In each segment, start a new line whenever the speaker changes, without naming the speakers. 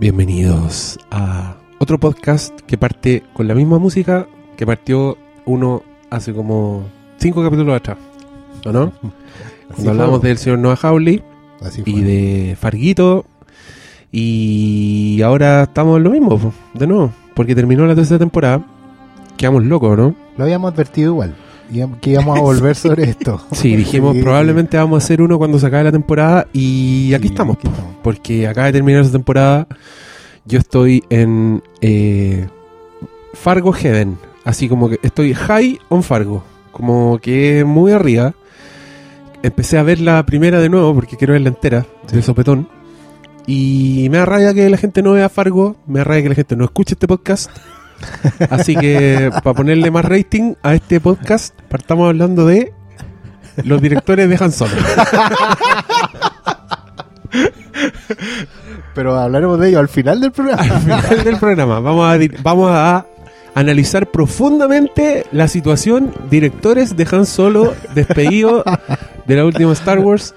Bienvenidos a otro podcast que parte con la misma música que partió uno hace como cinco capítulos atrás, ¿o no? Cuando hablamos del señor Noah Hawley
Así
y de Farguito y ahora estamos en lo mismo, de nuevo, porque terminó la tercera temporada. Quedamos locos, ¿no?
Lo habíamos advertido igual. Que íbamos a volver sobre esto.
Sí, dijimos
Sí,
probablemente vamos a hacer uno cuando se acabe la temporada y aquí
Sí,
estamos,
aquí
po,
estamos.
porque acaba de terminar esa temporada. Yo estoy en eh, Fargo Heaven, así como que estoy high on Fargo, como que muy arriba. Empecé a ver la primera de nuevo porque quiero verla entera, de sopetón. Y me da rabia que la gente no vea Fargo, me da rabia que la gente no escuche este podcast. Así que para ponerle más rating a este podcast, partamos hablando de los directores de Han Solo.
Pero hablaremos de ello al final del programa.
Al final del programa vamos a, vamos a analizar profundamente la situación directores de Han Solo despedidos de la última Star Wars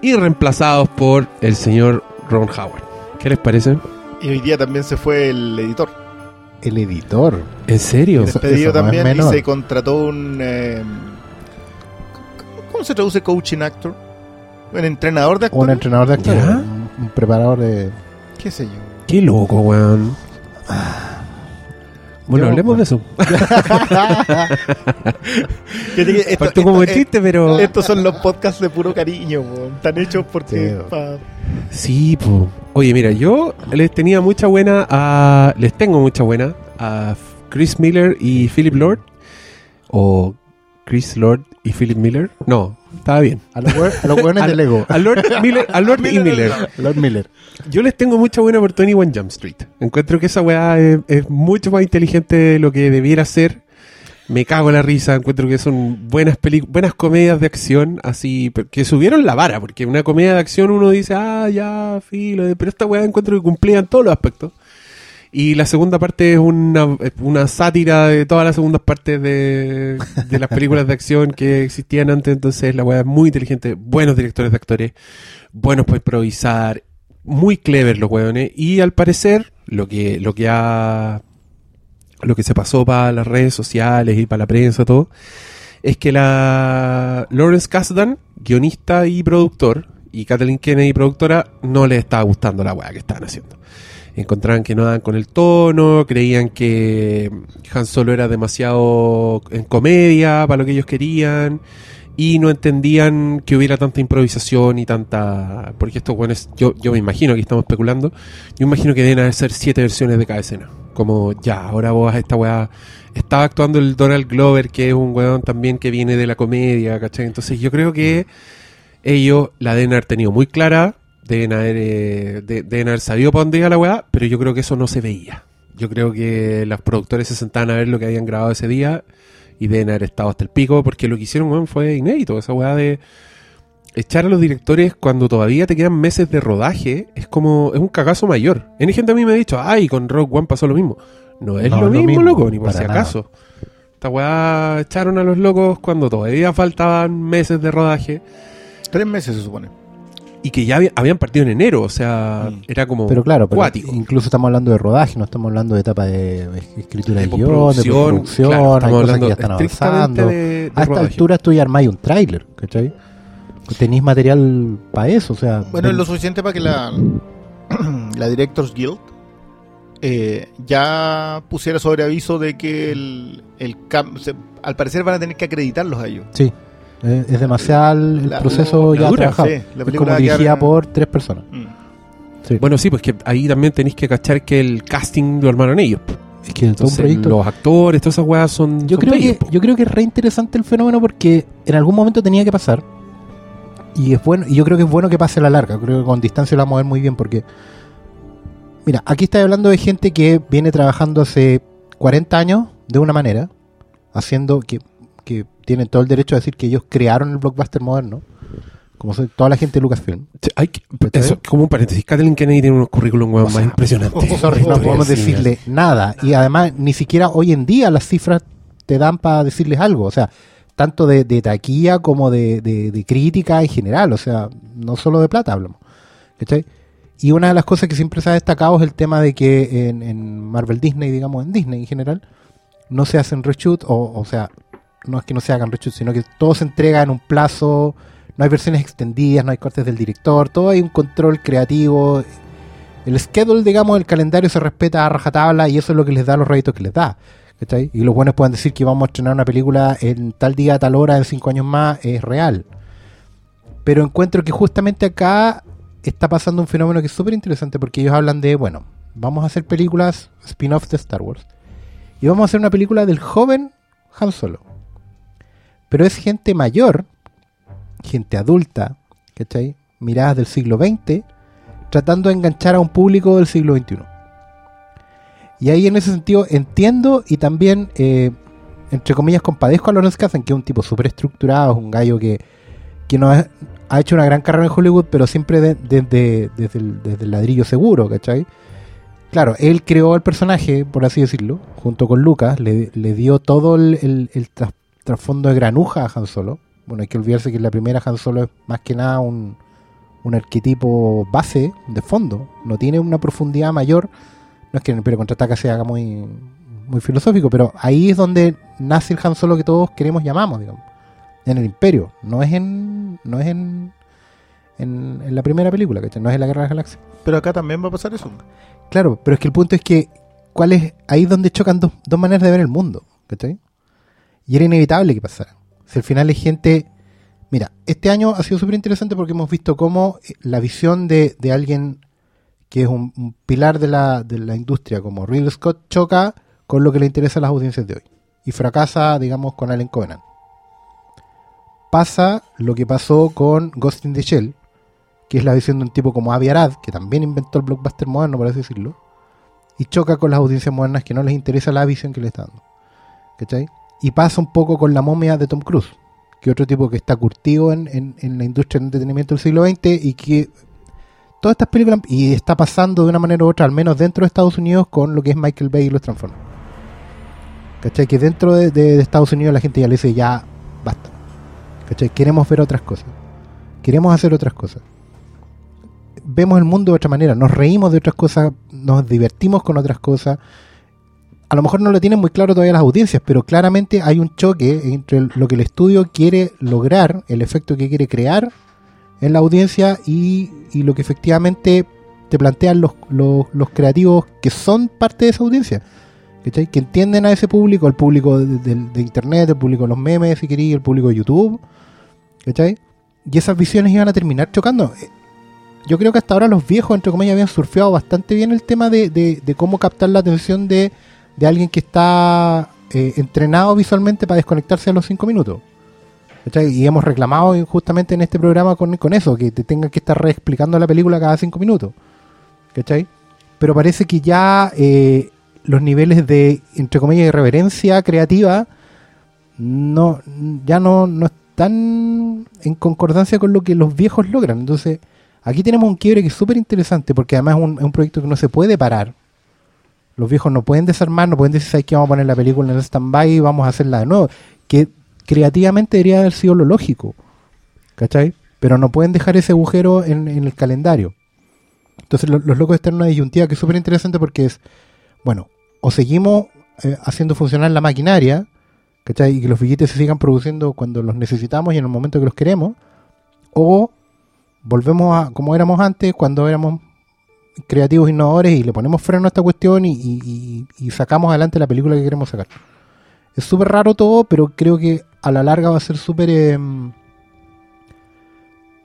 y reemplazados por el señor Ron Howard. ¿Qué les parece?
Y hoy día también se fue el editor.
El editor.
¿En serio?
Despedido
eso no es
también y se contrató un... eh, ¿Cómo se traduce coaching actor? Un entrenador de
Un
actores.
entrenador de actores. Un, un preparador de.
¿Qué sé yo?
Qué loco, weón. Bueno,
Yo,
hablemos
bueno.
de eso.
Esto-
como
esto-
chiste, pero...
Estos son los podcasts de puro cariño, weón. Están hechos porque...
Sí.
pa-
Sí, po. Oye, mira, yo les tenía mucha buena a. Les tengo mucha buena a Chris Miller y Philip Lord. O Chris Lord y Philip Miller. No, estaba bien.
A los, a los hueones de Lego.
A Lord, Miller, a Lord y Miller.
Lord Miller.
Yo les tengo mucha buena por 21 Jump Street. Encuentro que esa weá es, es mucho más inteligente de lo que debiera ser. Me cago en la risa. Encuentro que son buenas peli- buenas comedias de acción, así, que subieron la vara, porque una comedia de acción uno dice, ah, ya, filo, pero esta weá encuentro que cumplían todos los aspectos. Y la segunda parte es una, una sátira de todas las segundas partes de, de las películas de acción que existían antes. Entonces la weá es muy inteligente, buenos directores de actores, buenos para improvisar, muy clever los weones. Y al parecer, lo que, lo que ha. Lo que se pasó para las redes sociales y para la prensa, todo, es que la Lawrence Kasdan, guionista y productor, y Kathleen Kennedy, productora, no les estaba gustando la weá que estaban haciendo. Encontraban que no daban con el tono, creían que Han Solo era demasiado en comedia para lo que ellos querían y no entendían que hubiera tanta improvisación y tanta... Porque estos buenos, yo, yo me imagino, que estamos especulando, yo imagino que deben haber ser siete versiones de cada escena. Como, ya, ahora vos esta weá... Estaba actuando el Donald Glover, que es un weón también que viene de la comedia, ¿cachai? Entonces yo creo que ellos la deben haber tenido muy clara, deben haber, eh, de- deben haber sabido para dónde iba la weá, pero yo creo que eso no se veía. Yo creo que los productores se sentaban a ver lo que habían grabado ese día y deben haber estado hasta el pico, porque lo que hicieron, weón, fue inédito. Esa weá de echar a los directores cuando todavía te quedan meses de rodaje es como, es un cagazo mayor. N gente a mí me ha dicho, ay, con Rock One pasó lo mismo. No es
No,
lo,
lo
mismo,
mismo,
loco, ni por si
nada.
acaso. Esta weá echaron a los locos cuando todavía faltaban meses de rodaje
Tres meses se supone.
Y que ya había- habían partido en enero, o sea,
Mm.
era como
Pero claro, pero
cuático.
incluso estamos hablando de rodaje, no estamos hablando de etapa de escritura de,
De
guion, de
postproducción, claro,
hay
estamos
cosas
hablando
que ya están avanzando.
de, de
a esta
rodaje.
altura tú ya armáis un tráiler, ¿cachai? Tenéis material para eso, o sea...
Bueno, es lo suficiente para que la, la Directors Guild eh, ya pusiera sobre aviso de que el, el cam- se- al parecer van a tener que acreditarlos a ellos.
Sí, eh, es demasiado el
La-
proceso
la
ya
dura,
trabajado.
sí, la
es como dirigida por tres personas.
Mm.
Sí.
Bueno, sí, pues que ahí también tenéis que cachar que el casting lo armaron ellos.
es que todo un
Entonces,
proyecto...
los actores, todas esas weas son.
Yo
son
creo, que,
po.
yo creo que es re interesante el fenómeno porque en algún momento tenía que pasar. Y es bueno, y yo creo que es bueno que pase a la larga. Creo que con distancia lo vamos a ver muy bien porque. Mira, aquí está hablando de gente que viene trabajando hace 40 años de una manera, haciendo que, que tienen todo el derecho a decir que ellos crearon el blockbuster moderno, como toda la gente de Lucasfilm.
Sí, hay que-
¿Cachai?
eso, como un paréntesis, Kathleen Kennedy tiene unos currículum
O sea,
más impresionantes.
Sorry, no podemos decirle nada. Y además, ni siquiera hoy en día las cifras te dan para decirles algo. O sea, tanto de, de taquilla como de, de- de crítica en general. O sea, no solo de plata hablamos. ¿Cachai? Y una de las cosas que siempre se ha destacado es el tema de que en, en Marvel Disney, digamos, en Disney en general, no se hacen reshoot, o, o sea, no es que no se hagan sino que todo se entrega en un plazo, no hay versiones extendidas, no hay cortes del director, todo hay un control creativo. El schedule, digamos, el calendario se respeta a rajatabla y eso es lo que les da los réditos que les da. ¿cachai? Y los buenos pueden decir que vamos a estrenar una película en tal día, tal hora, en cinco años más, es real. Pero encuentro que justamente acá está pasando un fenómeno que es súper interesante porque ellos hablan de, bueno, vamos a hacer películas spin-off de Star Wars. Y vamos a hacer una película del joven Han Solo. Pero es gente mayor, gente adulta, ¿cachai? Miradas del siglo XX, tratando de enganchar a un público del siglo XXI. Y ahí en ese sentido entiendo y también, eh, entre comillas, compadezco a Lawrence Kasdan, que es un tipo súper estructurado, es un gallo que, que no ha, hecho una gran carrera en Hollywood, pero siempre de- de- de- desde, el, desde ladrillo seguro, ¿cachai? Claro, él creó el personaje, por así decirlo, junto con Lucas, le, le dio todo el, el- trasfondo de granuja a Han Solo. Bueno, hay que olvidarse que la primera Han Solo es más que nada un, un arquetipo base de fondo, no tiene una profundidad mayor. No es que en el Imperio Contraataca se haga muy, muy filosófico, pero ahí es donde nace el Han Solo que todos queremos llamamos, digamos. En el Imperio, no es en no es en, en, en la primera película, ¿cachai? No es en la Guerra de las Galaxias.
Pero acá también va a pasar eso.
Claro, pero es que el punto es que ¿cuál es ahí es donde chocan dos, dos maneras de ver el mundo, ¿cachai? Y era inevitable que pasara. Si al final es gente... Mira, este año ha sido súper interesante porque hemos visto cómo eh, la visión de, alguien que es un, pilar de la, de la industria como Ridley Scott choca con lo que le interesa a las audiencias de hoy. Y fracasa, digamos, con Allen Covenant. Pasa lo que pasó con Ghost in the Shell, que es la visión de un tipo como Avi Arad, que también inventó el blockbuster moderno, por así decirlo, y choca con las audiencias modernas que no les interesa la visión que le está dando. ¿Cachai? Y pasa un poco con la momia de Tom Cruise, que otro tipo que está curtido en, en- la industria del entretenimiento del siglo XX y que todas estas películas, y está pasando de una manera u otra, al menos dentro de Estados Unidos, con lo que es Michael Bay y los Transformers. ¿Cachai? Que dentro de, de- de Estados Unidos la gente ya le dice, ya, basta. ¿Cachai? Queremos ver otras cosas. Queremos hacer otras cosas vemos el mundo de otra manera, nos reímos de otras cosas, nos divertimos con otras cosas. A lo mejor no lo tienen muy claro todavía las audiencias, pero claramente hay un choque entre lo que el estudio quiere lograr, el efecto que quiere crear en la audiencia y, lo que efectivamente te plantean los, creativos que son parte de esa audiencia. ¿cachai? Que entienden a ese público, el público de, internet, el público de los memes, si queréis, el público de YouTube. ¿cachai? Y esas visiones iban a terminar chocando yo creo que hasta ahora los viejos, entre comillas, habían surfeado bastante bien el tema de cómo captar la atención de, de alguien que está eh, entrenado visualmente para desconectarse a los 5 minutos. ¿Cachai? Y hemos reclamado justamente en este programa con, con eso, que te tengan que estar reexplicando la película cada 5 minutos. ¿Cachai? Pero parece que ya eh, los niveles de, entre comillas, irreverencia creativa no, ya no, no están en concordancia con lo que los viejos logran. Entonces, Aquí tenemos un quiebre que es súper interesante porque además es un proyecto que no se puede parar. Los viejos no pueden desarmar, no pueden decir, ¿sabes qué? Vamos a poner la película en el stand-by y vamos a hacerla de nuevo. Que creativamente debería haber sido lo lógico. ¿Cachai? Pero no pueden dejar ese agujero en, el calendario. Entonces lo- los locos están en una disyuntiva que es súper interesante porque es, bueno, o seguimos eh, haciendo funcionar la maquinaria, ¿cachai? Y que los billetes se sigan produciendo cuando los necesitamos y en el momento que los queremos, o volvemos a como éramos antes, cuando éramos creativos innovadores y le ponemos freno a esta cuestión y, sacamos adelante la película que queremos sacar. Es súper raro todo, pero creo que a la larga va a ser súper em,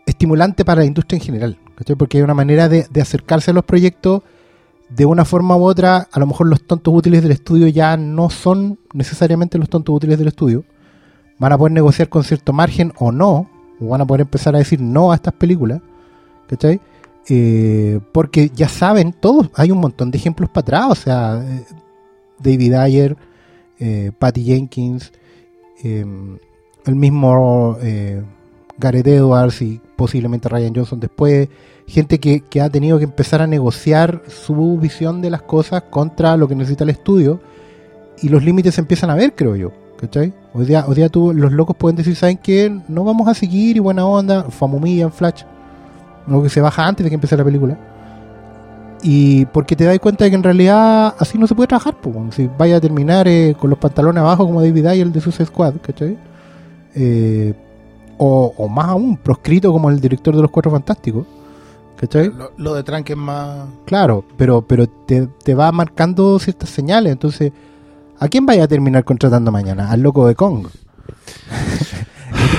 estimulante para la industria en general, ¿cachai? porque hay una manera de, de acercarse a los proyectos de una forma u otra. A lo mejor los tontos útiles del estudio ya no son necesariamente los tontos útiles del estudio. Van a poder negociar con cierto margen o no, o van a poder empezar a decir no a estas películas, ¿cachai? Eh, porque ya saben todos, hay un montón de ejemplos para atrás, o sea, eh, David Ayer, eh, Patty Jenkins, eh, el mismo Gareth Edwards y posiblemente Ryan Johnson después, gente que, que ha tenido que empezar a negociar su visión de las cosas contra lo que necesita el estudio y los límites se empiezan a ver, creo yo. ¿Cachai? Hoy día, los locos pueden decir, ¿saben qué? No vamos a seguir y buena onda, Famumilla en Flash, algo que se baja antes de que empiece la película. Y porque te das cuenta de que en realidad así no se puede trabajar. po, weón. si vaya a terminar eh, con los pantalones abajo como David Ayer de Suicide Squad, ¿cachai? Eh, o, o más aún, proscrito como el director de los Cuatro Fantásticos, ¿cachai?
Lo, lo de Trank es más.
Claro, pero, pero te, te va marcando ciertas señales. Entonces, ¿a quién vaya a terminar contratando mañana? Al loco de Kong.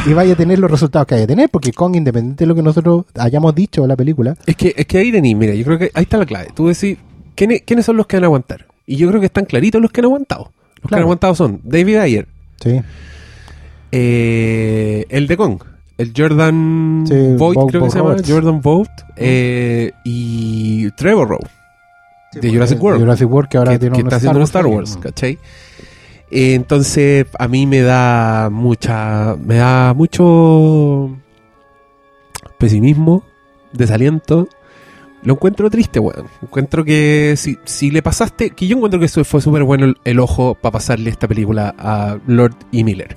Y vaya a tener los resultados que vaya a tener, porque Kong, independiente de lo que nosotros hayamos dicho en la película,
Es que, es que ahí, Denis, mira, yo creo que ahí está la clave. Tú decís, ¿quiénes, quiénes son los que van a aguantar? Y yo creo que están claritos los que han aguantado. Los que han aguantado son David Ayer,
sí,
eh, el de Kong, el Jordan
Sí,
Vogt, creo que se llama,
Roberts.
Jordan Vogt, eh, y Trevor Rowe, de Jurassic
de
World.
Jurassic World, que ahora
que,
tiene
que
un
está haciendo un Star. Wars, ¿cachai? Eh, entonces, a mí me da mucha. Me da mucho. pesimismo, desaliento. Lo encuentro triste, weón. Encuentro que si, si le pasaste. Que yo encuentro que eso fue súper bueno el, el ojo para pasarle esta película a Lord y Miller.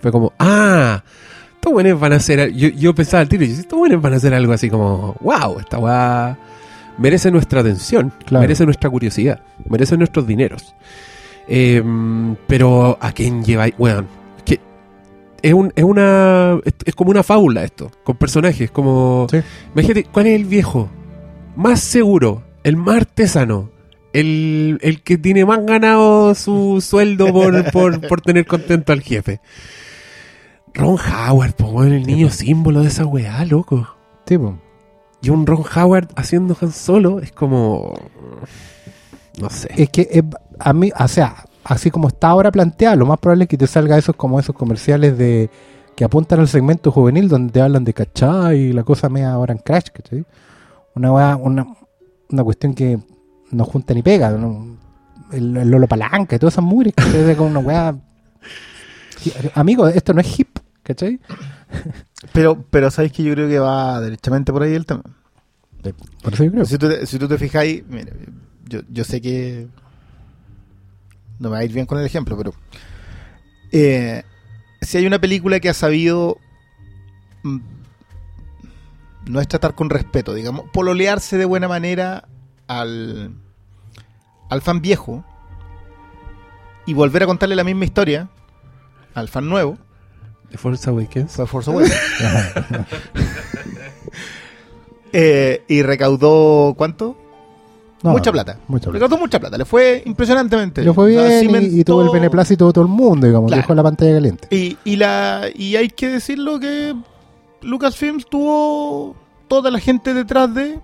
Fue como, ah, estos buenos van a hacer. Yo, yo pensaba al tiro, yo, estos buenos van a hacer algo así como, wow, esta weá merece nuestra atención,
Claro.
merece nuestra curiosidad, merece nuestros dineros. Eh, pero a quién lleváis, weón. Que es, un, es una. Es, es como una fábula esto, con personajes, como.
Sí.
Imagínate, ¿cuál es el viejo? Más seguro, el más artesano, el, el que tiene más ganado su sueldo por, por, por tener contento al jefe. Ron Howard, po, el niño símbolo de esa weá, loco.
Sí, po.
Y un Ron Howard haciendo Han Solo es como. No sé.
Es que es- a mí, o sea, así como está ahora planteado, lo más probable es que te salga esos como esos comerciales de que apuntan al segmento juvenil donde te hablan de cachá y la cosa media ahora en crash, ¿cachai? Una, una, una cuestión que no junta ni pega, ¿no? el, el Lolo Palanca y todas esas mugres que te con una weá. Amigo, esto no es hip, ¿cachai?
Pero, pero sabéis que yo creo que va derechamente por ahí el tema.
Por eso yo creo.
Si tú te, si tú te fijáis, mira, yo, yo sé que no me va a ir bien con el ejemplo, pero eh, si hay una película que ha sabido mm, no es tratar con respeto, digamos, pololearse de buena manera al, al fan viejo y volver a contarle la misma historia al fan nuevo,
The Force Awakens.
fue Force Awakens. Eh, y recaudó, ¿cuánto?
No,
mucha plata.
Mucha plata.
Recaudó mucha plata. Le fue impresionantemente.
Le fue
O sea,
bien y- tuvo el beneplácito de todo el mundo, digamos,
Claro.
dejó la pantalla caliente.
Y, y, la, y hay que decirlo que Lucasfilms tuvo toda la gente detrás de.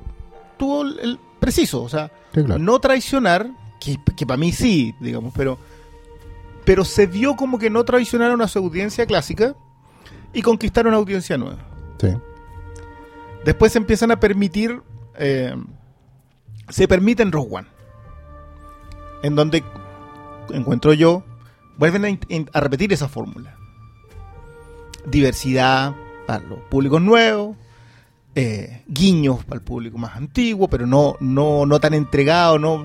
Tuvo el, el preciso. O sea,
Sí, claro.
no traicionar, que, que para mí sí, digamos, pero. Pero se vio como que no traicionaron a su audiencia clásica y conquistaron una audiencia nueva.
Sí.
Después se empiezan a permitir. eh, se permiten Rogue One. En donde encuentro yo. Vuelven a, repetir esa fórmula. Diversidad para los públicos nuevos. eh, guiños para el público más antiguo, pero no, no, no tan entregado, no,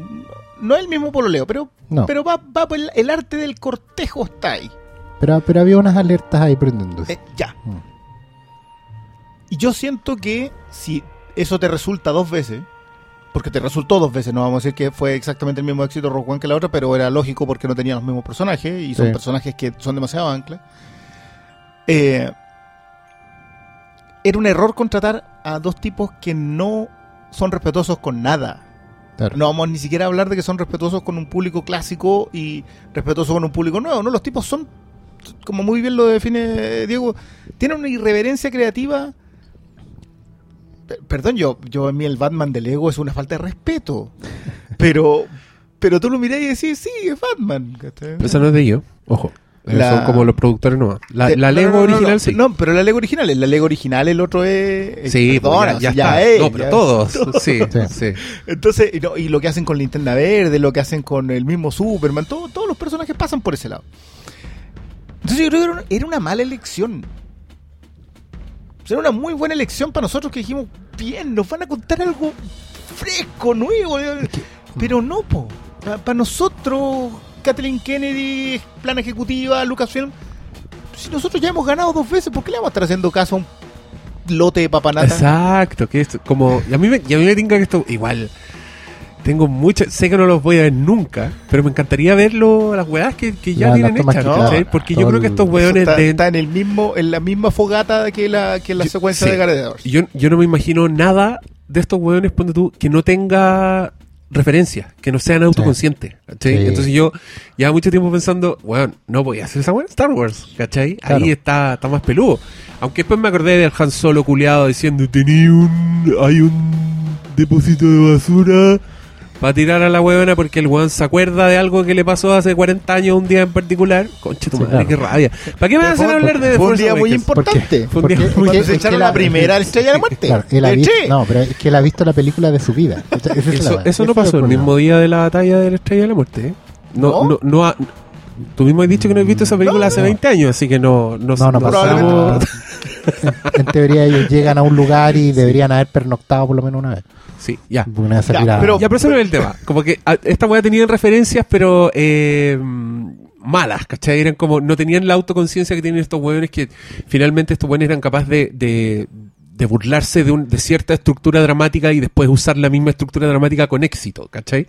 no es el mismo pololeo, pero,
No.
pero va, va el, el arte del cortejo está ahí.
Pero, pero había unas alertas ahí prendiéndose.
Eh, ya.
Mm.
Y yo siento que si eso te resulta dos veces, porque te resultó dos veces, no vamos a decir que fue exactamente el mismo éxito Rogue One que la otra, pero era lógico porque no tenían los mismos personajes y son
Sí.
personajes que son demasiado anclas. Eh, era un error contratar a dos tipos que no son respetuosos con nada.
Claro.
No vamos ni siquiera a hablar de que son respetuosos con un público clásico y respetuosos con un público nuevo. No, los tipos son, como muy bien lo define Diego, tienen una irreverencia creativa. Pe- Perdón, yo, yo a mí el Batman de Lego es una falta de respeto. Pero, pero tú lo mirás y decís, sí, es Batman.
Pero esa no es de ellos, ojo. Eh,
La-
Son como los productores nomás. La, Lego
no, no, no,
original sí.
No, pero la Lego original, la Lego original, el otro es.
sí, pues
perdona,
ya, está.
es,
no, pero
ya-
todos. Sí,
Sí.
sí.
Entonces, y, no, y lo que hacen con Linterna Verde, lo que hacen con el mismo Superman, todo- todos los personajes pasan por ese lado. Entonces yo creo que era una mala elección. Era una muy buena elección para nosotros que dijimos, bien, nos van a contar algo fresco, nuevo. Pero no, po. Pa- Para nosotros, Kathleen Kennedy, plan ejecutiva, Lucasfilm, si nosotros ya hemos ganado dos veces, ¿por qué le vamos a estar haciendo caso a un lote de papanata?
Exacto, que es como. Y a mí me, y a mí me tinca que esto. Igual. Tengo muchas, sé que no los voy a ver nunca, pero me encantaría verlo, las weas que, que ya
La-
tienen hechas,
no,
Porque yo creo que estos weones
está,
de-
está en el mismo, en la misma fogata que la, que la
Yo-
secuencia
sí.
de Gareth
yo, yo no me imagino nada de estos weones, ponte tú, que no tenga referencias, que no sean autoconscientes, ¿cachai?
Sí.
Entonces yo llevo mucho tiempo pensando, weón, no voy a hacer esa weá en Star Wars, ¿cachai?
Claro.
Ahí está, está más peludo. Aunque después me acordé del Han Solo culiado diciendo, tenía un, hay un depósito de basura para tirar a la weona porque el weón se acuerda de algo que le pasó hace 40 años un día en particular. Conche tu
Sí,
madre,
claro.
qué rabia. ¿Para qué me a
Fue-
hablar de
Fue un día muy importante.
Fue un día muy-
Cuando
es
se
que
echaron
la-
la primera estrella de la muerte.
Claro, él ha visto, no, pero es que él ha visto la película de su vida. Esa- esa es la
Eso, no pasó el mismo día de la batalla de la Estrella de la Muerte. ¿eh? No,
¿No?
no, no, ha- tú mismo has dicho que no has visto esa película
No,
hace
no.
20 años, así que no, no,
No, no
no
pasa
Probablemente
nada. En, en teoría ellos llegan a un lugar y deberían haber pernoctado por lo menos una vez.
Sí, ya.
Porque no iba a salir
Ya,
a-
pero-
Ya, pero ese no es el tema. Como que a- esta weá tenían referencias, pero eh, malas, ¿cachai? Eran como, no tenían la autoconciencia que tienen estos weones que finalmente estos weones eran capaces de, de, de burlarse de, un- de cierta estructura dramática y después usar la misma estructura dramática con éxito, ¿cachai?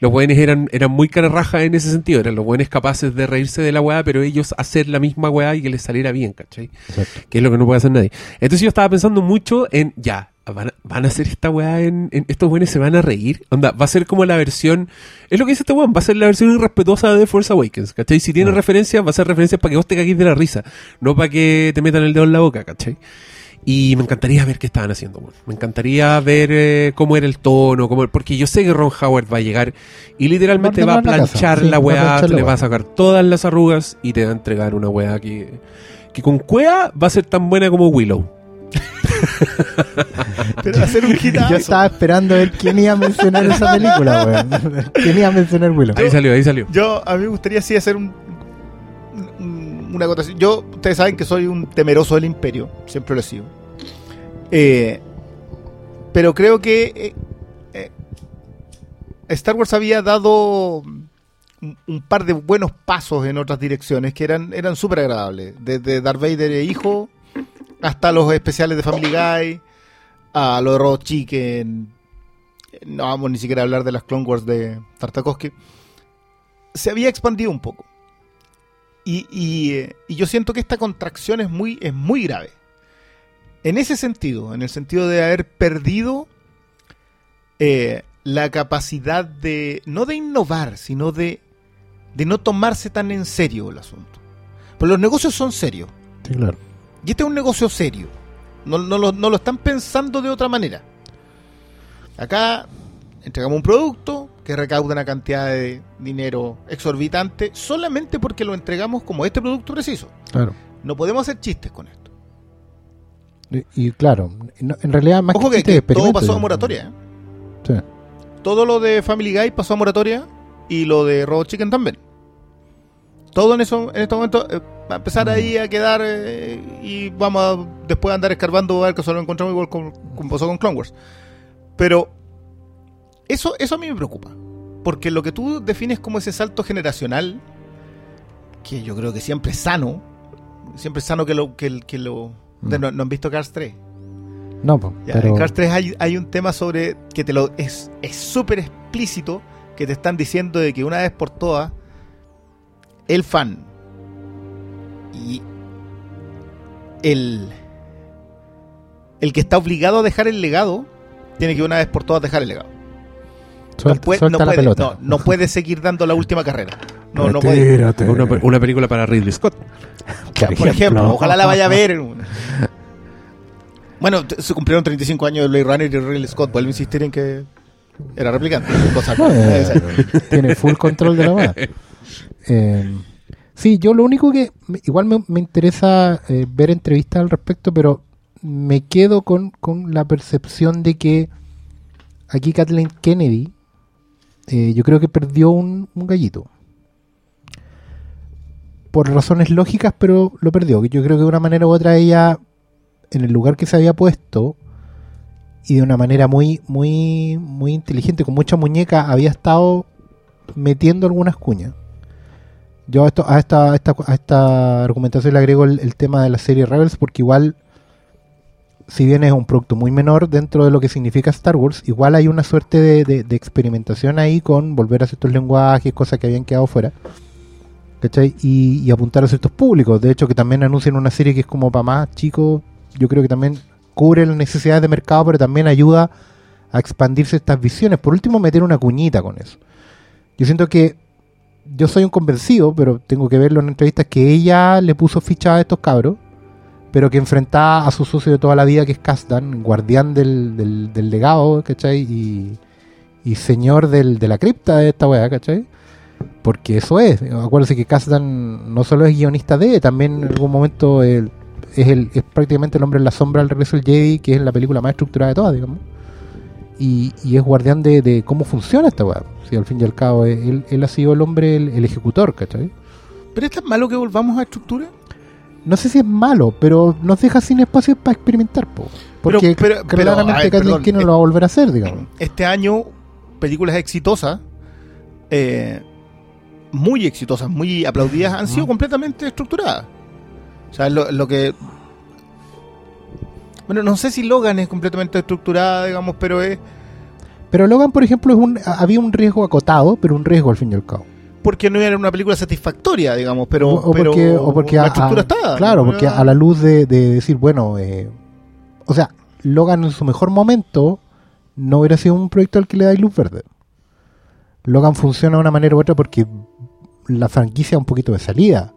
Los weones eran, eran muy cararrajas en ese sentido, eran los weones capaces de reírse de la weá, pero ellos hacer la misma weá y que les saliera bien, ¿cachai?
Exacto.
que es lo que no puede hacer nadie. Entonces yo estaba pensando mucho en, ya, van a, van a hacer esta weá en, en- estos weones se van a reír. Onda, va a ser como la versión, es lo que dice este weón, va a ser la versión irrespetuosa de Force Awakens, ¿cachai? Si tiene
Ah.
referencias, va a ser referencias para que vos te cagues de la risa, no para que te metan el dedo en la boca, ¿cachai? Y me encantaría ver qué estaban haciendo, weón. Me encantaría ver eh, cómo era el tono, cómo, porque yo sé que Ron Howard va a llegar y literalmente va a
la
planchar
Sí,
la
va a
weá,
planchar la
le va a sacar todas las arrugas y te va a entregar una weá que, que con cuea va a ser tan buena como Willow.
Pero va a ser un hitazo.
Yo estaba esperando a ver quién iba a mencionar esa película, weón. ¿Quién iba a mencionar Willow?
Ahí salió, ahí salió.
Yo, a mí me gustaría sí hacer un- una acotación. Yo, ustedes saben que soy un temeroso del imperio, siempre lo he sido. Eh, pero creo que eh, eh, Star Wars había dado un, par de buenos pasos en otras direcciones que eran, eran súper agradables. Desde Darth Vader e hijo hasta los especiales de Family Guy, a lo de Robot Chicken. No vamos ni siquiera a hablar de las Clone Wars de Tartakovsky se había expandido un poco. Y, y, eh, y yo siento que esta contracción es muy, es muy grave. En ese sentido, en el sentido de haber perdido eh, la capacidad de, no de innovar, sino de, de no tomarse tan en serio el asunto. Pues los negocios son serios.
Sí, claro.
Y este es un negocio serio. No, no lo, no lo están pensando de otra manera. Acá entregamos un producto que recauda una cantidad de dinero exorbitante solamente porque lo entregamos como este producto preciso.
claro.
No podemos hacer chistes con esto.
Y, y claro, no- en realidad más
Ojo que, todo pasó a moratoria. ¿eh?
Sí.
Todo lo de Family Guy pasó a moratoria y lo de Robot Chicken también. Todo en eso en este momento eh, va a empezar ahí a quedar eh, y vamos a después a andar escarbando a ver que solo encontramos igual con- como pasó con Clone Wars. Pero eso, eso a mí me preocupa. Porque lo que tú defines como ese salto generacional, que yo creo que siempre es sano, siempre es sano que lo... Que, que lo
Mm.
no, no han visto Cars 3.
No, po,
Ya,
pero
En Cars 3 hay, hay un tema sobre que te lo es es súper explícito que te están diciendo de que una vez por todas el fan y el el que está obligado a dejar el legado tiene que una vez por todas dejar el legado.
Suelta,
no puede,
suelta
no
la
puede-
pelota.
no- no puede seguir dando la última carrera. No, no puede.
Una, una película para Ridley Scott.
Por ejemplo, ojalá la vaya a ver. Bueno, se cumplieron 35 años de Blade Runner y Ridley Scott. Vuelve a insistir en que era replicante. Cosa que-
Eh, tiene full control de la weá. Eh, sí, yo lo único que igual me, me interesa eh, ver entrevistas al respecto, pero me quedo con, con la percepción de que aquí Kathleen Kennedy, eh, yo creo que perdió un, un gallito. Por razones lógicas, pero lo perdió. Yo creo que de una manera u otra ella, en el lugar que se había puesto, y de una manera muy, muy, muy inteligente, con mucha muñeca, había estado metiendo algunas cuñas. Yo a, esto, a, esta, esta, esta argumentación le agrego el, el tema de la serie Rebels, porque igual si bien es un producto muy menor dentro de lo que significa Star Wars, igual hay una suerte de, de- experimentación ahí con volver a ciertos lenguajes, cosas que habían quedado fuera. ¿Cachai? Y, y apuntar a ciertos públicos. De hecho, que también anuncian una serie que es como para más chicos. Yo creo que también cubre las necesidades de mercado, pero también ayuda a expandirse estas visiones. Por último, meter una cuñita con eso. Yo siento que yo soy un convencido, pero tengo que verlo en entrevistas, que ella le puso ficha a estos cabros, pero que enfrentaba a su socio de toda la vida, que es Kasdan, guardián del, del, legado, ¿cachai? Y, y señor del, de la cripta de esta weá, ¿cachai? Porque eso es. Acuérdense que Kasdan no solo es guionista de, también en algún momento el- es, el, es prácticamente el hombre en la sombra del regreso del Jedi, que es la película más estructurada de todas, digamos. Y, y es guardián de, cómo funciona esta weá. Si al fin y al cabo él, él ha sido el hombre, el, el ejecutor, ¿cachai?
¿Pero es tan malo que volvamos a estructura?
No sé si es malo, pero nos deja sin espacio para experimentar, po. Porque
Pero- pero-
claramente Kathleen Keenan
eh,
lo va a volver a hacer, digamos.
Este año, películas exitosas, eh, muy exitosas, muy aplaudidas, han sido completamente estructuradas. O sea, lo, lo que... Bueno, no sé si Logan es completamente estructurada, digamos, pero es...
Pero Logan, por ejemplo, es un, había un riesgo acotado, pero un riesgo al fin y al cabo.
Porque no era una película satisfactoria, digamos, pero,
o, o
pero
porque, o porque
la
a-
estructura
a-
está.
Claro,
¿no?
porque a la luz de, de decir, bueno, eh, o sea, Logan en su mejor momento no hubiera sido un proyecto al que le dais luz verde. Logan funciona de una manera u otra porque la franquicia es un poquito de salida.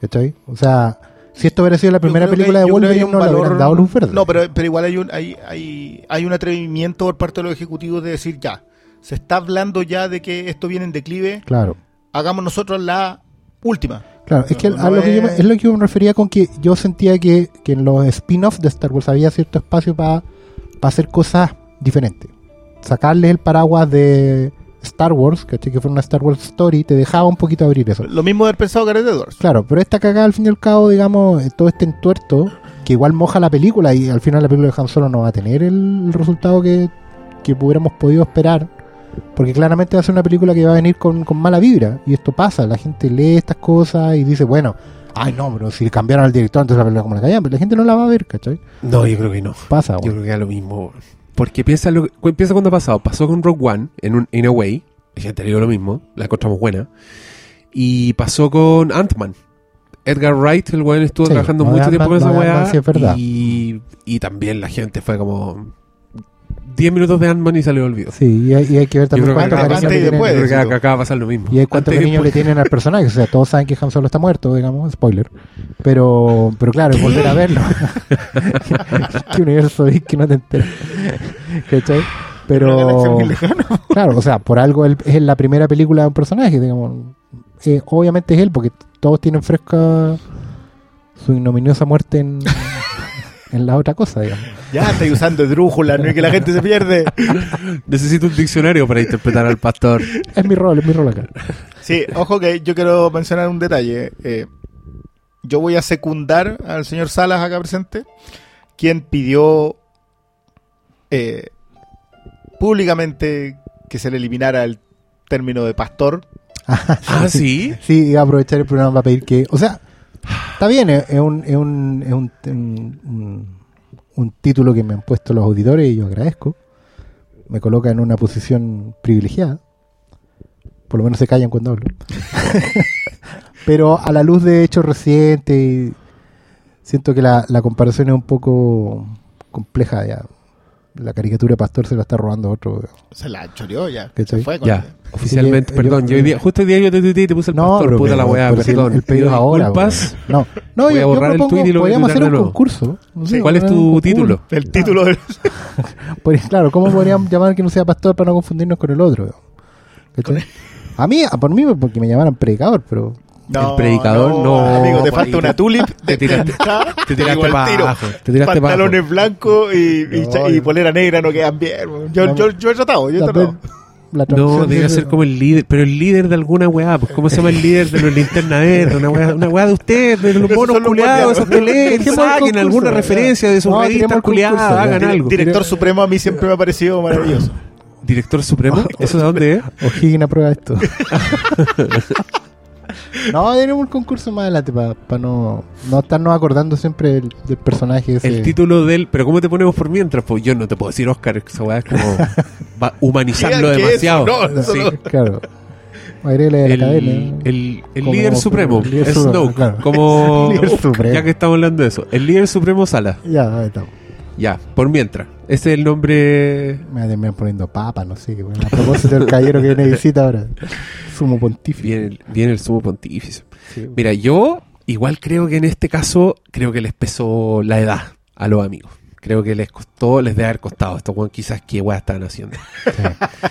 ¿Cachai? O sea, si esto hubiera sido la primera película de Wolverine, no le hubieran dado luz verde.
No, pero, pero igual hay un, hay, hay, hay un atrevimiento por parte de los ejecutivos de decir ya, se está hablando ya de que esto viene en declive,
Claro.
Hagamos nosotros la última.
Claro, es que
No,
a lo que yo me-
es-
es lo que yo me refería con que yo sentía que, que en los spin-offs de Star Wars había cierto espacio para hacer cosas diferentes. Sacarles el paraguas de Star Wars, ¿cachai? que fue una Star Wars Story, te dejaba un poquito abrir eso.
Lo mismo de haber pensado Gareth Edwards.
Claro, pero esta cagada al fin y al cabo, digamos, eh, todo este entuerto, que igual moja la película y al final la película de Han Solo no va a tener el, el resultado que, que hubiéramos podido esperar. Porque claramente va a ser una película que va a venir con, con mala vibra. Y esto pasa, la gente lee estas cosas y dice, bueno, ay no, pero si cambiaron al director, entonces la película como la callan, pero la gente no la va a ver, ¿cachai?
No, yo creo que no.
Pasa,
Yo
weón.
creo que es lo mismo. Porque piensa, lo, piensa cuando ha pasado. Pasó con Rogue One, en un In a Way. Y gente le digo lo mismo. La encontramos buena. Y pasó con Ant-Man. Edgar Wright, el weón estuvo
Sí,
trabajando mucho tiempo con esa weá.
Ant-Man sí es verdad.
y, y también la gente fue como 10 minutos de Ant-Man y se le olvidó.
Sí, y hay, y hay que ver también cuánto cariño
antes
le
y
tienen-
después.
Yo creo que
eso.
acá, acá va a pasar lo mismo.
Y hay cuánto
Antes y
cariño le
después.
tienen al personaje. O sea, todos saben que Han Solo está muerto, digamos, spoiler. Pero, pero claro, volver a verlo. ¿Qué universo es que no te enteras? ¿Cachai?
Una galaxia
Pero,
muy lejana.
claro, o sea, por algo él es la primera película de un personaje, digamos. Eh, obviamente es él, porque todos tienen fresca su ignominiosa muerte en, en la otra cosa, digamos.
Ya estoy usando drújula, no es que la gente se pierde.
Necesito un diccionario para interpretar al pastor.
Es mi rol, es mi rol acá.
Sí, ojo que yo quiero mencionar un detalle. Eh, yo voy a secundar al señor Salas acá presente, quien pidió eh, públicamente que se le eliminara el término de pastor.
Ah, sí.
Sí, iba a aprovechar el programa para pedir que. O sea, está bien, es un, es un, es un, un- un- un título que me han puesto los auditores y yo agradezco. Me coloca en una posición privilegiada. Por lo menos se callan cuando hablo. Pero a la luz de hechos recientes, siento que la, la comparación es un poco compleja ya. La caricatura de Pastor se la está robando otro.
Se la choreó ya. Se fue con
Ya, oficialmente,
Sí,
perdón. Yo, hoy día, justo hoy día yo te tuiteé y te puse el pastor,
pero
puta la weá,
pero si el-
perdón.
El, pedido ahora.
disculpas.
No, no
Voy a borrar
yo
el tuit y lo voy a
podríamos hacer un
nuevo.
concurso. No sé,
¿Cuál es tu
concurso.
título?
El título del...
Pues, claro, ¿cómo podríamos llamar que no sea pastor para no confundirnos con el otro? ¿Cachai? A mí, a por mí, porque me llamaran predicador, pero
El predicador, no,
Amigo, te falta una tulip.
te tiraste- te tiraste
digo al
pa'
tiro.
abajo, te tiraste pa'
Pantalones blancos y, y,
No,
y
yo-
polera negra no quedan bien. Yo,
No,
yo, yo he tratado, yo he tratado.
la
No,
dice-
ser como el líder, pero el líder de alguna weá, pues ¿cómo se llama el líder de los linterna verde? Una weá, una weá de ustedes, de los monos culiados, esos
el
saquen alguna referencia de sus
No,
revistas culiadas, hagan algo.
Director Supremo a mí siempre me ha parecido maravilloso.
¿Director Supremo? ¿Eso de dónde es?
O'Higgins aprueba esto. No, tenemos un concurso más adelante para no, no estarnos acordando siempre del, del personaje ese.
El título del. Pero ¿cómo te ponemos por mientras? Pues yo no te puedo decir Oscar, esa weá es como. Va humanizarlo demasiado.
eso, no, eso
Sí.
no.
Claro. De la
El,
cadena.
el, el
Como-
líder supremo,
el líder
es
supremo,
Snoke,
claro.
como
El líder supremo.
ya que estamos hablando de eso, el líder supremo Sala,
Ya, ahí estamos.
Ya, por mientras, ese es el nombre,
Me va a terminar poniendo papa, no sé. Bueno, a propósito del caballero que viene de visita ahora. Sumo pontífice.
viene, el- viene el sumo pontífice.
Sí.
Mira, yo igual creo que en este caso, creo que les pesó la edad a los amigos. Creo que les costó, les debe haber costado. Estos weón quizás qué weá estaban haciendo.
Sí.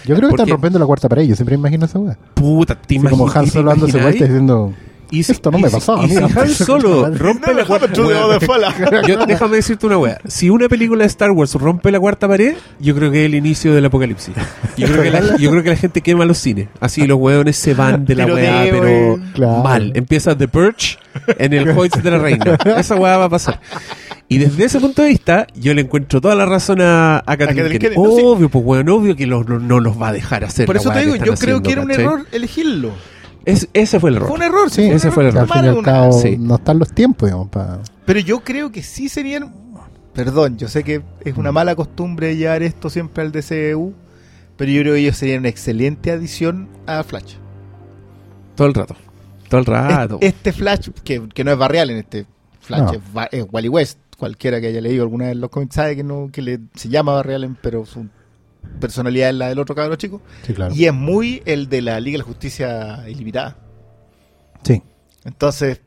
Yo creo que están rompiendo la cuarta pared. Yo siempre imagino esa weá.
Puta, te
Así como Han
¿te
Solo dándose diciendo.
Y si-
Esto no
y
me
si-
pasaba
Y si. Han Solo rompe la cuarta Yo- déjame decirte una wea. Si una película de Star Wars rompe la cuarta pared, yo creo que es el inicio del apocalipsis. Yo creo que la, yo creo que la gente quema los cines. Así los weones se van de la pero.
Claro.
mal. Empieza The Purge en el Hoyts de la Reina. Esa wea va a pasar. Y desde ese punto de vista, yo le encuentro toda la razón a, a Kathleen Kennedy. Obvio, pues weón, obvio que los- no, no los va a dejar hacer.
Por eso te digo, yo creo
haciendo,
que era un
¿cachai?
error elegirlo.
Es- ese fue el error.
Fue un error, sí.
Sí,
ese fue el error.
al fin y al cabo
Sí.
no están los tiempos, digamos, para.
Pero yo creo que sí serían. Perdón, yo sé que es una mala costumbre llevar esto siempre al DCU. Pero yo creo que ellos serían una excelente adición a Flash.
Todo el rato. Todo el rato.
Es- Este Flash, que, que no es Barrial en este Flash,
No.
es, es Wally West. Cualquiera que haya leído alguna vez los cómics sabe que, no, que le, se llama Barrial, pero su personalidad es la del otro cabrón chico.
Sí, claro.
Y es muy el de la Liga de la Justicia Ilimitada.
Sí.
Entonces,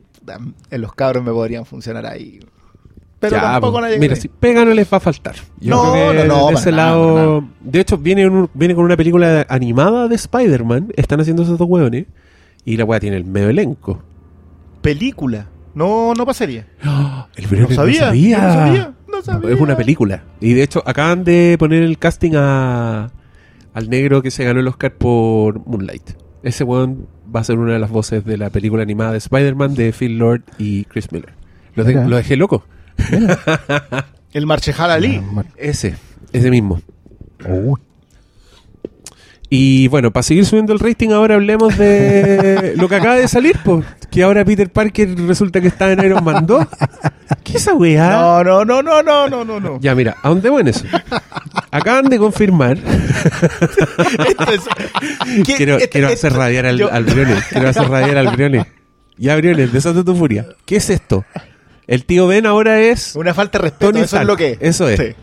en los cabros me podrían funcionar ahí. Pero
Ya,
tampoco
pues,
nadie
Mira, si pega no les va a faltar. Yo
No,
creo que
no, no,
de ese
nada,
lado.
nada.
De hecho, viene, un- viene con una película animada de Spider-Man. Están haciendo esos dos hueones. Y la weá tiene el medio elenco.
Película. No, no pasaría.
El
No sabía,
no sabía.
No sabía.
Es una película. Y de hecho, acaban de poner el casting a al negro que se ganó el Oscar por Moonlight. Ese weón va a ser una de las voces de la película animada de Spider-Man de Phil Lord y Chris Miller. Lo, de-
Mira.
lo dejé loco.
El Marchejal Ali.
Ah.
Ese, ese mismo.
Uy,
Y bueno, para seguir subiendo el rating, ahora hablemos de lo que acaba de salir, pues. Que ahora Peter Parker resulta que está en Iron Man 2. ¿Qué es esa weá?
No, no, no, no, no, no, no, no.
Ya, mira, ¿a dónde voy en eso? Acaban de confirmar.
Esto es- ¿Qué-
quiero
esto-
quiero
esto-
hacer radiar al,
yo-
al Briones. Quiero hacer radiar al Briones. Ya, Briones, desata tu furia. ¿Qué es esto? El tío Ben ahora es.
Una falta de respeto,
Tony
eso es
Stark,
lo que es.
eso es.
Sí.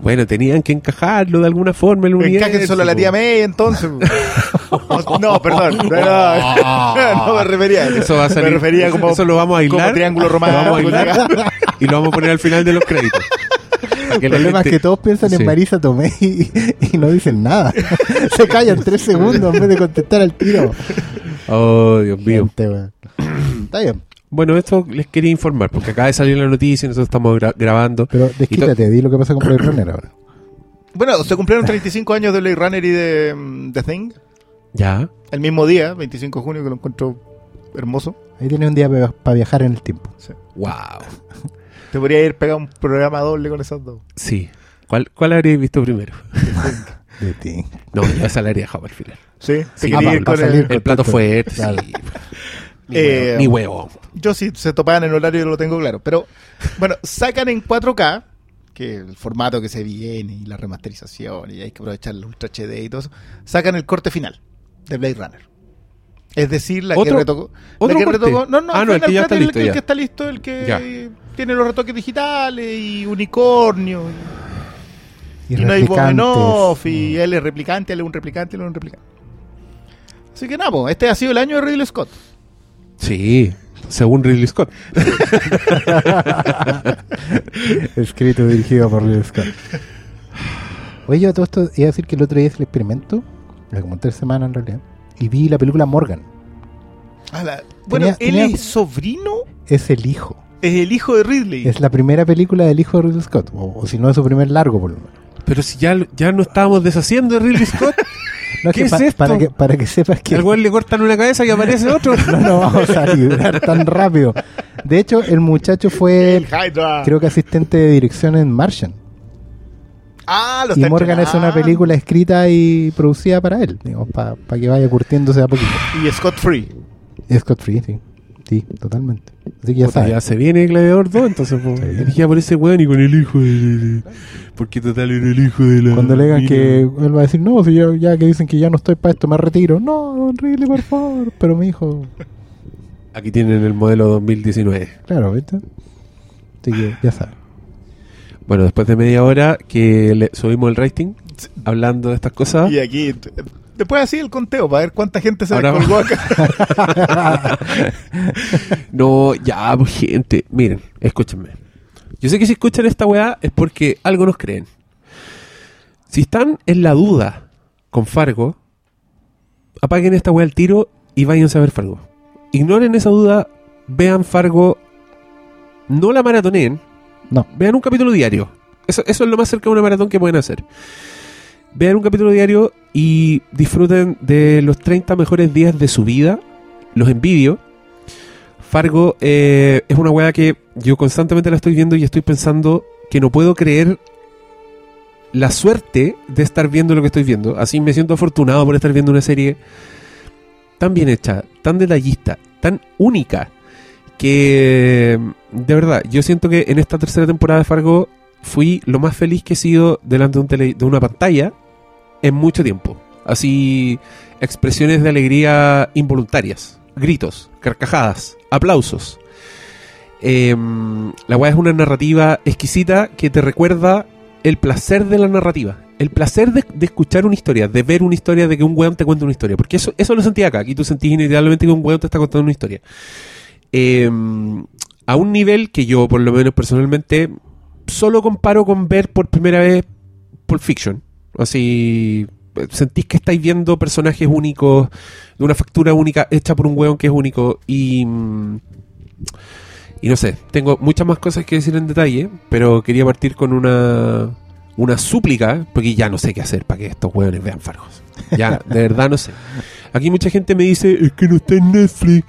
Bueno, tenían que encajarlo de alguna forma en el universo.
Encajen solo a la tía. May, entonces. no, perdón. No, no, no me refería a eso.
Eso va a salir.
Me refería como,
eso lo vamos a aislar.
como triángulo
Lo vamos a
romántico.
aislar y lo vamos a poner al final de los créditos.
El problema es que todos piensan
Sí.
en Marisa Tomei y, y no dicen nada. Se callan tres segundos en vez de contestar al tiro.
Oh, Dios mío.
Gente. Está bien,
Bueno, esto les quería informar, porque acaba de salir la noticia y nosotros estamos gra- grabando.
pero desquítate, di lo que pasa con Blade Runner ahora.
Bueno, se cumplieron 35 años de Blade Runner y de mm, The Thing.
Ya.
El mismo día, 25 de junio, que lo encuentro hermoso.
Ahí tienes un día para viajar en el tiempo.
Wow.
Te podría ir pegado un programa doble con esas dos.
Sí. ¿Cuál, cuál habríais visto primero?
De ti.
No, yo esa la haría al final.
Sí,
Sí, ah,
ir con
salir.
el-
El plato fuerte,
Claro.
sí.
Eh,
huevo. Ni huevo.
Yo sí, se topaban en horario, lo tengo claro. Pero, bueno, sacan en 4K, que el formato que se viene y la remasterización, y hay que aprovechar el Ultra HD y todo eso, sacan el corte final de Blade Runner. Es decir, la que
¿Otro-
retocó.
otro
la que retocó. No, no,
Ah, no, el que ya está
el
listo,
que- el que está listo, el que
Ya.
tiene los retoques digitales y unicornio.
Y,
Y, no hay. Bogenoff, y él es replicante, él es un replicante, él es un replicante. Así que nada, este ha sido el año de Ridley Scott.
Sí. Según Ridley Scott.
Escrito y dirigido por Ridley Scott. Oye, yo a todo esto iba a decir que el otro día hice el experimento, hace como tres semanas en realidad, y vi la película Morgan.
Ah, la- bueno,
Tenía-
él
tenía-
es sobrino,
Es el hijo.
es el hijo de Ridley.
Es la primera película del hijo de Ridley Scott. O, o si no es su primer largo, por lo menos.
Pero si ya, ya no estábamos deshaciendo de Ridley Scott,
No,
¿Qué
que
es
pa-
esto?
Para que, para que sepas que
al güey le cortan una cabeza y aparece otro.
no nos vamos a librar tan rápido. De hecho, el muchacho fue, creo que asistente de dirección en Martian.
Ah, lo
Y Morgan es una película escrita y producida para él, para que vaya curtiéndose a poquito.
Y Scott Free.
Es Scott Free, sí. Sí, totalmente. Así que ya sabes.
ya se viene Gladiador 2, entonces pues, dirigida por ese weón y con el hijo de, de- de- Porque total era el hijo de la.
Cuando le digan
mina.
que él va a decir, no, si yo, ya que dicen que ya no estoy para esto, me retiro. No, don Ridley, por favor. Pero mi hijo,
Aquí tienen el modelo 2019.
claro, ¿viste? Así que ya sabes.
Bueno, después de media hora que le subimos el rating, hablando de estas cosas.
Y aquí, después así el conteo para ver cuánta gente se
Ahora
descolgó acá.
No, ya, pues gente, miren, escúchenme. Yo sé que si escuchan esta weá es porque algo nos creen. Si están en la duda con Fargo, apaguen esta weá al tiro y váyanse a ver Fargo. Ignoren esa duda, vean Fargo, no la maratonen,
No.
vean un capítulo diario. Eso, eso es lo más cerca de una maratón que pueden hacer. Vean un capítulo diario y disfruten de los 30 mejores días de su vida. Los envidio. Fargo eh, es una weá que yo constantemente la estoy viendo y estoy pensando que no puedo creer la suerte de estar viendo lo que estoy viendo. Así me siento afortunado por estar viendo una serie tan bien hecha, tan detallista, tan única, que de verdad, yo siento que en esta tercera temporada de Fargo fui lo más feliz que he sido delante de, una pantalla en mucho tiempo. Así, expresiones de alegría involuntarias, gritos, carcajadas, aplausos. Em, la weá es una narrativa exquisita que te recuerda el placer de la narrativa. El placer de, escuchar una historia, de ver una historia, de que un weón te cuente una historia. Porque eso, eso lo sentí acá. Aquí tú sentís inevitablemente que un weón te está contando una historia. Em, a un nivel que yo, por lo menos personalmente, solo comparo con ver por primera vez Pulp Fiction. Así, sentís que estáis viendo personajes únicos, de una factura única, hecha por un weón que es único. Y. mm, Y no sé, tengo muchas más cosas que decir en detalle, pero quería partir con una. Una súplica, porque ya no sé qué hacer para que estos hueones vean Fargos. Ya, de verdad no sé. Aquí mucha gente me dice, es que no está en Netflix.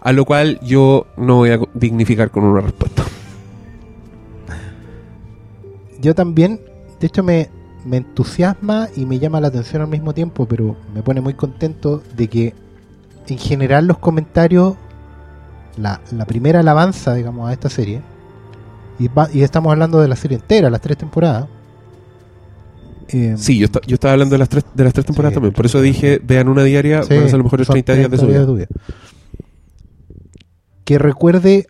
A lo cual yo no voy a dignificar con una respuesta.
Yo también, de hecho, me, me entusiasma y me llama la atención al mismo tiempo, pero me pone muy contento de que en general los comentarios, la, la primera alabanza, digamos, a esta serie, y, va- y estamos hablando de la serie entera, las tres temporadas. eh,
Sí, yo, esta- yo estaba hablando de las tres, de las tres temporadas
Sí.
también. Por eso dije, vean una diaria,
Sí,
a lo mejor
son
30 días de su
30
vida.
Que recuerde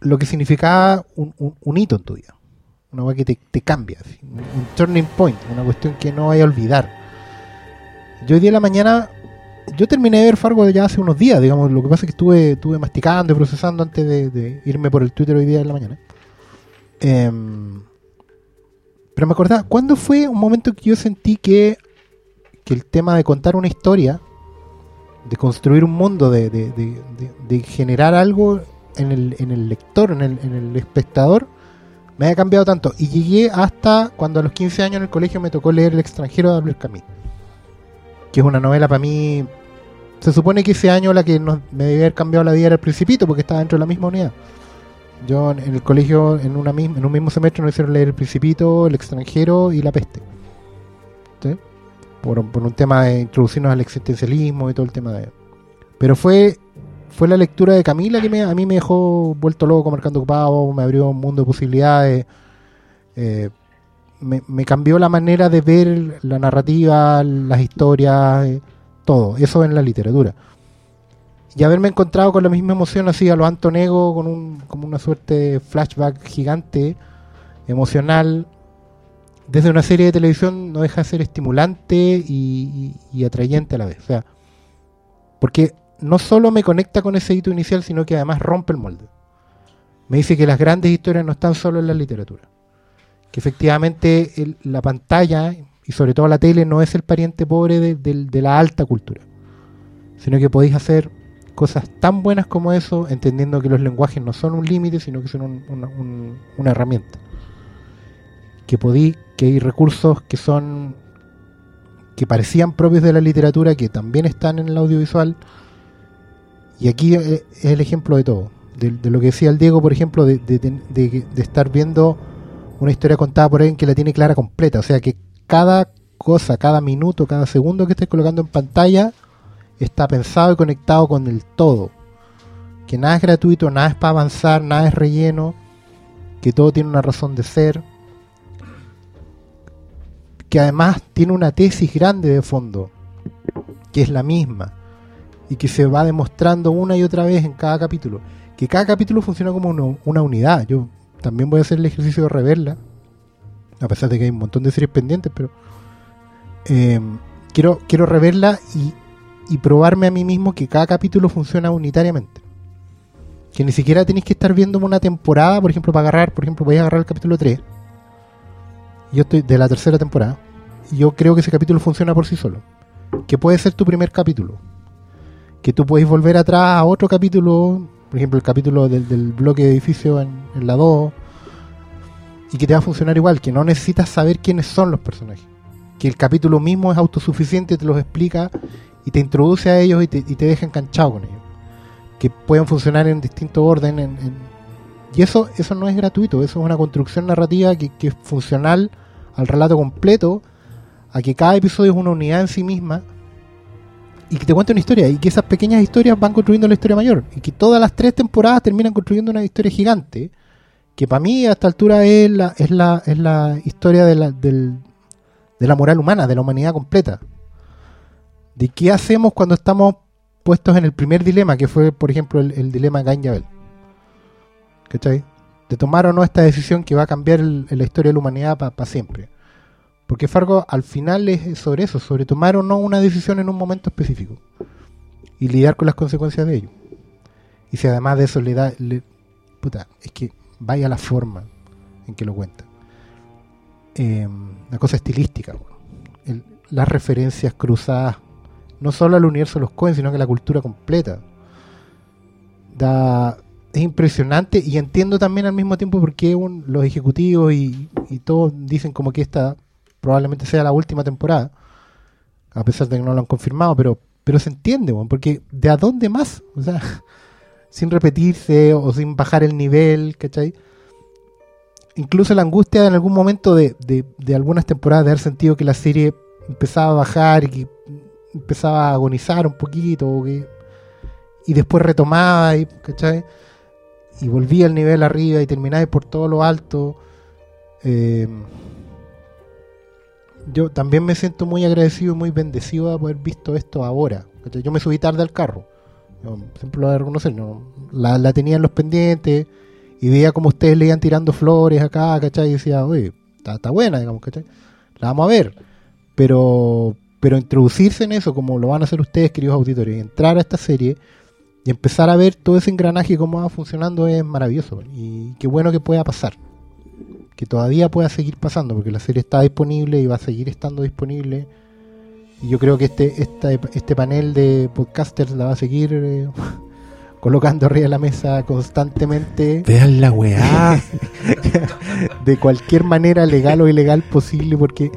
lo que significaba un, un- un hito en tu vida. Una cosa que te, cambia. Un, turning point. Una cuestión que no vaya a olvidar. Yo hoy día en la mañana. Yo terminé de ver Fargo ya hace unos días, digamos. Lo que pasa es que estuve, estuve masticando y procesando antes de, de irme por el Twitter hoy día en la mañana. Em, pero me acordaba, ¿cuándo fue un momento que yo sentí que, que el tema de contar una historia, de construir un mundo, de, de- de- de- de generar algo en el, en el lector, en el, en el espectador, me había cambiado tanto? Y llegué hasta cuando a los 15 años en el colegio me tocó leer El extranjero de Albert Camus, que es una novela para mí... Se supone que ese año la que nos- me debía haber cambiado la vida era el Principito, porque estaba dentro de la misma unidad. Yo en el colegio, en, una, en un mismo semestre, nos hicieron leer El Principito, El extranjero y La peste. ¿Sí? Por, por un tema de introducirnos al existencialismo y todo el tema de... Pero fue fue la lectura de Camila que me, a mí me dejó vuelto loco, marcando ocupado, me abrió un mundo de posibilidades. eh, me, me cambió la manera de ver la narrativa, las historias, eh, todo. Eso en la literatura. Y haberme encontrado con la misma emoción así a lo Antonego, con un, como una suerte de flashback gigante, emocional, desde una serie de televisión no deja de ser estimulante y, y- y atrayente a la vez. O sea, porque no solo me conecta con ese hito inicial, sino que además rompe el molde. Me dice que las grandes historias no están solo en la literatura. Que efectivamente la pantalla y sobre todo la tele no es el pariente pobre de, la alta cultura. Sino que podéis hacer cosas tan buenas como eso, entendiendo que los lenguajes no son un límite, sino que son un- una, un- una herramienta. Que podí, que hay recursos que son que parecían propios de la literatura, que también están en el audiovisual. Y aquí eh, es el ejemplo de todo. De, lo que decía el Diego, por ejemplo, de- de- de estar viendo una historia contada por alguien que la tiene clara completa. O sea que cada cosa, cada minuto, cada segundo que estés colocando en pantalla está pensado y conectado con el todo. Que nada es gratuito, nada es para avanzar, nada es relleno, que todo tiene una razón de ser. Que además tiene una tesis grande de fondo, que es la misma, y que se va demostrando una y otra vez en cada capítulo. Que cada capítulo funciona como una, una unidad. Yo también voy a hacer el ejercicio de reverla, a pesar de que hay un montón de series pendientes, pero eh, quiero, quiero reverla y, y probarme a mí mismo que cada capítulo funciona unitariamente. Que ni siquiera tenéis que estar viendo una temporada, por ejemplo, para agarrar, por ejemplo, voy a agarrar el capítulo 3. Yo estoy de la tercera temporada. Y yo creo que ese capítulo funciona por sí solo. Que puede ser tu primer capítulo. Que tú podéis volver atrás a otro capítulo, por ejemplo, el capítulo del, bloque de edificio en, en la 2. Y que te va a funcionar igual, que no necesitas saber quiénes son los personajes. Que el capítulo mismo es autosuficiente, te los explica y te introduce a ellos y te, y te deja enganchado con ellos. Que pueden funcionar en distinto orden. en- en- y eso, eso no es gratuito, eso es una construcción narrativa que es funcional al relato completo, a que cada episodio es una unidad en sí misma y que te cuenta una historia y que esas pequeñas historias van construyendo la historia mayor y que todas las tres temporadas terminan construyendo una historia gigante que para mí a esta altura es la, es la, es la historia de la, del- de la moral humana, de la humanidad completa de qué hacemos cuando estamos puestos en el primer dilema, que fue, por ejemplo, el, dilema de Cain y Abel. ¿Cachai? De tomar o no esta decisión que va a cambiar el- la historia de la humanidad para siempre. Porque Fargo al final es sobre eso, sobre tomar o no una decisión en un momento específico. Y lidiar con las consecuencias de ello. Y si además de eso le da... puta, es que vaya la forma en que lo cuenta. Eh, una cosa estilística. las referencias cruzadas no solo al universo de los Cohen, sino que a la cultura completa. Da, es impresionante y entiendo también al mismo tiempo por qué los ejecutivos y, y todos dicen como que esta probablemente sea la última temporada, a pesar de que no lo han confirmado, pero, pero se entiende, porque ¿de a dónde más? O sea, sin repetirse o sin bajar el nivel, ¿cachai? Incluso la angustia en algún momento de, de, algunas temporadas de haber sentido que la serie empezaba a bajar y que empezaba a agonizar un poquito y después retomaba y, ¿cachai? y volvía al nivel arriba y terminaba por todo lo alto Eh, yo también me siento muy agradecido y muy bendecido de haber visto esto ahora yo me subí tarde al carro yo siempre lo voy a reconocer ¿no? la, la tenía en los pendientes y veía como ustedes le iban tirando flores acá ¿cachai? y decía oye está, buena digamos ¿cachai? la vamos a ver pero pero introducirse en eso como lo van a hacer ustedes queridos auditores y entrar a esta serie y empezar a ver todo ese engranaje cómo va funcionando es maravilloso y qué bueno que pueda pasar que todavía pueda seguir pasando porque la serie está disponible y va a seguir estando disponible y yo creo que este esta- este panel de podcasters la va a seguir eh, colocando arriba de la mesa constantemente
Vean la weá.
de cualquier manera legal o ilegal posible porque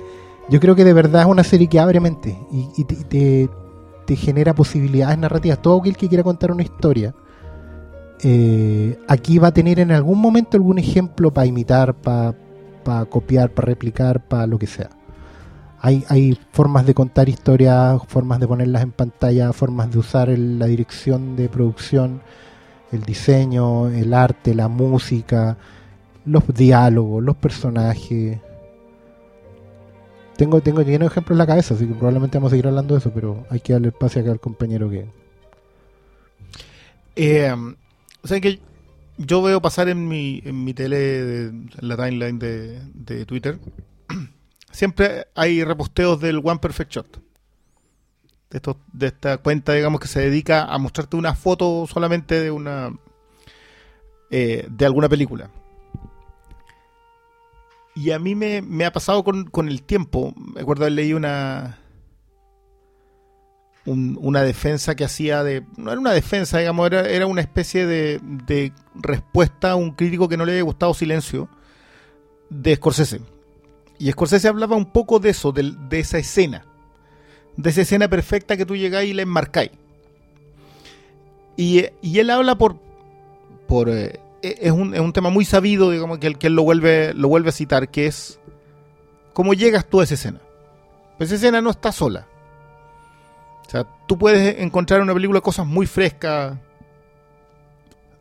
yo creo que de verdad es una serie que abre mente y, y te, te- te genera posibilidades narrativas. Todo aquel que quiera contar una historia eh, aquí va a tener en algún momento algún ejemplo para imitar, para copiar, para replicar, para lo que sea. Hay, hay formas de contar historias, formas de ponerlas en pantalla, formas de usar la dirección de producción, el diseño, el arte, la música, los diálogos, los personajes. Tengo, tengo lleno de ejemplos en la cabeza, así que probablemente vamos a seguir hablando de eso, pero hay que darle espacio acá al compañero que.
Eh, o sea que yo veo pasar en mi, en mi tele, de- en la timeline de, de Twitter, siempre hay reposteos del One Perfect Shot. De, estos, de esta cuenta, digamos, que se dedica a mostrarte una foto solamente de una eh, de alguna película. Y a mí me, me ha pasado con, con el tiempo. Me acuerdo haber leído una un- una defensa que hacía de. No era una defensa, digamos, era, era una especie de, de respuesta a un crítico que no le había gustado Silencio de Scorsese. Y Scorsese hablaba un poco de eso, de, esa escena. De esa escena perfecta que tú llegáis y la enmarcáis. Y, él habla por. por eh, es, un, es un tema muy sabido, digamos, que que él lo, vuelve, lo vuelve a citar, que es. ¿Cómo llegas tú a esa escena? Pues esa escena no está sola O sea, tú puedes encontrar en una película cosas muy frescas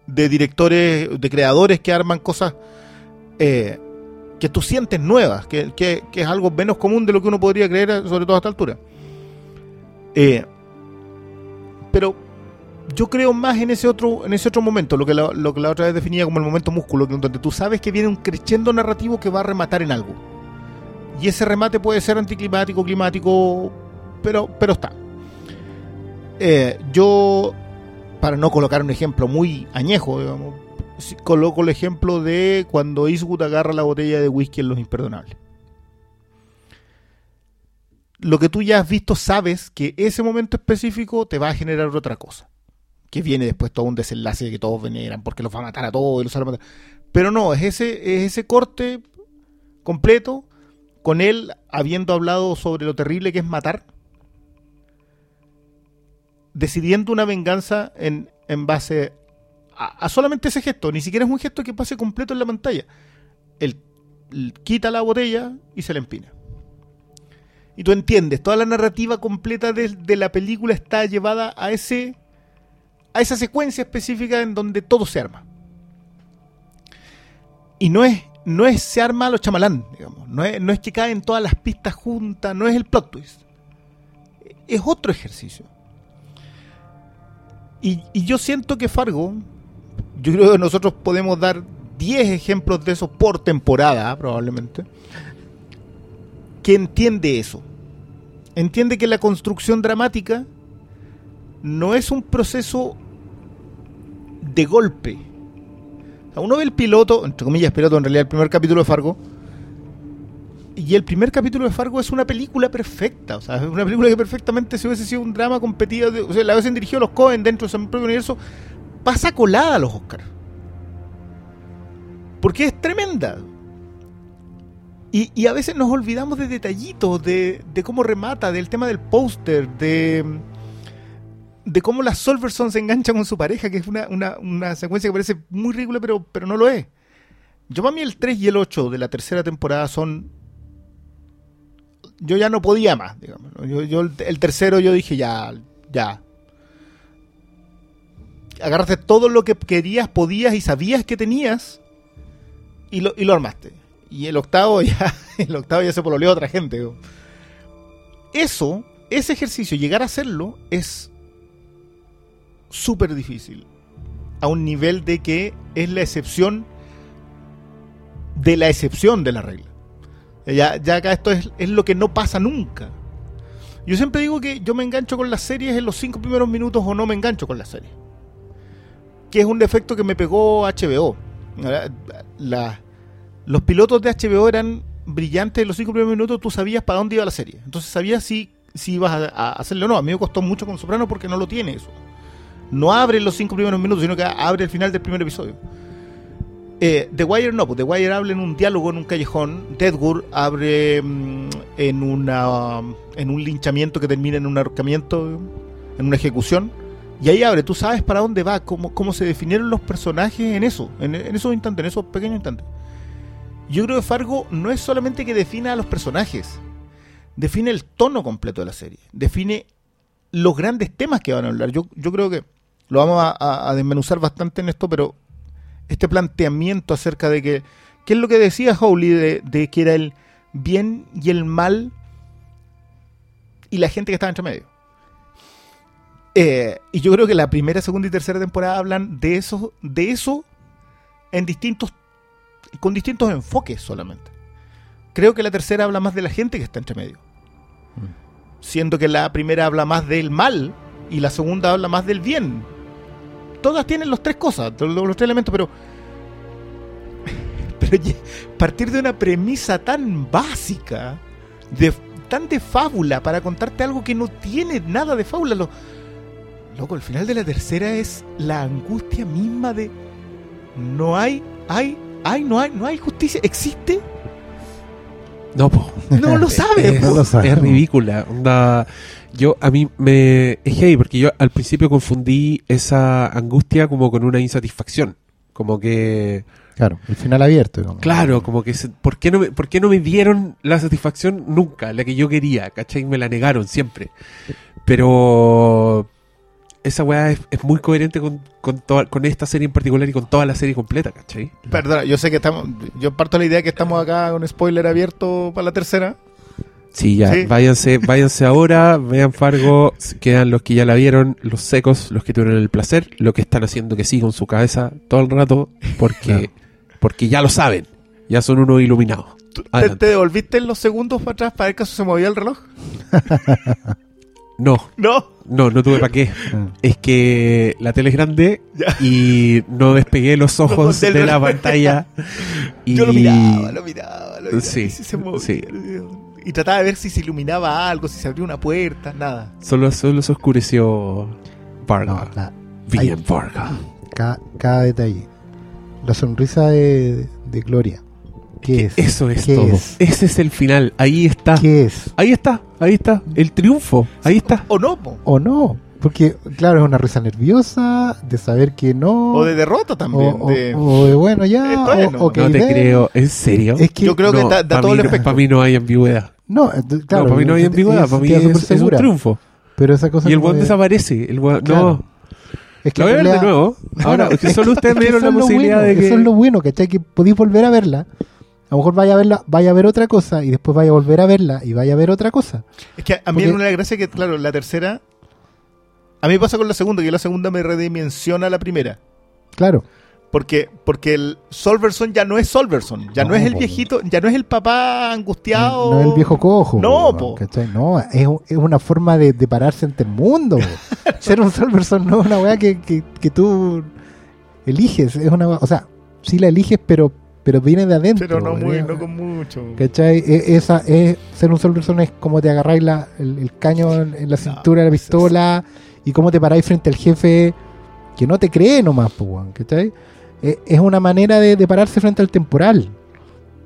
de directores, de creadores que arman cosas eh, que tú sientes nuevas, que, que- es algo menos común de lo que uno podría creer, sobre todo a esta altura. Eh, pero yo creo más en ese otro, en ese otro momento, lo que la, lo que la otra vez definía como el momento músculo, donde tú sabes que viene un crescendo narrativo que va a rematar en algo. Y ese remate puede ser anticlimático, climático, pero, pero está. Eh, yo, para no colocar un ejemplo muy añejo, digamos, coloco el ejemplo de cuando Eastwood agarra la botella de whisky en Los Imperdonables. Lo que tú ya has visto, sabes que ese momento específico te va a generar otra cosa. Que viene después todo un desenlace que todos veneran porque los va a matar a todos y los van a matar. Pero no, es ese, es ese corte completo con él habiendo hablado sobre lo terrible que es matar, decidiendo una venganza en, en base a, solamente ese gesto, ni siquiera es un gesto que pase completo en la pantalla. Él, quita la botella y se la empina. Y tú entiendes, toda la narrativa completa de, de la película está llevada a ese a esa secuencia específica en donde todo se arma. Y no es no es se arma a los chamalán, digamos. No es, no es que caen todas las pistas juntas, no es el plot twist. Es otro ejercicio. Y, y yo siento que Fargo, yo creo que nosotros podemos dar 10 ejemplos de eso por temporada, probablemente, que entiende eso. Entiende que la construcción dramática no es un proceso de golpe. Uno ve el piloto, entre comillas piloto, en realidad el primer capítulo de Fargo, y el primer capítulo de Fargo es una película perfecta, o sea, es una película que perfectamente si hubiese sido un drama competido, o sea, la hubiesen dirigido los Cohen dentro de su propio universo, pasa colada a los Oscars. Porque es tremenda. Y, a veces nos olvidamos de detallitos, de, cómo remata, del tema del póster, de, de cómo la Solverson se engancha con su pareja, que es una, una, una secuencia que parece muy ridícula, pero, pero no lo es. Yo para mí el 3 y el 8 de la tercera temporada son... Yo ya no podía más, digamos. Yo, yo el, tercero yo dije ya, ya. Agarraste todo lo que querías, podías y sabías que tenías y lo, y lo armaste. Y el octavo ya, el octavo ya se pololeó a otra gente. Eso, ese ejercicio, llegar a hacerlo es súper difícil. A un nivel de que es la excepción de la excepción de la regla. Ya, ya acá esto es, es lo que no pasa nunca. Yo siempre digo que yo me engancho con las series en los cinco primeros minutos o no me engancho con las series. Que es un defecto que me pegó HBO. Los pilotos de HBO eran brillantes en los cinco primeros minutos, tú sabías para dónde iba la serie. Entonces sabías si, si ibas a, a hacerlo o no. A mí me costó mucho con Soprano porque no lo tiene eso. No abre los cinco primeros minutos, sino que abre al final del primer episodio. Eh, The Wire no, pues The Wire habla en un diálogo en un callejón. Deadwood abre mm, en una un linchamiento que termina en un ahorcamiento, en una ejecución. Y ahí abre, tú sabes para dónde va, cómo, cómo se definieron los personajes en eso, en, esos instantes, en esos pequeños instantes. Yo creo que Fargo no es solamente que defina a los personajes, define el tono completo de la serie, define los grandes temas que van a hablar. Yo, yo creo que lo vamos a desmenuzar bastante en esto, pero este planteamiento acerca de que, ¿qué es lo que decía Howley de, de que era el bien y el mal y la gente que estaba entre medio? Eh, y yo creo que la primera, segunda y tercera temporada hablan de eso, de eso en distintos, con distintos enfoques solamente. Creo que la tercera habla más de la gente que está entre medio. Siendo que la primera habla más del mal y la segunda habla más del bien. Todas tienen los tres cosas, los, los tres elementos, pero. Pero partir de una premisa tan básica, de, tan de fábula, para contarte algo que no tiene nada de fábula. Lo, loco, el final de la tercera es la angustia misma de. No hay, hay, hay, no hay, no hay justicia. ¿Existe?
No, po.
No lo sabes.
es,
no lo sabe.
es ridícula. Onda, yo, a mí me. Es heavy, porque yo al principio confundí esa angustia como con una insatisfacción. Como que.
Claro, el final abierto. digamos.
Claro, como que. se- ¿por, qué no me, ¿Por qué no me dieron la satisfacción nunca? La que yo quería, ¿cachai? Me la negaron siempre. Pero esa weá es, es muy coherente con, con, toda- con esta serie en particular y con toda la serie completa, ¿cachai?
Perdona, yo sé que estamos. Yo parto de la idea que estamos acá con spoiler abierto para la tercera.
Sí, ya,
Sí.
váyanse, váyanse ahora, vean Fargo, quedan los que ya la vieron, los secos, los que tuvieron el placer, lo que están haciendo que siga en su cabeza todo el rato, porque,
Claro.
porque ya lo saben, ya son unos iluminados.
¿Tú- ¿Te, devolviste en los segundos para atrás para ver caso se movía el reloj?
No,
No.
no, no tuve para qué.
Mm.
Es que la tele es grande
Ya.
y no despegué los ojos de la pantalla. Y...
Yo lo miraba, lo miraba, lo miraba.
Sí,
y se movía.
sí.
Y trataba de ver si se iluminaba algo, si se abría una puerta, nada.
Solo, solo se oscureció Varga.
No, la-
Bien Varga.
cada, cada detalle. La sonrisa de, de Gloria. ¿Qué es?
Eso es
¿Qué
todo.
es?
Ese es el final. Ahí está.
¿Qué es?
Ahí está. Ahí está. El triunfo. Ahí está.
O no, po.
¿O no? Porque, claro, es una risa nerviosa, de saber que no.
O de derrota también.
o-
de-
o de, bueno, ya. O-
no.
te
ven.
creo. ¿En serio?
Es que.
Yo creo que da, todo
mí,
el efecto.
para mí no hay ambigüedad.
No, eh, claro.
no, para mí no hay ambigüedad.
es-
Para mí es, un triunfo.
Pero esa cosa.
Y el buen
de-
desaparece. El
Claro.
No.
Es que
La voy a ver de nuevo. Ahora, es que solo ustedes
es
me dieron
eso
la
es lo
posibilidad
bueno,
de que.
Eso es lo bueno, ¿cachai? Que podéis volver a verla. A lo mejor vaya a verla, vaya a ver otra cosa y después vaya a volver a verla y vaya a ver otra cosa.
Es que a mí
Porque-
es una gracia que, claro, la tercera. A mí me pasa con la segunda, que la segunda me redimensiona la primera.
Claro.
Porque, porque el Solverson ya no es Solverson, ya no,
No,
es el viejito, ya no es el papá angustiado.
No, no es el viejo cojo.
No,
po,
po.
¿cachai? No, es, es una forma de, de pararse ante el mundo. Ser un Solverson no es una weá que, que, que tú eliges. Es una weá- o sea, sí la eliges, pero, pero viene de adentro.
Pero no, muy, no con mucho.
¿Cachai? E- Esa, es, ser un Solverson es como te agarráis la, el, el caño en, la cintura de la
es-
pistola y cómo te paráis frente al jefe que no te cree nomás, po, weón, ¿cachai? E- Es una manera de, de pararse frente al temporal.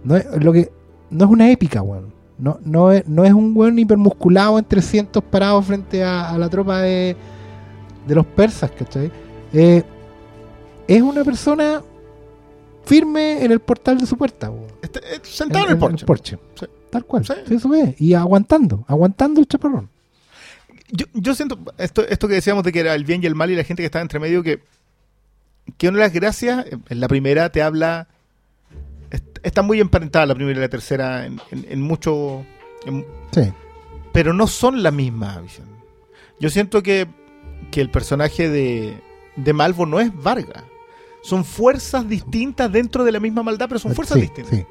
No es, lo que, no es una épica, weón. No, no, es, no es un weón hipermusculado en 300 parados frente a, a la tropa de, de los persas, ¿cachai? Eh, es una persona firme en el portal de su puerta, weón.
Este- eh, sentado en, el porche. Sí.
Tal cual.
Sí.
Sí, Eso es. Y aguantando, aguantando el chaparrón.
Yo, yo siento esto, esto que decíamos de que era el bien y el mal y la gente que estaba entre medio, que, que una de las gracias, en la primera te habla, est- está muy emparentada la primera y la tercera en, en- en mucho, en-
Sí.
pero no son la misma visión. Yo siento que, que el personaje de, de Malvo no es Varga. Son fuerzas distintas dentro de la misma maldad, pero son fuerzas
sí,
distintas.
sí.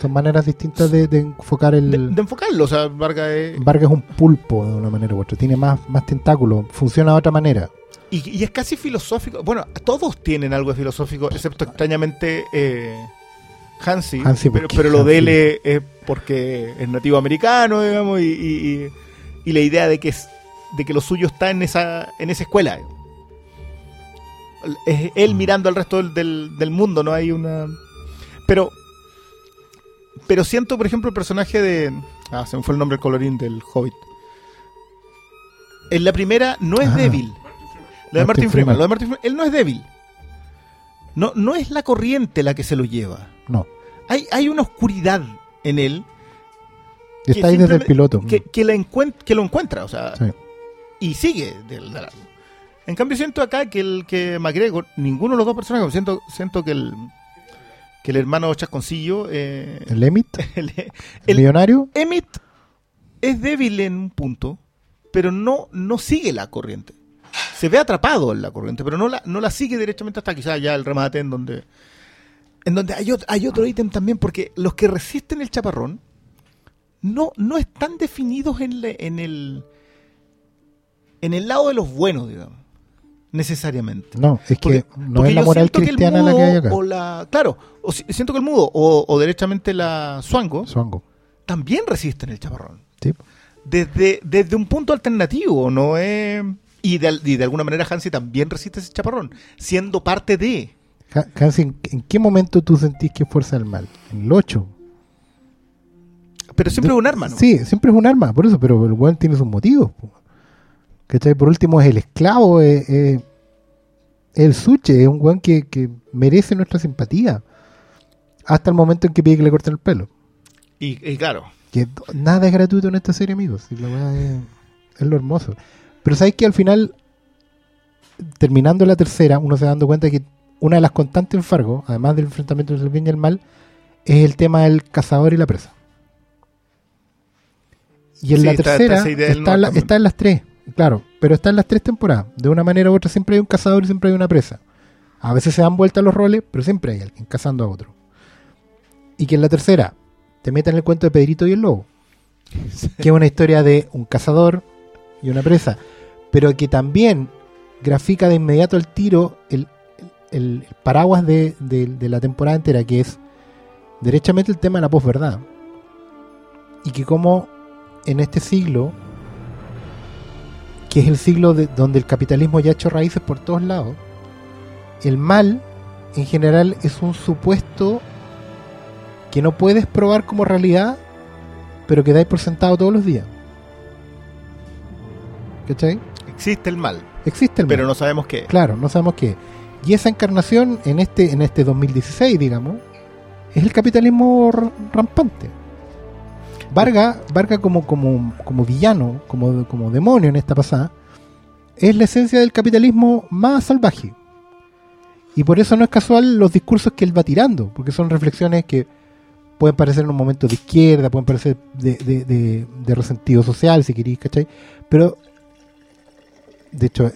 Son maneras distintas de, de enfocar el.
De, de enfocarlo, o sea, Varga es...
Vargas es un pulpo de una manera u otra. Tiene más, más tentáculos. Funciona de otra manera.
Y, y es casi filosófico. Bueno, todos tienen algo de filosófico, excepto extrañamente eh, Hansi.
Hansi,
pero, pero lo de él es, es porque es nativo americano, digamos, y, y- la idea de que es, de que lo suyo está en esa, en esa escuela. Es él
Mm.
mirando al resto del, del, del mundo, no hay una. Pero. Pero siento, por ejemplo, el personaje de. Ah, se me fue el nombre del colorín del Hobbit. En la primera no es
Ah.
débil. Lo de
Martin
Martin Freeman.
Freeman.
Lo de Martin Freeman, él no es débil. No, no es la corriente la que se lo lleva.
No.
Hay, hay una oscuridad en él
Está ahí desde el piloto.
que, que, la encuent- que lo encuentra, o sea,
Sí.
y sigue del, de largo. En cambio siento acá que el que McGregor, ninguno de los dos personajes, siento, siento que el que el hermano Chasconcillo, eh,
El Emit,
el,
el,
el-
millonario.
Emmett es débil en un punto, pero no, no sigue la corriente. Se ve atrapado en la corriente, pero no la, no la sigue directamente hasta quizás ya el remate en donde en donde hay, ot- hay otro ítem también, porque los que resisten el chaparrón no, no están definidos en, le- en el en el lado de los buenos, digamos, necesariamente.
No, es
Porque-
que no
porque
es la moral
siento que el
cristiana la que hay acá.
mudo O la, claro, o si- siento que el mudo o, o derechamente la suango
Suango.
también resisten el chaparrón
Sí.
desde, desde un punto alternativo, no es... Y de, y de alguna manera Hansi también resiste ese chaparrón, siendo parte de...
Ha- Hansi, ¿en, qué momento tú sentís que es fuerza del mal? En el 8.
Pero siempre es un arma, ¿no?
Sí, siempre es un arma, por eso, pero el weón tiene sus motivos. ¿Cachai? Por último es el esclavo, es, el suche, es un weón que, que merece nuestra simpatía. Hasta el momento en que pide que le corten el pelo.
Y, y claro,
Que nada es gratuito en esta serie, amigos. y la weá es, es lo hermoso. Pero sabéis que al final, terminando la tercera, uno se dando cuenta que una de las constantes en Fargo, además del enfrentamiento entre el bien y el mal, es el tema del cazador y la presa. Y en
Sí,
la
está-
tercera está, la- está en las tres, claro, pero está en las tres temporadas. De una manera u otra siempre hay un cazador y siempre hay una presa. A veces se dan vueltas los roles, pero siempre hay alguien cazando a otro. Y que en la tercera te metan el cuento de Pedrito y el lobo, que es una historia de un cazador y una presa, pero que también grafica de inmediato el tiro el, el- paraguas de, de- la temporada entera, que es derechamente el tema de la posverdad. Y que como en este siglo, que es el siglo de, donde el capitalismo ya ha hecho raíces por todos lados, el mal en general es un supuesto que no puedes probar como realidad, pero que dais por sentado todos los días. ¿Cachai?
Existe el mal,
Existe el mal.
pero no sabemos qué.
Claro, no sabemos qué. Y esa encarnación en este, en este 2016, digamos, es el capitalismo rampante. Varga, Varga como, como, como villano, como, como demonio en esta pasada, es la esencia del capitalismo más salvaje. Y por eso no es casual los discursos que él va tirando, porque son reflexiones que pueden parecer en un momento de izquierda, pueden parecer de, de, de- de resentido social, si queréis, ¿cachai? Pero, de hecho,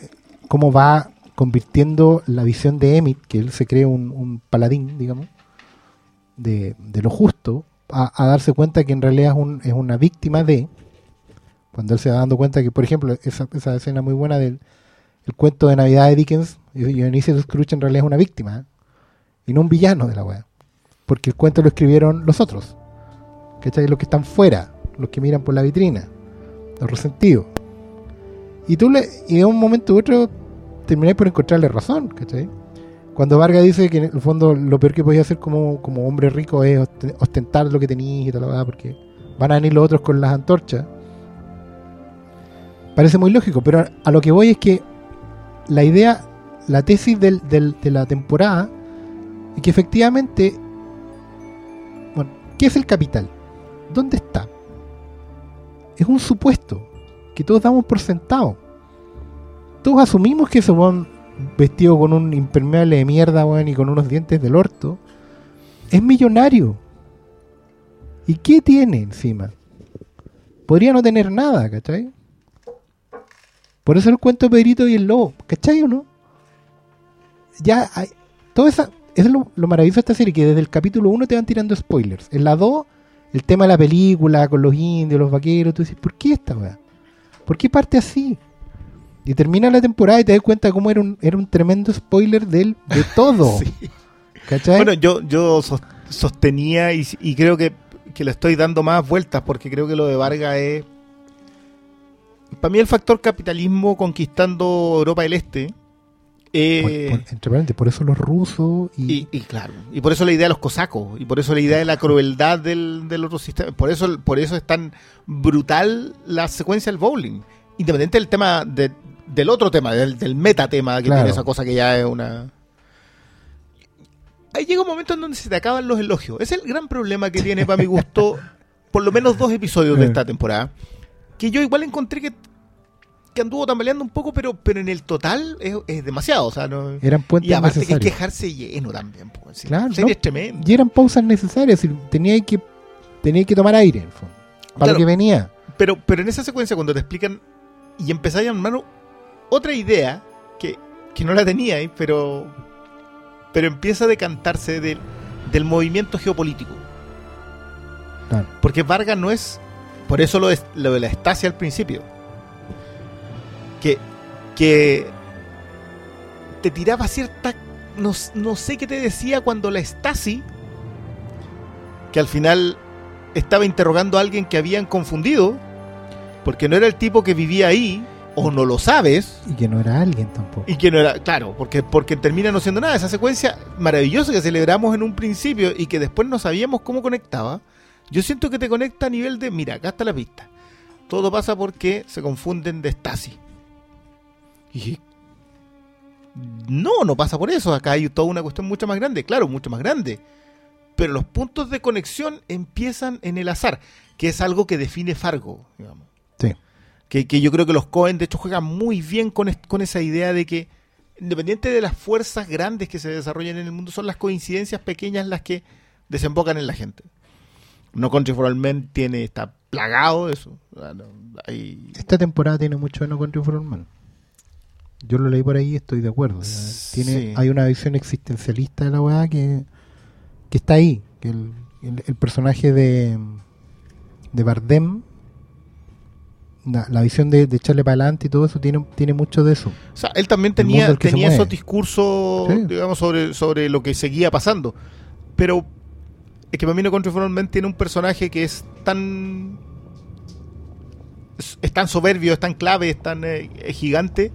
cómo va convirtiendo la visión de Emmett, que él se cree un, un paladín, digamos, de, de lo justo, a, a darse cuenta que en realidad es, un- es una víctima de, cuando él se va dando cuenta que, por ejemplo, esa, esa escena muy buena del el cuento de Navidad de Dickens, y Dionisio Scrooge en realidad es una víctima, ¿eh? y no un villano de la weá. Porque el cuento lo escribieron los otros, ¿cachai? Los que están fuera, los que miran por la vitrina, los resentidos. Y tú le, y de un momento u otro termináis por encontrarle razón, ¿cachai? Cuando Vargas dice que en el fondo lo peor que podía hacer como, como hombre rico es osten- ostentar lo que tenías y tal, porque van a venir los otros con las antorchas. Parece muy lógico, pero a lo que voy es que la idea, la tesis de la temporada es que efectivamente, bueno, ¿qué es el capital? ¿Dónde está? Es un supuesto que todos damos por sentado. Todos asumimos que ese weón vestido con un impermeable de mierda, weón, y con unos dientes del orto, es millonario. ¿Y qué tiene encima? Podría no tener nada, ¿cachai? Por eso el cuento de Pedrito y el lobo, ¿cachai o no? Ya hay. Todo esa. Es lo, lo maravilloso de esta serie, que desde el capítulo 1 te van tirando spoilers. En la 2, el tema de la película, con los indios, los vaqueros, tú dices, ¿por qué esta weá? ¿Por qué parte así? Y termina la temporada y te das cuenta cómo era un, era un tremendo spoiler del, de todo.
Sí.
¿Cachai?
Bueno, yo, yo sos- sostenía y, y creo que, que le estoy dando más vueltas porque creo que lo de Vargas es. Para mí, el factor capitalismo conquistando Europa del Este. eh,
Por- por- entre paréntesis, por eso los rusos y,
y, y claro, y por eso la idea de los cosacos, y por eso la idea de la crueldad del, del otro sistema, por eso, por eso es tan brutal la secuencia del bowling, independiente del tema, de- del otro tema, del, del metatema que
Claro.
tiene esa cosa que ya es una... Ahí llega un momento en donde se te acaban los elogios. Es el gran problema que tiene, para mi gusto, por lo menos dos episodios de esta temporada, que yo igual encontré que, que anduvo tambaleando un poco, pero, pero en el total es, es demasiado, o sea, no...
eran puentes
Y aparte que hay que
necesarios.
dejarse lleno también. Pues, sí.
Claro,
es tremenda.
Y eran pausas necesarias. Tenía que, tenía que tomar aire, en fondo. Para
Claro.
lo que venía.
Pero, pero en esa secuencia, cuando te explican y empezáis a armar otra idea que, que no la teníais, pero, pero empieza a decantarse del, del movimiento geopolítico.
Claro.
Porque Vargas no es. Por eso lo de, lo de la estasia al principio. Que, que te tiraba cierta. No, no sé qué te decía cuando la Stasi. Que al final estaba interrogando a alguien que habían confundido. Porque no era el tipo que vivía ahí. O no lo sabes.
Y que no era alguien tampoco.
Y que no era, claro, porque, porque termina no siendo nada. Esa secuencia maravillosa que celebramos en un principio y que después no sabíamos cómo conectaba. Yo siento que te conecta a nivel de, mira, acá está la pista. Todo pasa porque se confunden de Stasi. Y no, no pasa por eso. Acá hay toda una cuestión mucho más grande, claro, mucho más grande. Pero los puntos de conexión empiezan en el azar, que es algo que define Fargo, digamos. Que, que yo creo que los Cohen, de hecho, juegan muy bien con, esa idea de que, independiente de las fuerzas grandes que se desarrollan en el mundo, son las coincidencias pequeñas las que desembocan en la gente. No Country for All Men tiene, está plagado de eso. Hay-
Esta temporada tiene mucho de No Country for Men. Yo lo leí por ahí y estoy de acuerdo. Tiene,
Sí.
Hay una visión existencialista de la weá que, que está ahí. Que el, el- el personaje de, de Bardem, la, la visión de, de echarle para adelante y todo eso, tiene, tiene mucho de eso.
O sea, él también tenía, tenía esos discursos,
Sí.
digamos, sobre, sobre lo que seguía pasando. Pero es que para mí No Country for tiene un personaje que es tan... Es, es tan soberbio, es tan clave, es tan eh, gigante,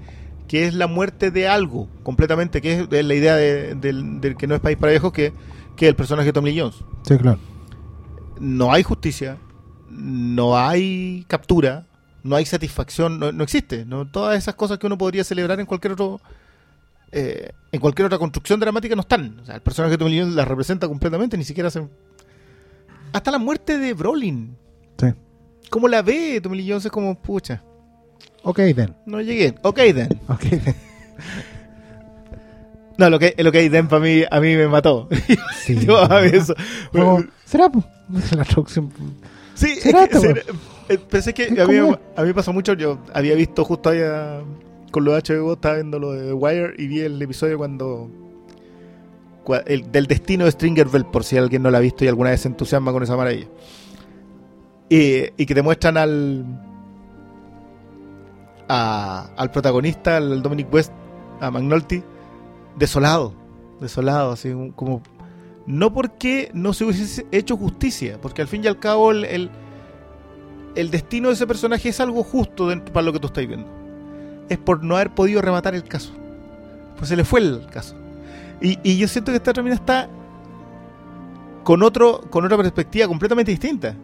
que es la muerte de algo, completamente, que es, es la idea de- del, del que no es país para viejos, que, que el personaje de Tommy Lee Jones.
Sí, claro.
No hay justicia, no hay captura, no hay satisfacción, no, no existe. ¿no? Todas esas cosas que uno podría celebrar en cualquier otro eh, en cualquier otra construcción dramática no están. O sea, el personaje de Jones las representa completamente, ni siquiera hacen... Hasta la muerte de Brolin.
Sí.
¿Cómo la ve Tommy Lee Jones? Es como, pucha,
Ok, then.
no llegué. Ok, then.
Ok, then.
No, lo que, lo que then para mí, a mí me mató.
Sí.
Yo, a mí eso.
Como, ¿Será? La traducción.
Sí, es
¿Será
que, ser- eh, pensé que
¿Qué
a mí,
comida?
a mí me pasó mucho. Yo había visto justo allá con lo de HBO, estaba viendo lo de Wire y vi el episodio cuando. cua- el, del destino de Stringer Bell, por si alguien no lo ha visto y alguna vez se entusiasma con esa maravilla. Y, y que te muestran al. a- al protagonista, al Dominic West, a McNulty, desolado. Desolado, así como no porque no se hubiese hecho justicia, porque al fin y al cabo el, el, el destino de ese personaje es algo justo dentro, para lo que tú estás viendo. Es por no haber podido rematar el caso. Pues se le fue el caso. Y, y yo siento que esta mina está con, otro, con otra perspectiva completamente distinta.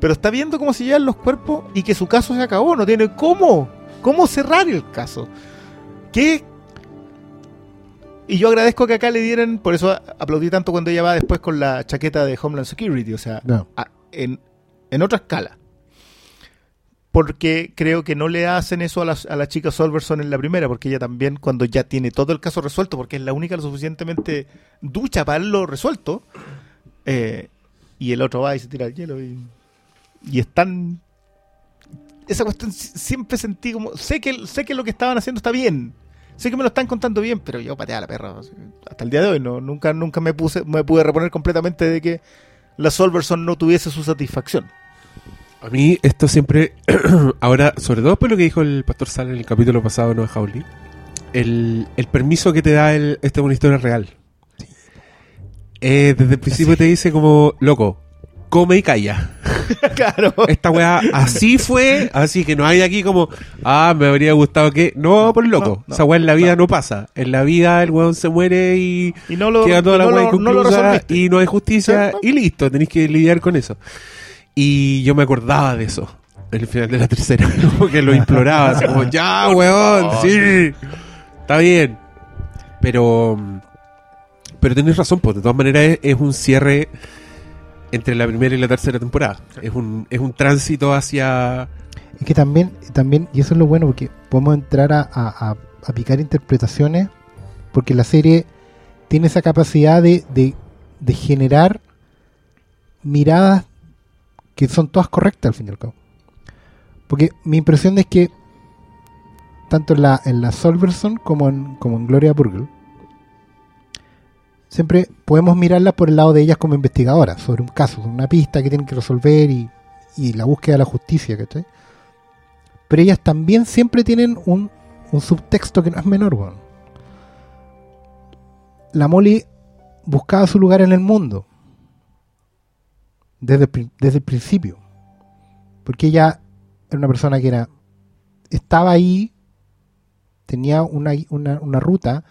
Pero está viendo cómo se llevan los cuerpos y que su caso se acabó. No tiene cómo. ¿Cómo cerrar el caso? ¿Qué y yo agradezco que acá le dieran, por eso aplaudí tanto cuando ella va después con la chaqueta de Homeland Security, o sea,
No.
a- en, en otra escala. Porque creo que no le hacen eso a la, a la chica Solverson en la primera, porque ella también, cuando ya tiene todo el caso resuelto, porque es la única lo suficientemente ducha para haberlo resuelto, eh, y el otro va y se tira al hielo y, y es tan... Esa cuestión si- siempre sentí como... Sé que, sé que lo que estaban haciendo está bien, sé que me lo están contando bien, pero yo pateaba la perra. Hasta el día de hoy no, nunca, nunca me puse, me pude reponer completamente de que la Solverson no tuviese su satisfacción.
A mí esto siempre, ahora, sobre todo por lo que dijo el pastor Sal en el capítulo pasado de Noah Hawley, el, el permiso que te da el, esta es una historia real. Eh, desde el principio te dice como, loco, come y calla.
claro.
Esta weá así fue, así que no hay aquí como, ah, me habría gustado que... No, por loco,
no, no,
esa weá en la vida
no.
no. pasa. En la vida el weón se muere y
Y no lo,
queda toda
y
la
no
weá
no
inconclusa y no hay justicia
Sí,
y listo, tenéis que lidiar con eso. Y yo me acordaba de eso en el final de la tercera, como que lo imploraba, así como, ya, weón, sí, está bien. Pero, pero tenés razón, pues de todas maneras es, es un cierre entre la primera y la tercera temporada. Es un, es un tránsito hacia...
Es que también, también, y eso es lo bueno, porque podemos entrar a, a- a- a picar interpretaciones, porque la serie tiene esa capacidad de, de, de generar miradas que son todas correctas al fin y al cabo. Porque mi impresión es que tanto en la, en la Solverson como en, como en Gloria Burgle, siempre podemos mirarla por el lado de ellas como investigadoras, sobre un caso, sobre una pista que tienen que resolver y, y la búsqueda de la justicia, ¿cachai? Pero ellas también siempre tienen un, un subtexto que no es menor, weón. La Molly buscaba su lugar en el mundo. Desde, desde el principio. Porque ella era una persona que era. Estaba ahí. Tenía una, una, una ruta.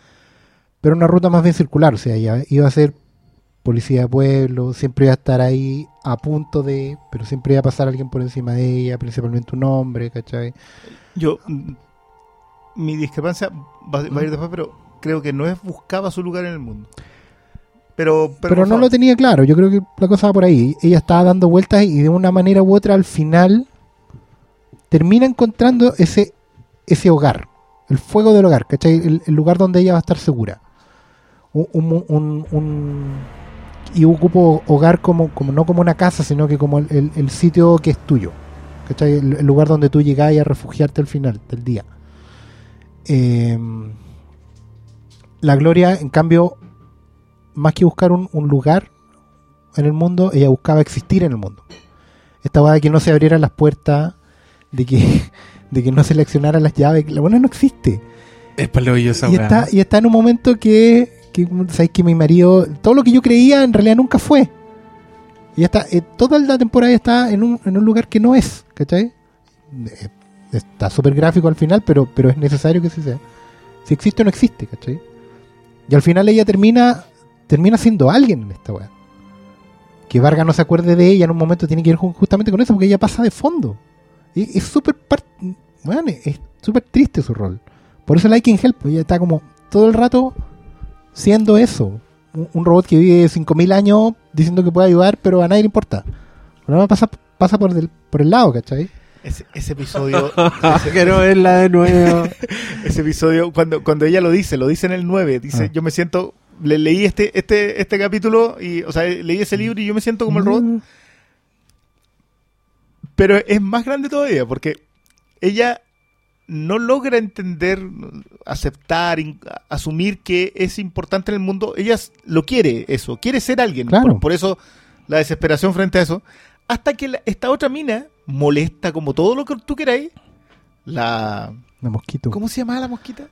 Pero una ruta más bien circular. O sea, ella iba a ser policía de pueblo. Siempre iba a estar ahí a punto de. Pero siempre iba a pasar alguien por encima de ella. Principalmente un hombre, ¿cachai?
Yo, mm, mi discrepancia va, va a ir después, pero creo que no es buscaba su lugar en el mundo. Pero, pero,
no lo tenía claro. Yo creo que la cosa va por ahí. Ella estaba dando vueltas y de una manera u otra al final termina encontrando ese, ese hogar, el fuego del hogar, ¿cachai? El, el lugar donde ella va a estar segura. Un, un- un- un- y ocupo hogar como, como no como una casa, sino que como el, el- el sitio que es tuyo. ¿cachai? El, el lugar donde tú llegás a refugiarte al final del día. Eh, la Gloria, en cambio, más que buscar un, un lugar en el mundo, ella buscaba existir en el mundo. Esta va de que no se abrieran las puertas, de que, de que no seleccionaran las llaves, la buena no existe.
Es
Y
weá.
está, y está en un momento que, que sabéis que mi marido, todo lo que yo creía en realidad nunca fue. Y está, eh, toda la temporada está en un, en un lugar que no es, ¿cachai? Eh, está súper gráfico al final, pero, pero es necesario que sí sea. Si existe o no existe, ¿cachai? Y al final ella termina, termina siendo alguien en esta weá. Que Vargas no se acuerde de ella en un momento tiene que ver ju- justamente con eso, porque ella pasa de fondo. Y es súper es súper triste su rol. Por eso Like in Help, ella está como todo el rato siendo eso. Un, un robot que vive 5000 años diciendo que puede ayudar, pero a nadie le importa. No pasa, pasa por, el, por el lado, ¿cachai?
Ese, ese episodio,
Quiero verla de nuevo.
ese episodio, cuando, cuando ella lo dice, lo dice en el 9, dice,
Ah.
yo me siento, le, leí este, este, este capítulo, y, o sea, leí ese libro y yo me siento como el robot,
Mm,
pero es más grande todavía, porque ella no logra entender, aceptar, in- asumir que es importante en el mundo. Ella lo quiere eso, quiere ser alguien.
Claro.
Por, por eso la desesperación frente a eso. Hasta que la- esta otra mina molesta como todo lo que tú queráis. La...
La mosquito.
¿Cómo se llamaba la mosquita?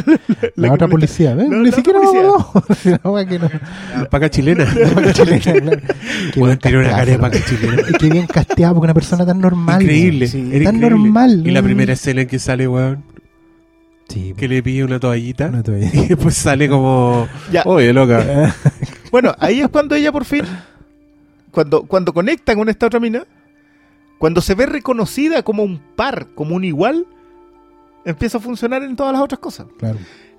La, otra policía. ¿ves?
No,
Ni siquiera
policía.
wea que no-
La paca chilena.
la paca chilena, claro. Qué
tiene una
casteada,
cara de paca chilena.
Y Qué bien casteado porque una persona tan normal.
Increíble.
Sí.
Tan
increíble.
normal,
Y la
¿no?
primera escena en que sale, weón,
Sí,
que le pide una toallita.
Una toalla.
Y después sale como.
Ya.
Oye, loca.
Bueno, ahí es cuando ella por fin, cuando, cuando conecta con esta otra mina, cuando se ve reconocida como un par, como un igual, empieza a funcionar en todas las otras cosas.
claro.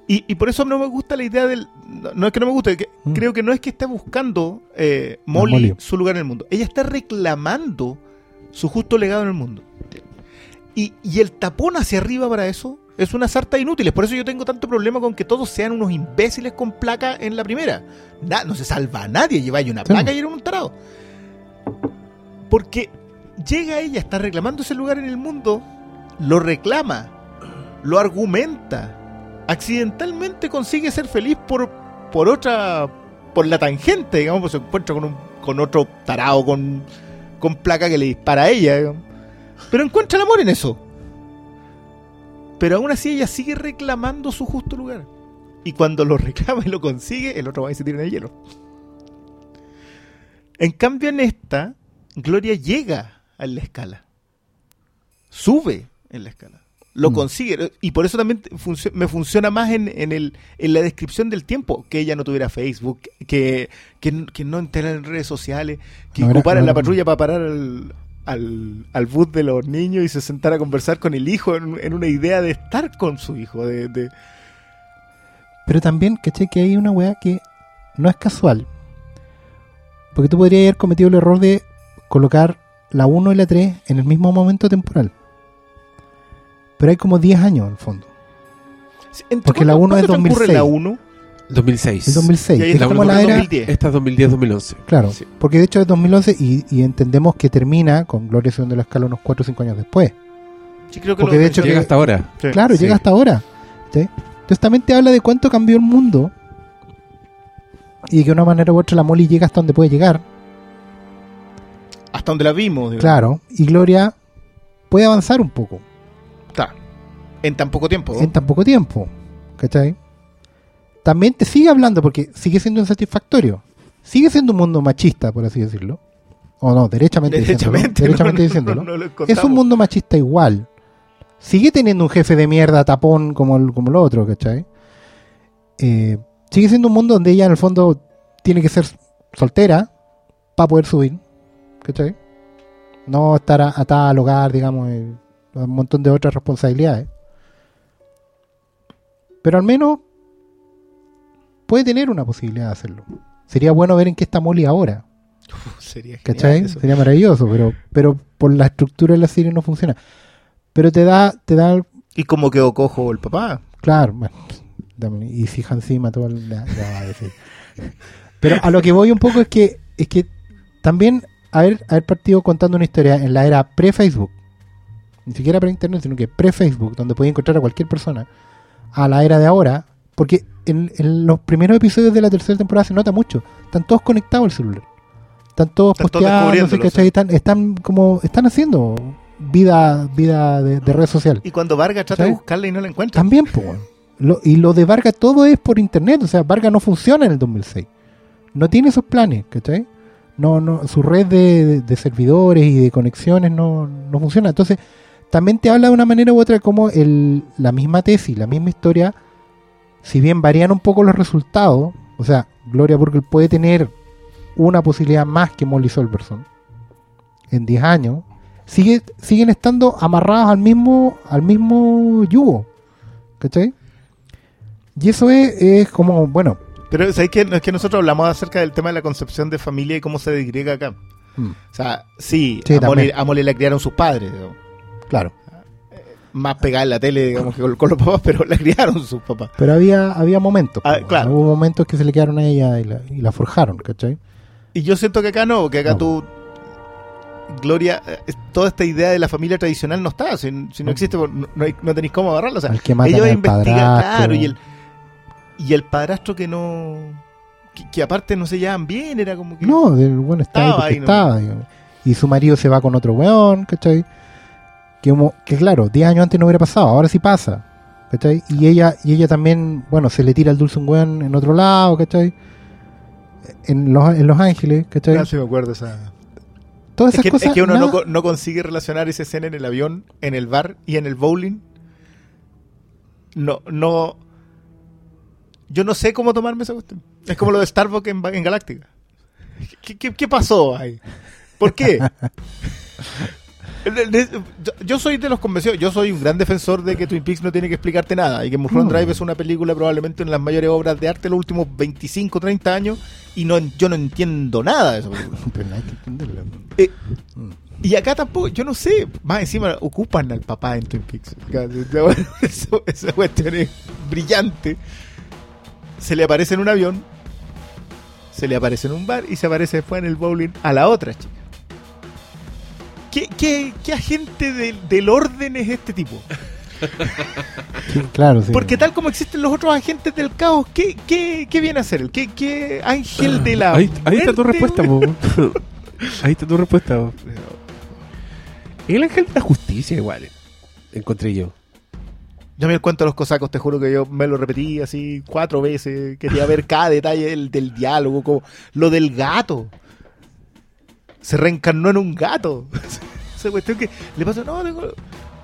Y, y por eso no me gusta la idea del... No, es que no me guste, que
Mm.
creo que no es que esté buscando eh, Molly,
Molly.
su lugar en el mundo. Ella está reclamando su justo legado en el mundo. Y, y el tapón hacia arriba para eso es una sarta de inútiles. Por eso yo tengo tanto problema con que todos sean unos imbéciles con placa en la primera. Na- no se salva a nadie, lleváis una
Sí.
placa y eres un tarado. Porque llega ella, está reclamando ese lugar en el mundo, lo reclama, lo argumenta, accidentalmente consigue ser feliz por, por otra, por la tangente, digamos, pues se encuentra con, un, con otro tarado con, con placa que le dispara a ella, digamos. pero encuentra el amor en eso. Pero aún así ella sigue reclamando su justo lugar. Y cuando lo reclama y lo consigue, el otro va y se tira en el hielo. En cambio, en esta, Gloria llega a la escala. Sube en la escala. Lo
Mm.
consigue. Y por eso también me funciona más en, en el, en la descripción del tiempo. Que ella no tuviera Facebook, que, que, que no entrara en redes sociales, que
No era-
ocupara
no
la
era-
patrulla para parar al, al, al bus de los niños y se sentara a conversar con el hijo en, en una idea de estar con su hijo. De, de-
Pero también, ¿cachai? Que hay una weá que no es casual. Porque tú podrías haber cometido el error de colocar la 1 y la 3 en el mismo momento temporal. Pero hay como 10 años en el fondo.
¿Entre
Porque la
cuándo-
uno es
cuándo transcurre
2006.
la 1?
2006.
El 2006.
Y ahí
que es
estamos
como la era.
2010.
Esta es 2010-2011.
Claro,
Sí.
porque de hecho es 2011 y, y entendemos que termina con Gloria subiendo la escala unos 4 o 5 años después.
Sí, creo que
Porque
lo-
de hecho
Llega
que-
hasta ahora.
Sí.
Claro,
Sí.
llega hasta ahora. ¿sí? Entonces también te habla de cuánto cambió el mundo y de que de una manera u otra la Molly llega hasta donde puede llegar.
hasta donde la vimos. digamos.
Claro, y Gloria puede avanzar un poco.
En tan poco tiempo.
en tan poco tiempo. ¿Cachai? También te sigue hablando porque sigue siendo insatisfactorio. Sigue siendo un mundo machista, por así decirlo. O no, derechamente,
Derechamente.
diciéndolo. Derechamente
no, no,
diciéndolo.
no, no lo
es un mundo machista igual. Sigue teniendo un jefe de mierda tapón como el, como el otro, ¿cachai? Eh, sigue siendo un mundo donde ella en el fondo tiene que ser soltera para poder subir, ¿cachai? No estar atada al hogar, digamos, y un montón de otras responsabilidades. Pero al menos puede tener una posibilidad de hacerlo. Sería bueno ver en qué está Molly ahora.
Uf, sería
¿Cachai?
eso.
Sería maravilloso, pero, pero por la estructura de la serie no funciona. Pero te da, te da,
Y como quedó cojo el papá.
claro, bueno, y si Hansi mató al, ya- ya va a decir. Pero a lo que voy un poco es que, es que también haber, haber partido contando una historia en la era pre-Facebook, ni siquiera pre-internet, sino que pre-Facebook, donde podía encontrar a cualquier persona, a la era de ahora, porque en, en los primeros episodios de la tercera temporada se nota mucho, están todos conectados al celular, están todos
Están todos
posteados, ¿cachai? están, están como, están haciendo vida, vida de, de red social.
Y cuando Vargas trata de buscarla y no la encuentra.
También, pues. Lo- y lo de Vargas todo es por internet. O sea, Vargas no funciona en el 2006. No tiene esos planes, ¿cachai? No, no, su red de, de- de servidores y de conexiones no, no funciona. Entonces, también te habla de una manera u otra como el, la misma tesis, la misma historia, si bien varían un poco los resultados, o sea, Gloria Burger puede tener una posibilidad más que Molly Solverson en 10 años, sigue, siguen estando amarrados al mismo, al mismo yugo. ¿Cachai? Y eso es, es como, bueno,
Pero ¿sabes qué? Es que nosotros hablamos acerca del tema de la concepción de familia y cómo se desgriega acá.
mm,
O sea, sí,
Sí,
a, Molly, a Molly la criaron sus padres. digamos.
Claro.
Más pegada en la tele, digamos, que con, con los papás, pero la criaron sus papás.
Pero había, había momentos.
Ah,
po,
claro.
Hubo momentos que se le quedaron a ella y la, y la forjaron, ¿cachai?
Y yo siento que acá no, que acá
No.
tú, Gloria, eh, toda esta idea de la familia tradicional no está, si, si no existe, pues, no, no, no tenéis cómo agarrarla. O sea,
Al que matan
ellos investigan, claro, y el, y el padrastro que no, que, que aparte no se llevan bien, era como que...
No, del bueno estaba ahí
¿no?
estaba. Y su marido se va con otro weón, ¿cachai? Que, claro, 10 años antes no hubiera pasado, ahora sí pasa. ¿Cachai? Y ella, y ella también, bueno, se le tira el dulce un weón en otro lado, ¿cachai? En Los, en los Ángeles, ¿cachai?
Ah, sí me acuerdo esa...
Todas
Es
esas
que,
cosas.
es que uno no,
nada-
no consigue relacionar esa escena en el avión, en el bar y en el bowling. No, no. Yo no sé cómo tomarme esa cuestión. Es como lo de Starbucks en, en Galáctica. ¿Qué, qué, qué pasó ahí? ¿Por qué? Yo- soy de los convencidos, yo soy un gran defensor de que Twin Peaks no tiene que explicarte nada y que Mulholland
No.
Drive es una película probablemente una de las mayores obras de arte de los últimos 25, 30 años y no, yo no entiendo nada de esa película.
Pero no hay que entenderlo.
Eh,
Mm.
y acá tampoco, yo no sé, más encima ocupan al papá en Twin Peaks. Eso- esa cuestión es brillante. Se le aparece en un avión, se le aparece en un bar y se aparece después en el bowling a la otra chica. ¿Qué, qué, qué agente del, del orden es este tipo?
Sí, claro, sí.
Porque tal como existen los otros agentes del caos, ¿qué, qué, qué viene a hacer? él? ¿Qué, qué ángel de la
Ahí, ahí está tu respuesta, po. Ahí está tu respuesta, po. El ángel de la justicia, igual. Encontré yo.
Yo me cuento los cosacos, te juro que yo me lo repetí así cuatro veces. Quería ver cada detalle del, del diálogo, como lo del gato. Se reencarnó en un gato. Esa cuestión que le pasa, no, tengo,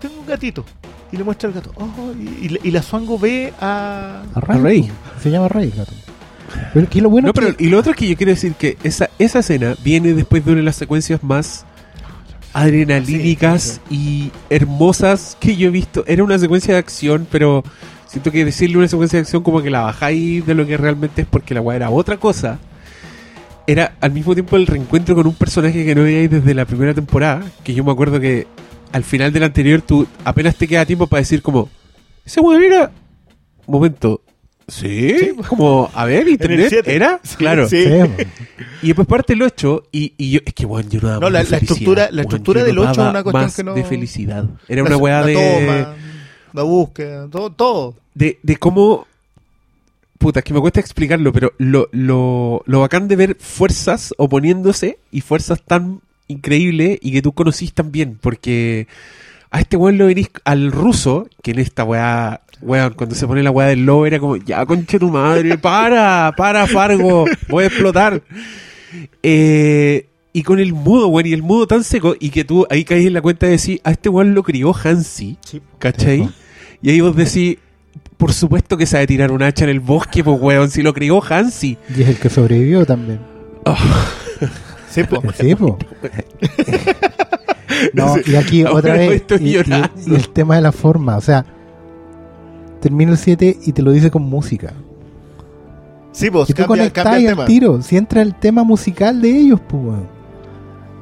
tengo un gatito. Y le muestra el gato. Oh, y, y- y la Suango ve a...
A Rey.
Rey.
Se llama Rey, gato. Pero que lo bueno
No,
es
pero
que-
y lo otro es que yo quiero decir que esa, esa escena viene después de una de las secuencias más adrenalínicas y hermosas que yo he visto. Era una secuencia de acción, pero siento que decirle una secuencia de acción como que la bajáis de lo que realmente es porque la weá era otra cosa. Era al mismo tiempo el reencuentro con un personaje que no veíais desde la primera temporada, que yo me acuerdo que al final del anterior tú apenas te queda tiempo para decir como, ese weón era... Momento. ¿Sí?
Sí.
Como, a ver, internet. ¿era?
Sí,
claro.
sí.
Y después parte el 8 y, y yo, es que bueno, yo no daba
No, la- la estructura- la estructura del
no
8 es una cuestión
más
que no-
de felicidad. Era
la-
una weá
la
de,
toma, la búsqueda, todo, todo.
de, de cómo... Puta, es que me cuesta explicarlo, pero lo, lo, lo bacán de ver fuerzas oponiéndose y fuerzas tan increíbles y que tú conocís tan bien, porque a este weón lo venís al ruso, que en esta weá, weón, cuando se pone la weá del lobo era como, ya conche tu madre, para, para Fargo, voy a explotar. Eh, y con el mudo, weón, y el mudo tan seco, y que tú ahí caes en la cuenta de decir, a este weón lo crió Hansi, ¿cachai?
Sí, po.
Y ahí vos decís, por supuesto que sabe tirar un hacha en el bosque, pues weón, si lo crió Hansi.
Y es el que sobrevivió también.
Sí, po.
Sí, po. No, y aquí
Ahora
otra vez.
estoy
y- y-
llorando.
y el tema de la forma. O sea, termina el 7 y te lo dice con música.
Sí, pues,
Y tú
cambia,
conectás
cambia el
al
tema.
tiro. Si entra el tema musical de ellos, pues, weón.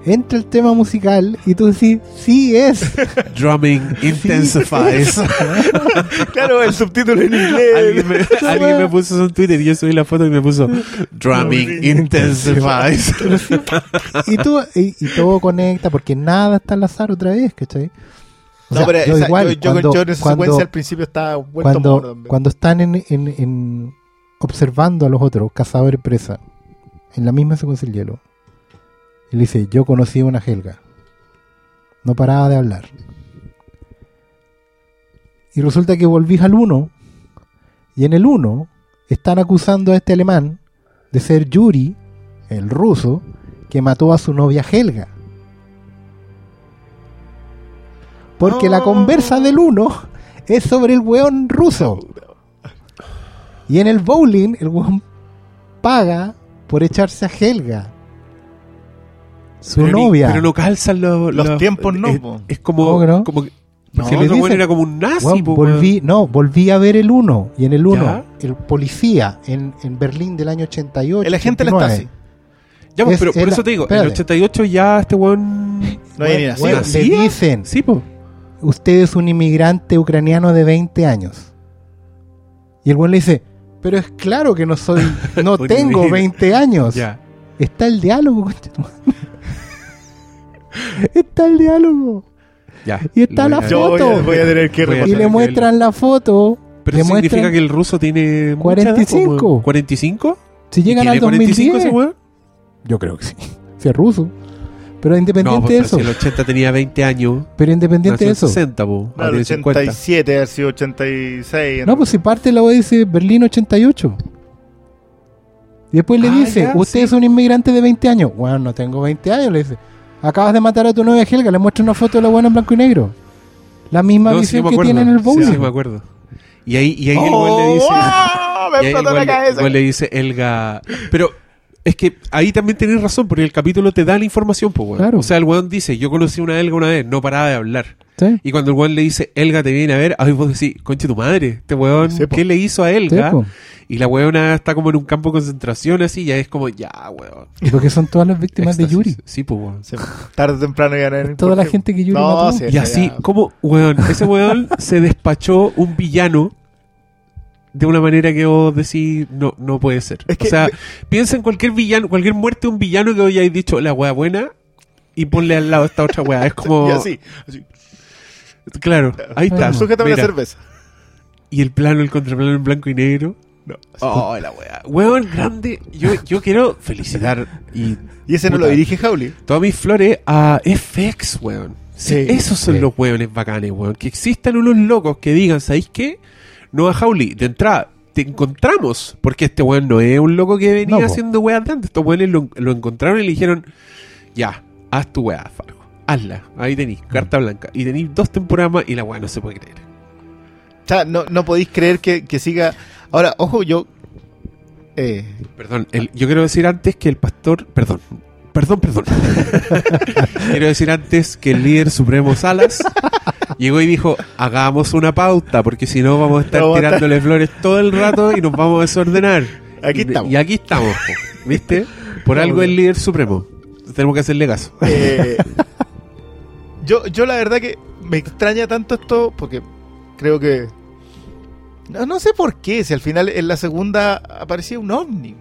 Entra el tema musical y tú decís, sí es.
Drumming intensifies.
claro, el subtítulo en inglés.
alguien, me, alguien me puso eso en Twitter y yo subí la foto y me puso Drumming intensifies.
y, tú, y, y todo conecta porque nada está al azar otra vez, ¿cachai? O
No,
sea,
pero
yo
esa-
igual,
yo, yo-
cuando-
yo en esa
cuando-
secuencia al principio estaba vuelto
cuando,
mono
cuando están en, en- en- observando a los otros, cazadores presa, en la misma secuencia del hielo, él dice, yo conocí a una Helga. No paraba de hablar. Y resulta que volvís al 1, y en el 1 están acusando a este alemán de ser Yuri, el ruso, que mató a su novia Helga. Porque la conversa del 1 es sobre el weón ruso. Y en el bowling, el weón paga por echarse a Helga. Su
Pero ni-
novia.
pero no calzan los,
Los tiempos no,
Es,
po.
es como.
¿Cómo que no?
como que-
No, le
otro
dicen-
era como un nazi,
Weón,
po,
volví,
weón.
no, volví a ver el 1. Y en el 1,
¿Ya?
el policía en, en Berlín del año 88.
el agente de la
89,
Stasi.
Ya, pues,
es-
pero
es
por
la-
eso te digo, en el 88 ya este weón.
No ni nacido.
weón,
¿Nacía?
le dicen,
Sí, pues.
usted es un inmigrante ucraniano de 20 años. Y el weón le dice, pero es claro que no soy, no tengo
inmigrante.
20 años.
Ya.
Está el diálogo. Está el diálogo.
Ya.
Y está la
voy a-
Yo voy a,
foto.
voy a tener que
Y le muestran la foto.
Pero
le
eso significa que el ruso tiene. mucha edad,
45.
po, weón. ¿45?
Si llegan
¿Tiene
al
45 ese
2010.
weón?
Yo creo que sí. Si es ruso. Pero
No,
independiente
pues,
de eso.
si el 80 tenía 20 años.
Pero independiente
Nació
de
en
eso.
60, po.
Claro,
tiene 50.
87, haber sido 86.
No, pues si parte la web dice Berlín 88. Y después le
Ah,
dice,
ya,
usted
sí.
es un inmigrante de 20 años. Bueno, no tengo 20 años, le dice. Acabas de matar a tu novia Helga, le muestra una foto de la buena en blanco y negro. La misma
No, sí,
visión que tiene en el
Sí,
bowling.
Sí, me acuerdo. Y ahí, y ahí el weón le
¡Oh!
dice. Y
Me explotó la cabeza.
le dice Elga. Pero es que ahí también tenés razón, porque el capítulo te da la información, pues, weón.
Claro.
O sea, el weón dice: Yo conocí a una Elga una vez, no paraba de hablar.
Sí.
Y cuando el weón le dice: Elga te viene a ver, ahí vos decís: Conche tu madre, este weón,
Sí.
¿qué le hizo a Elga? y la weona está como en un campo de concentración, así, ya es como, ya, weón.
Y porque son todas las víctimas de. Yuri.
Sí, pues, weón.
Sí, tarde o temprano iban a ver
Toda la gente que Yuri
No,
mató.
sí,
Y así,
ya-
como, weón, ese weón se despachó un villano de una manera que vos decís, no, no puede ser.
Es que-
o sea, piensa en cualquier villano, cualquier muerte de un villano que hoy hayáis dicho, la wea buena, y ponle al lado esta otra wea. Es como,
Y así. así.
Claro, ahí está.
Bueno,
Sujétame la
Mira.
cerveza.
Y el plano, el contraplano en blanco y negro.
No.
Oh, la wea. Weón, grande. Yo, yo quiero felicitar y
Y ese no
Puta.
lo dirige Howley.
todas mis flores a FX, weón. Sí,
Sí,
esos son
sí.
los weones bacanes, weón. Que existan unos locos que digan, ¿sabéis qué? No a Howley, de entrada, te encontramos. Porque este weón no es un loco que venía
No,
haciendo weas de antes. Estos weones lo, lo encontraron y le dijeron, ya, haz tu wea, Fargo. Hazla. Ahí tenéis, carta blanca. Y tenéis dos temporadas más y la wea no se puede creer.
O sea, no, no podéis creer que, que siga. Ahora, ojo, yo. Eh,
Perdón, el- yo quiero decir antes que el pastor. Perdón, perdón, perdón. quiero decir antes que el líder supremo Salas llegó y dijo: Hagamos una pauta, porque si no vamos a estar
Vamos a estar-
tirándole flores todo el rato y nos vamos a desordenar.
Aquí
y,
estamos.
Y aquí estamos, ¿viste? Por algo el líder supremo. Tenemos que hacerle caso.
eh, yo, yo la verdad que me extraña tanto esto porque creo que. No, no sé por qué, si al final en la segunda aparecía un ovni.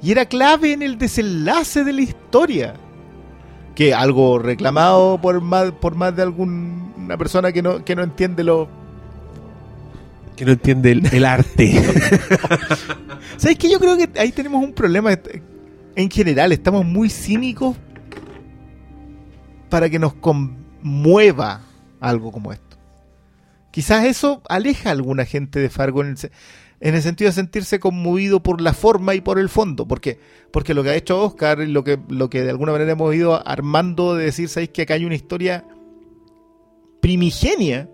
Y era clave en el desenlace de la historia. Que algo reclamado por más, por más de alguna persona que no, que no entiende lo,
Que no entiende el, el arte.
¿Sabes qué? Yo creo que ahí tenemos un problema en general. Estamos muy cínicos para que nos conmueva algo como esto. Quizás eso aleja a alguna gente de Fargo en el, se- en el sentido de sentirse conmovido por la forma y por el fondo. Porque, porque lo que ha hecho Oscar y lo que, lo que de alguna manera hemos ido armando de decir, ¿sabéis que acá hay una historia primigenia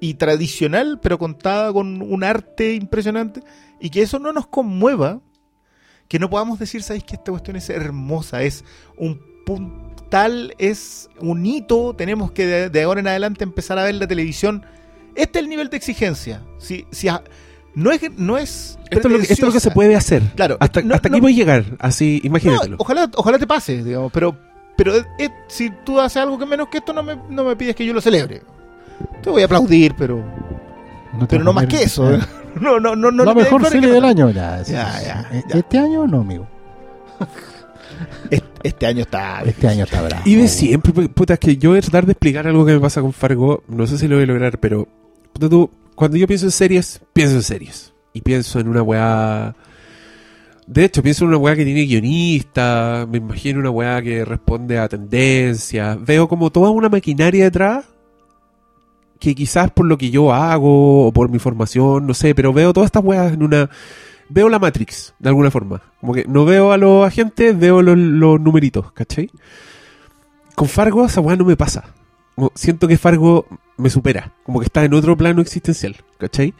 y tradicional, pero contada con un arte impresionante? y que eso no nos conmueva, que no podamos decir, ¿sabéis que esta cuestión es hermosa? Es un puntal, es un hito, tenemos que de, de ahora en adelante empezar a ver la televisión. Este es el nivel de exigencia. Si, si, a- no es, no es
Esto es, lo que, esto es lo que se puede hacer.
Claro,
Hasta,
no-
hasta aquí
no-
puedes llegar. Así,
No,
imagínatelo.
ojalá, ojalá te pase, digamos, pero, pero es- es- si tú haces algo que menos que esto, no me, no me pides que yo lo celebre. Te voy a aplaudir, pero,
te
pero no más que eso.
Ya.
No, no, no, no.
la mejor serie del
no-
año. Ya,
ya.
Este año no, amigo.
Este, este año está.
Este año está bravo.
Y de siempre, pu- puta, es que yo voy a tratar de explicar algo que me pasa con Fargo. No sé si lo voy a lograr, pero. puta, tú, cuando yo pienso en series, pienso en series. Y pienso en una weá. De hecho, pienso en una weá que tiene guionista. Me imagino una weá que responde a tendencias. Veo como toda una maquinaria detrás. Que quizás por lo que yo hago o por mi formación, no sé, pero veo todas estas weas en una. Veo la Matrix, de alguna forma. Como que no veo a los agentes, veo los, numeritos, ¿cachai? Con Fargo esa weá no me pasa. Siento que Fargo me supera. Como que está en otro plano existencial. ¿Cachai?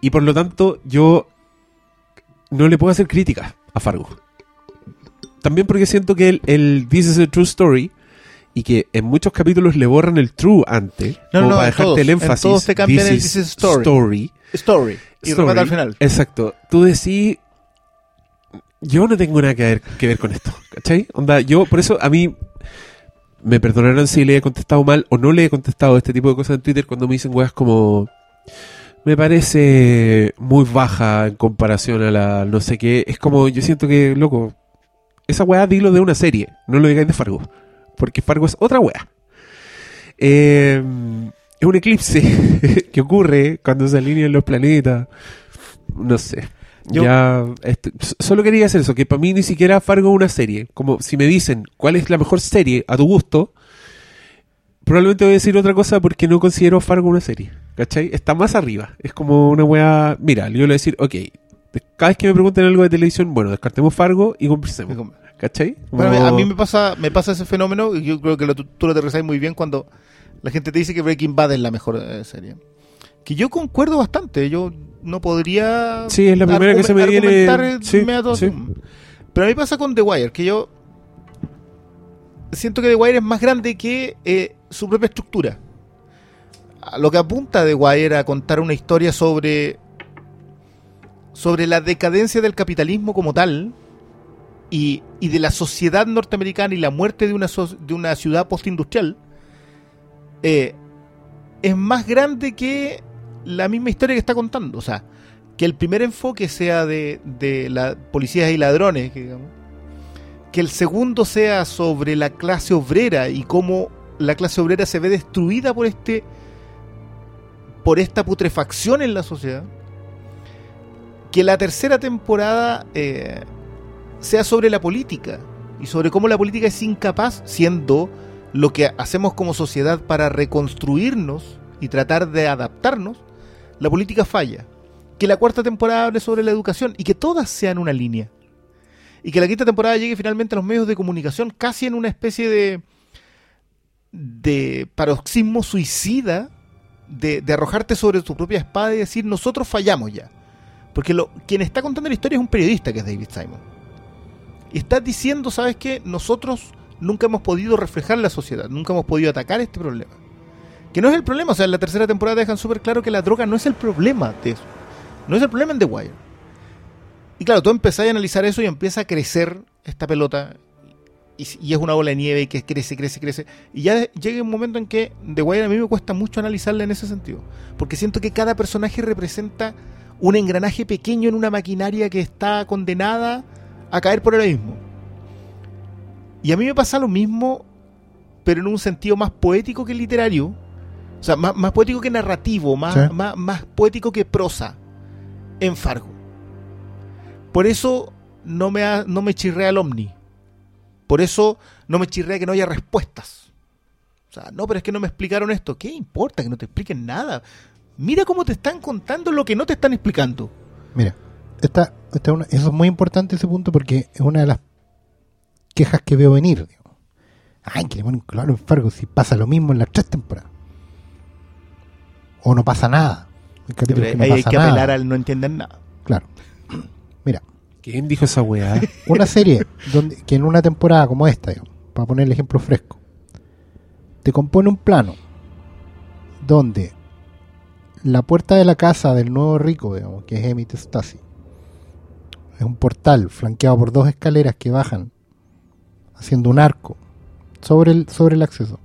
Y por lo tanto, yo no le puedo hacer críticas a Fargo. También porque siento que el, el This is a True Story y que en muchos capítulos le borran el true antes.
No,
como
no,
para
en
dejarte
todos,
el
en
énfasis.
todos te cambian el Story.
story.
Story. Y
Story.
remata al final.
Exacto. Tú decís, yo no tengo nada que ver, que ver con esto, ¿cachai? Onda, yo, por eso a mí, me perdonarán si le he contestado mal o no le he contestado este tipo de cosas en Twitter cuando me dicen weas como, me parece muy baja en comparación a la no sé qué. Es como, yo siento que, loco, esa wea dilo de una serie, no lo digáis de Fargo, porque Fargo es otra wea. Eh, es un eclipse que ocurre cuando se alinean los planetas. No sé.
Yo-
ya, este, solo quería hacer eso, que para mí ni siquiera Fargo es una serie. Como si me dicen cuál es la mejor serie a tu gusto, probablemente voy a decir otra cosa porque no considero Fargo una serie. ¿Cachai? Está más arriba. Es como una wea. Mira, yo le voy a decir, ok, cada vez que me pregunten algo de televisión, bueno, descartemos Fargo y conversemos. ¿Cachai?
Bueno, a mí me pasa, me pasa ese fenómeno y yo creo que lo, tú lo aterrizás muy bien cuando la gente te dice que Breaking Bad es la mejor eh, serie. Que yo concuerdo bastante, yo no podría...
Sí, es la primera que se me viene-
eh,
sí, sí.
Pero a mí pasa con The Wire, que yo siento que The Wire es más grande que eh, su propia estructura. A Lo que apunta The Wire a contar una historia sobre sobre la decadencia del capitalismo como tal y, de la sociedad norteamericana y la muerte de una, de una ciudad postindustrial eh, es más grande que la misma historia que está contando. O sea, que el primer enfoque sea de, de la policías y ladrones, que, digamos, que el segundo sea sobre la clase obrera y cómo la clase obrera se ve destruida por este por esta putrefacción en la sociedad. Que la tercera temporada eh, sea sobre la política y sobre cómo la política es incapaz, siendo lo que hacemos como sociedad para reconstruirnos y tratar de adaptarnos, la política falla. Que la cuarta temporada hable sobre la educación y que todas sean una línea. Y que la quinta temporada llegue finalmente a los medios de comunicación casi en una especie de paroxismo suicida de, de arrojarte sobre tu propia espada y decir nosotros fallamos ya. Porque lo, quien está contando la historia es un periodista que es David Simon. Y está diciendo, ¿sabes qué? Nosotros nunca hemos podido reflejar la sociedad, nunca hemos podido atacar este problema. Que no es el problema, o sea, en la tercera temporada dejan súper claro que la droga no es el problema de eso. No es el problema en The Wire. Y claro, tú empezás a analizar eso y empieza a crecer esta pelota. Y, y es una bola de nieve que crece, crece, crece. Y ya llega un momento en que The Wire a mí me cuesta mucho analizarla en ese sentido. Porque siento que cada personaje representa un engranaje pequeño en una maquinaria que está condenada a caer por el abismo. Y a mí me pasa lo mismo, pero en un sentido más poético que literario. O sea, más, más poético que narrativo, más,
Sí.
más, más poético que prosa en Fargo. Por eso no me, ha- no me chirrea el Omni. Por eso no me chirrea que no haya respuestas. O sea, no, pero es que no me explicaron esto. ¿Qué importa que no te expliquen nada? Mira cómo te están contando lo que no te están explicando.
Mira, esta, esta una- eso es muy importante ese punto porque es una de las quejas que veo venir. digo. Ay, que le ponen claro en Fargo si pasa lo mismo en las tres temporadas. O no pasa nada. Hay
Pero
que no
ahí hay
pasa
que
nada.
apelar al no entienden nada.
Claro. Mira,
¿Quién dijo esa weá?
una serie donde que en una temporada como esta, digamos, para poner el ejemplo fresco, te compone un plano donde la puerta de la casa del nuevo rico, digamos, que es Emmett Stasi, es un portal flanqueado por dos escaleras que bajan haciendo un arco sobre el, sobre el acceso.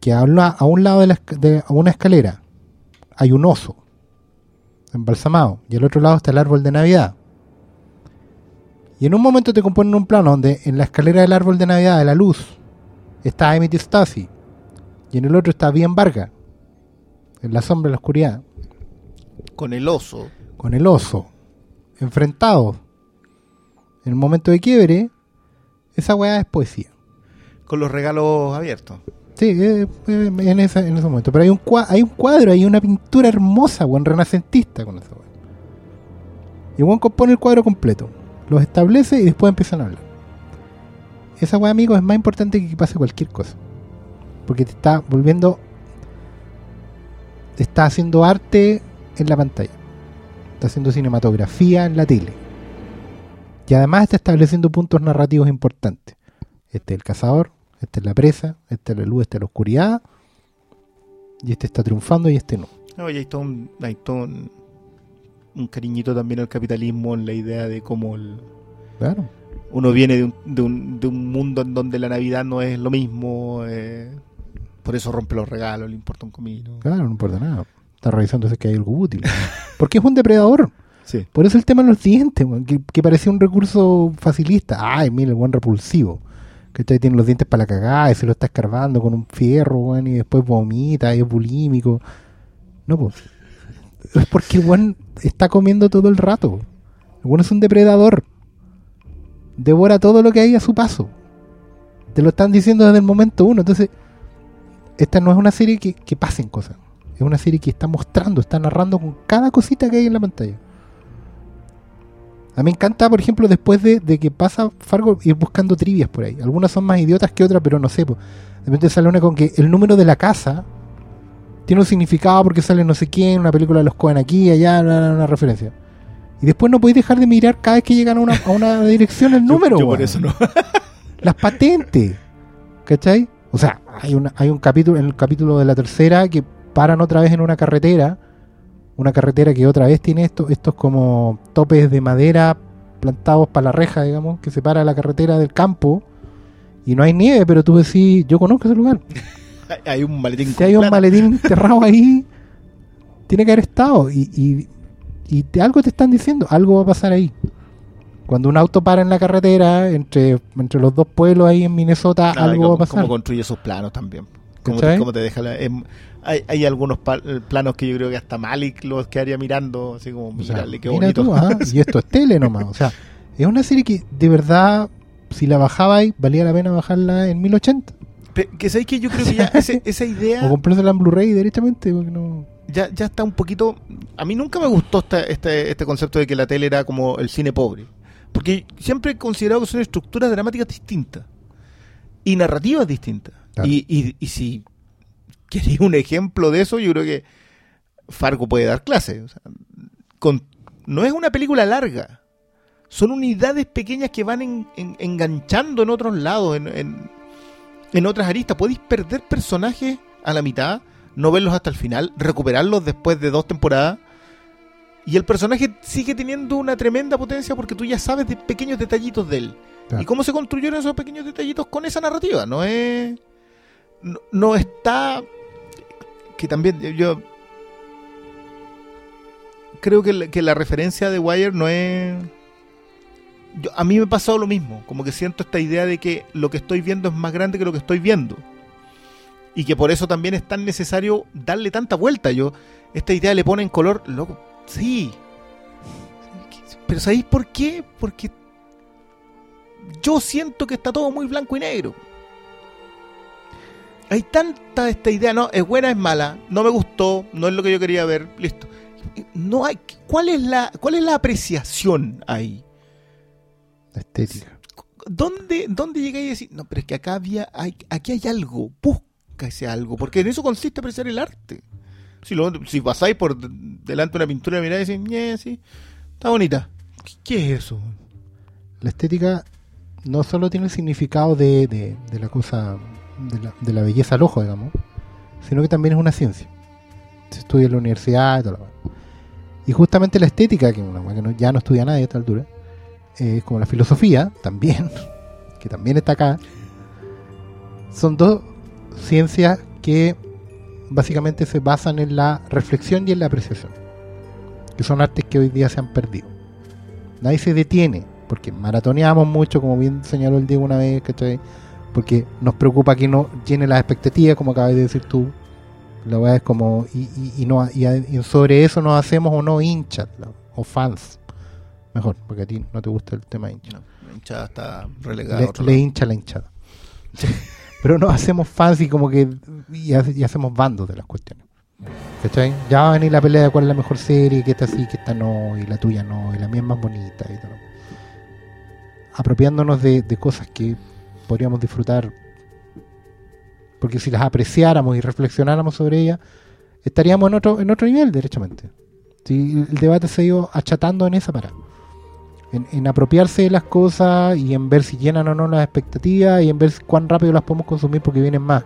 Que a, la- a un lado de, la, esca- de a una escalera hay un oso embalsamado y al otro lado está el árbol de Navidad. Y en un momento te componen un plano donde en la escalera del árbol de Navidad de la luz está Emmett Stasi y en el otro está Bien Vargas en la sombra de la oscuridad
Con el oso.
con el oso enfrentados en el momento de quiebre esa weá es poesía.
Con los regalos abiertos.
sí eh, eh, en, esa- en ese momento. Pero hay un cua- hay un cuadro hay una pintura hermosa weón renacentista con esa weá. Y Juan compone el cuadro completo. Los establece y después empiezan a hablar. Esa weá amigos es más importante que que pase cualquier cosa. Porque te está volviendo te está haciendo arte en la pantalla está haciendo cinematografía en la tele. Y además está estableciendo puntos narrativos importantes. Este es el cazador, este es la presa, este es la luz, este es la oscuridad. Y este está triunfando y este no.
No, y hay todo un, hay todo un, un cariñito también al capitalismo en la idea de cómo el-
Claro.
uno viene de un, de, un, de un mundo en donde la Navidad no es lo mismo. eh, por eso rompe los regalos, le importa un comino.
Claro, no importa nada. Está revisando si es que hay algo útil. Porque es un depredador.
Sí.
Por eso el tema de los dientes, que, que parecía un recurso facilista. Ay, mira, el buen repulsivo. Que tiene los dientes para la cagada y se lo está escarbando con un fierro, y después vomita y es bulímico. No, pues. Es porque el buen está comiendo todo el rato. El buen es un depredador. Devora todo lo que hay a su paso. Te lo están diciendo desde el momento uno. Entonces, esta no es una serie que, que pasen cosas. Es una serie que está mostrando, está narrando con cada cosita que hay en la pantalla. A mí me encanta, por ejemplo, después de, de que pasa Fargo, ir buscando trivias por ahí. Algunas son más idiotas que otras, pero no sé. po. De repente sale una con que el número de la casa tiene un significado porque sale no sé quién, una película de los Cohen aquí, allá, una, referencia. Y después no podéis dejar de mirar cada vez que llegan a una, a una dirección el número.
Yo, yo por eso no.
las patentes. ¿Cachai? O sea, hay, una, hay un capítulo, en el capítulo de la tercera, que paran otra vez en una carretera. Una carretera que otra vez tiene estos, estos como topes de madera plantados para la reja, digamos, que separa la carretera del campo. Y no hay nieve, pero tú decís, yo conozco ese lugar.
Hay- un maletín
Si hay un maletín enterrado ahí, tiene que haber estado. Y, y, y te- algo te están diciendo, algo va a pasar ahí. Cuando un auto para en la carretera, entre, entre los dos pueblos ahí en Minnesota, algo va a pasar.
Cómo construye sus planos también. Cómo
¿Cachai?
te, cómo te deja la- em, hay, hay algunos planos que yo creo que hasta Malik los quedaría mirando, así como,
O sea,
mírale, qué
mira
bonito.
tú, ah, y esto es tele nomás. O sea, es una serie que de verdad, si la bajabais, valía la pena bajarla en 1080.
Pe- que sabéis que yo creo que ya ese- esa idea
O comprársela en Blu-ray directamente. Porque no...
ya, ya está un poquito. A mí nunca me gustó esta- este, este concepto de que la tele era como el cine pobre. Porque siempre he considerado que son estructuras dramáticas distintas y narrativas distintas.
Claro.
Y, y, y si queréis un ejemplo de eso, yo creo que Fargo puede dar clase. O sea, con- no es una película larga. Son unidades pequeñas que van en- en- enganchando en otros lados, en, en- otras aristas. Podéis perder personajes a la mitad, no verlos hasta el final, recuperarlos después de dos temporadas. Y el personaje sigue teniendo una tremenda potencia porque tú ya sabes de pequeños detallitos de él.
Claro.
¿Y cómo se construyeron esos pequeños detallitos con esa narrativa? No es. No, no está. Que también yo. Creo que la, que la referencia de Wire no es. yo- a mí me ha pasado lo mismo. Como que siento esta idea de que lo que estoy viendo es más grande que lo que estoy viendo. Y que por eso también es tan necesario darle tanta vuelta. Yo, esta idea le pone en color. Loco, sí. Pero ¿sabéis por qué? Porque yo siento que está todo muy blanco y negro. Hay tanta esta idea, no, es buena, es mala, no me gustó, no es lo que yo quería ver, listo. No hay, ¿cuál es la, cuál es la apreciación ahí?
La estética.
¿Dónde, dónde llegáis a decir, no, pero es que acá había, hay, aquí hay algo, busca ese algo, porque en eso consiste apreciar el arte. Si, lo, si pasáis por de- delante de una pintura y miráis y decís, "Ñe, sí, está bonita. ¿Qué, qué es eso?
La estética no solo tiene el significado de, de- de la cosa, de la, de la belleza al ojo, digamos, sino que también es una ciencia. se estudia en la universidad y todo lo. Y justamente la estética, que, que no- ya no estudia nadie a esta altura, eh, como la filosofía, también, que también está acá, son dos ciencias que básicamente se basan en la reflexión y en la apreciación, que son artes que hoy día se han perdido. Nadie se detiene, porque maratoneamos mucho, como bien señaló el Diego una vez, ¿cachai? Porque nos preocupa que no llene las expectativas, como acabas de decir tú. La verdad es como, y, y, y no, y, sobre eso nos hacemos o no hinchas, o fans. Mejor, porque a ti no te gusta el tema hincha.
No, la hinchada está relegada.
Le,
a
hincha la hinchada. Pero no hacemos fans y como que y, hace- y hacemos bandos de las cuestiones. ¿Cachai? Ya va a venir la pelea de cuál es la mejor serie, que esta sí, que esta no, y la tuya no, y la mía es más bonita y todo. Apropiándonos de, de cosas que podríamos disfrutar. Porque si las apreciáramos y reflexionáramos sobre ellas, estaríamos en otro, en otro nivel, derechamente. El debate se ha ido achatando en esa parada en, apropiarse de las cosas y en ver si llenan o no las expectativas y en ver cuán rápido las podemos consumir porque vienen más.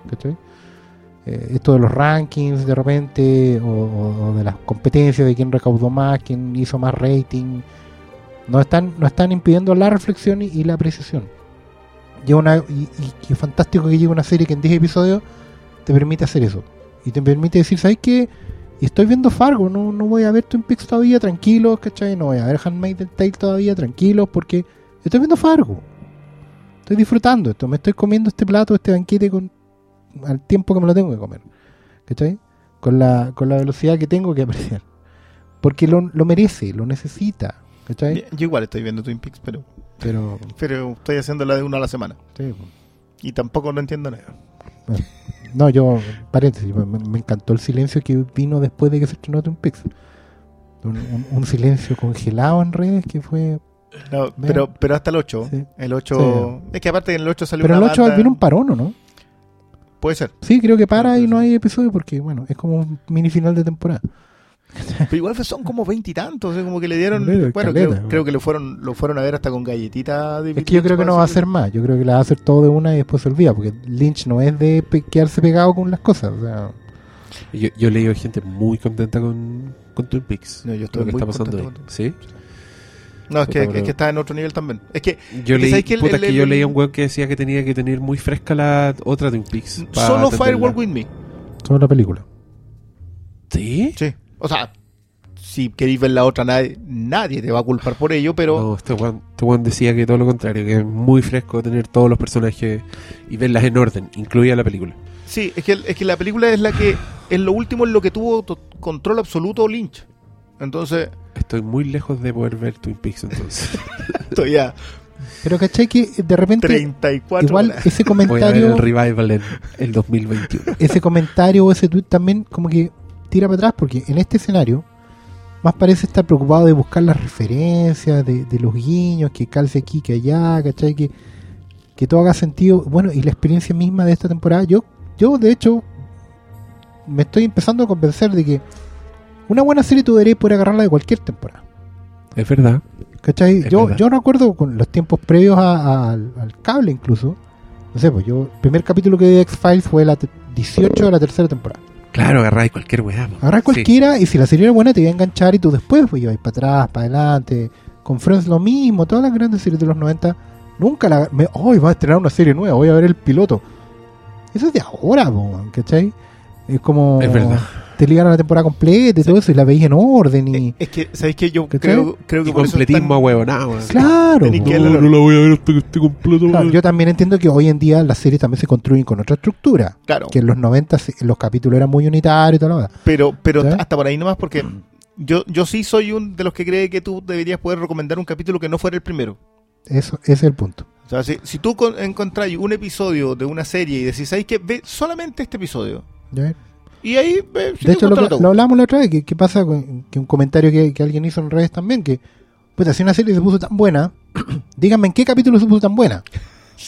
Eh, esto de los rankings de repente o, de las competencias de quién recaudó más, quién hizo más rating, no están, no están impidiendo la reflexión y la apreciación. Llega una, y, y- y fantástico que llegue una serie que en 10 episodios te permite hacer eso. Y te permite decir, ¿sabes qué? Estoy viendo Fargo, no, no voy a ver Twin Peaks todavía, tranquilos, ¿cachai? No voy a ver Handmaid's Tale todavía, tranquilos, porque estoy viendo Fargo. Estoy disfrutando esto, me estoy comiendo este plato, este banquete con al tiempo que me lo tengo que comer. ¿Cachai? Con la, con la velocidad que tengo que apreciar. Porque lo, lo merece, lo necesita. ¿Cachai?
Yo igual estoy viendo Twin Peaks, pero,
Pero,
pero estoy haciendo la de una a la semana.
sí, pues.
Y tampoco no entiendo nada.
No, yo, paréntesis, me, me encantó el silencio que vino después de que se estrenó. Un, un- un silencio congelado en redes que fue.
No, pero, pero hasta el 8.
Sí.
El 8. Es que aparte en el 8 salió
Pero el
una
8
banda-
viene un parón, ¿o no?
Puede ser.
Sí, creo que para y no hay episodio porque, bueno, es como un mini final de temporada.
Pero igual son como veintitantos. O sea, como que le dieron. Bueno,
caleta,
creo, que lo fueron, lo fueron a ver hasta con galletita. de
Es que yo creo que no va a hacer más. Yo creo que la va a hacer todo de una y después se olvida. Porque Lynch no es de pe- quedarse pegado con las cosas. O sea,
Yo, yo he leído gente muy contenta con, con Twin Peaks.
No, yo estoy
lo que
muy
está pasando
contento
ahí.
con
¿Sí?
No, es que, es que está en otro nivel también. Es que
Yo leí,
que el-
puta,
el-
es que yo leía un weón que decía que tenía que tener muy fresca la otra Twin Peaks.
solo. Firewall With Me.
solo la película.
¿Sí?
Sí. O sea, si queréis ver la otra, nadie, nadie te va a culpar por ello, pero.
No, este weón, este decía que todo lo contrario, que es muy fresco tener todos los personajes y verlas en orden, incluida la película.
Sí, es que, es que la película es la que. En lo último es lo que tuvo control absoluto Lynch. Entonces,
Estoy muy lejos de poder ver Twin Peaks entonces.
estoy ya
Pero caché que de repente,
34
igual
horas.
ese
Voy a ver
comentario,
el revival en el 2021.
ese comentario o ese tweet también como que tira para atrás. Porque en este escenario, más parece estar preocupado de buscar las referencias, de, de los guiños, que calce aquí, que allá, ¿cachai? Que, que todo haga sentido. Bueno, y la experiencia misma de esta temporada, yo, yo de hecho, me estoy empezando a convencer de que una buena serie tú deberías poder agarrarla de cualquier temporada.
Es verdad.
¿Cachai?
Es
Yo,
verdad.
yo recuerdo con los tiempos previos a- a- al, al cable incluso. No sé, pues yo, el primer capítulo que vi de X-Files fue la te- 18 de la tercera temporada.
Claro, agarráis cualquier weá. Sí.
cualquiera y si la serie era buena te iba a enganchar y tú después pues ibas para atrás, para adelante. Con Friends lo mismo, todas las grandes series de los 90. Nunca la... Me, Hoy va a estrenar una serie nueva, voy a ver el piloto. Eso es de ahora, po, ¿cachai? Es como...
Es verdad.
Te ligaron la temporada completa y todo eso y la veis en orden y...
Es, que, ¿sabéis que Yo creo, creo que
Y
por
completismo huevo, nada, weón.
Claro.
No, no la voy a ver hasta que esté completo.
Claro, yo también entiendo que hoy en día las series también se construyen con otra estructura.
Claro,
Que en los 90 se- los capítulos eran muy unitarios y todo lo demás.
pero, pero hasta por ahí nomás porque yo, yo sí soy un de los que cree que tú deberías poder recomendar un capítulo que no fuera el primero.
Eso, ese es el punto.
O sea, si, si tú con- encontrás un episodio de una serie y decís, ¿sabes qué? Ve solamente este episodio.
¿Ya?
Y ahí, si
de hecho, lo, lo hablamos la otra vez. que ¿Qué pasa con que un comentario que, que alguien hizo en redes también? Que, pues, si una serie se puso tan buena, díganme en qué capítulo se puso tan buena.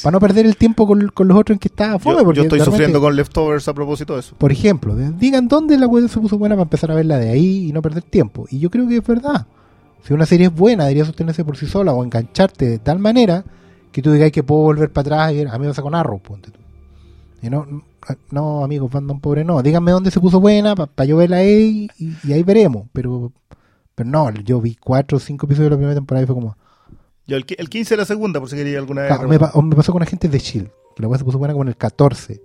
Para no perder el tiempo con, con los otros en que estaba fome.
Yo,
porque
yo estoy sufriendo con leftovers a propósito de eso.
Por ejemplo, digan dónde la web se puso buena para empezar a verla de ahí y no perder tiempo. Y yo creo que es verdad. Si una serie es buena, debería sostenerse por sí sola o engancharte de tal manera que tú digas que puedo volver para atrás y a mí me pasa con Arrow, ponte tú. Y no, no, amigos, fandom pobre, no. Díganme dónde se puso buena para yo verla ahí y, y ahí veremos. Pero, pero no, yo vi cuatro o cinco episodios de la primera temporada y fue como.
Yo el, el 15 de la segunda, por si quería alguna vez.
Claro, me, pa- o me pasó con Agentes de Shield, que la weá se puso buena como en el 14.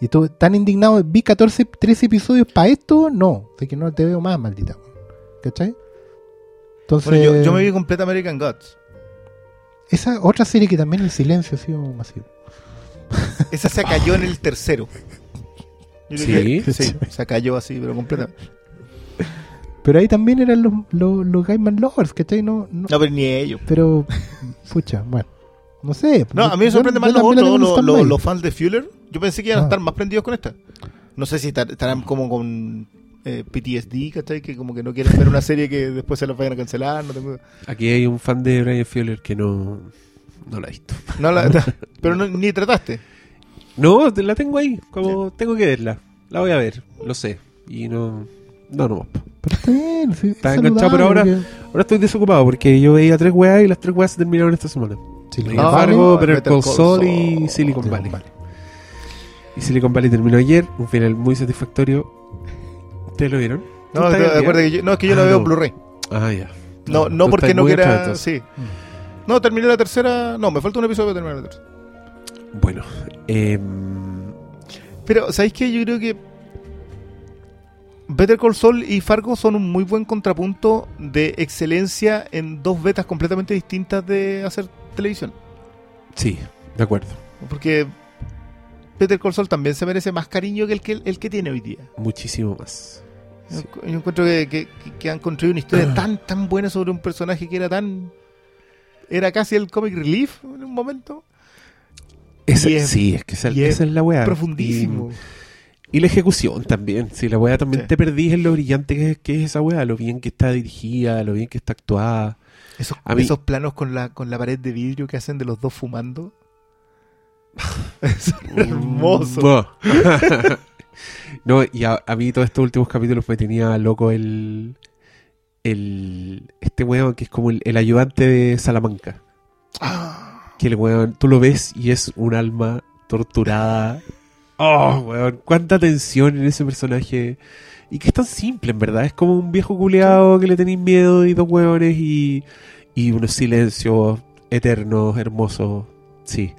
Y estuve tan indignado, vi 14, 13 episodios para esto, no. Así que no te veo más, maldita. ¿Cachai? Entonces,
Bueno, yo, yo me vi completa American Gods.
esa otra serie que también el silencio ha sido masivo.
Esa se cayó en el tercero. Yo
¿Sí?
que- sí, se cayó así, pero completamente.
Pero ahí también eran los, los, los Gaiman Lovers, ¿cachai? No, no,
No, pero ni ellos.
Pero, pucha, bueno. No sé.
No, a mí me
Yo-
sorprende
yo
más los
la
otros,
en
los, los- los fans de Fuller. Yo pensé que iban a
Ah.
estar más prendidos con esta. No sé si estar- estarán como con eh, PTSD, ¿cachai? Que como que no quieren ver una serie que después se los vayan a cancelar. No, tengo...
Aquí hay un fan de Brian Fuller que no, no la ha visto.
no la, pero no- ni trataste.
No, la tengo ahí, como tengo que verla. La voy a ver, lo sé. Y no. No, no.
Pero está bien, sí,
Está
es
enganchado, pero ahora- Ahora estoy desocupado porque yo veía tres weas y las tres weas se terminaron esta semana.
Sí,
Sin
lo-
Ah,
embargo, Better Call
Call
Saul y. Silicon
Sí,
Valley. Y Silicon Valley terminó ayer, un final muy satisfactorio. ¿Ustedes lo vieron? ¿Tú
No, acuerda que yo, no, es que yo
Ah,
la veo
no.
en Blu-ray.
Ah, ya.
No, no
Tú
porque no quiera.
atrás, entonces.
No, terminé la tercera. No, me falta un episodio para terminar la tercera.
Bueno, eh,
Pero, ¿sabéis qué? Yo creo que Better Call Saul y Fargo son un muy buen contrapunto de excelencia en dos betas completamente distintas de hacer televisión.
sí, de acuerdo.
Porque Better Call Saul también se merece más cariño que el que, el que tiene hoy día.
Muchísimo más.
Yo,
Sí.
yo encuentro que, que- que han construido una historia tan tan buena sobre un personaje que era tan... Era casi el comic relief en un momento.
Esa-
Y es-
sí, es que esa,
y es
esa es la wea.
Profundísimo.
Y, y la ejecución también. Si la wea también
Sí.
te perdís en lo brillante que es, que es esa wea, lo bien que está dirigida, lo bien que está actuada.
Esos,
A mí-
esos planos con la, con la pared de vidrio que hacen de los dos fumando. es hermoso.
Buah. no, y a, a mí todos estos últimos capítulos me tenía loco el. El este weón que es como el, el ayudante de Salamanca.
Ah,
Que el weón, tú lo ves y es un alma torturada. Oh, weón, cuánta tensión en ese personaje. Y que es tan simple, en verdad. Es como un viejo culeado que le tenéis miedo y dos weones y, y unos silencios eternos, hermosos. Sí.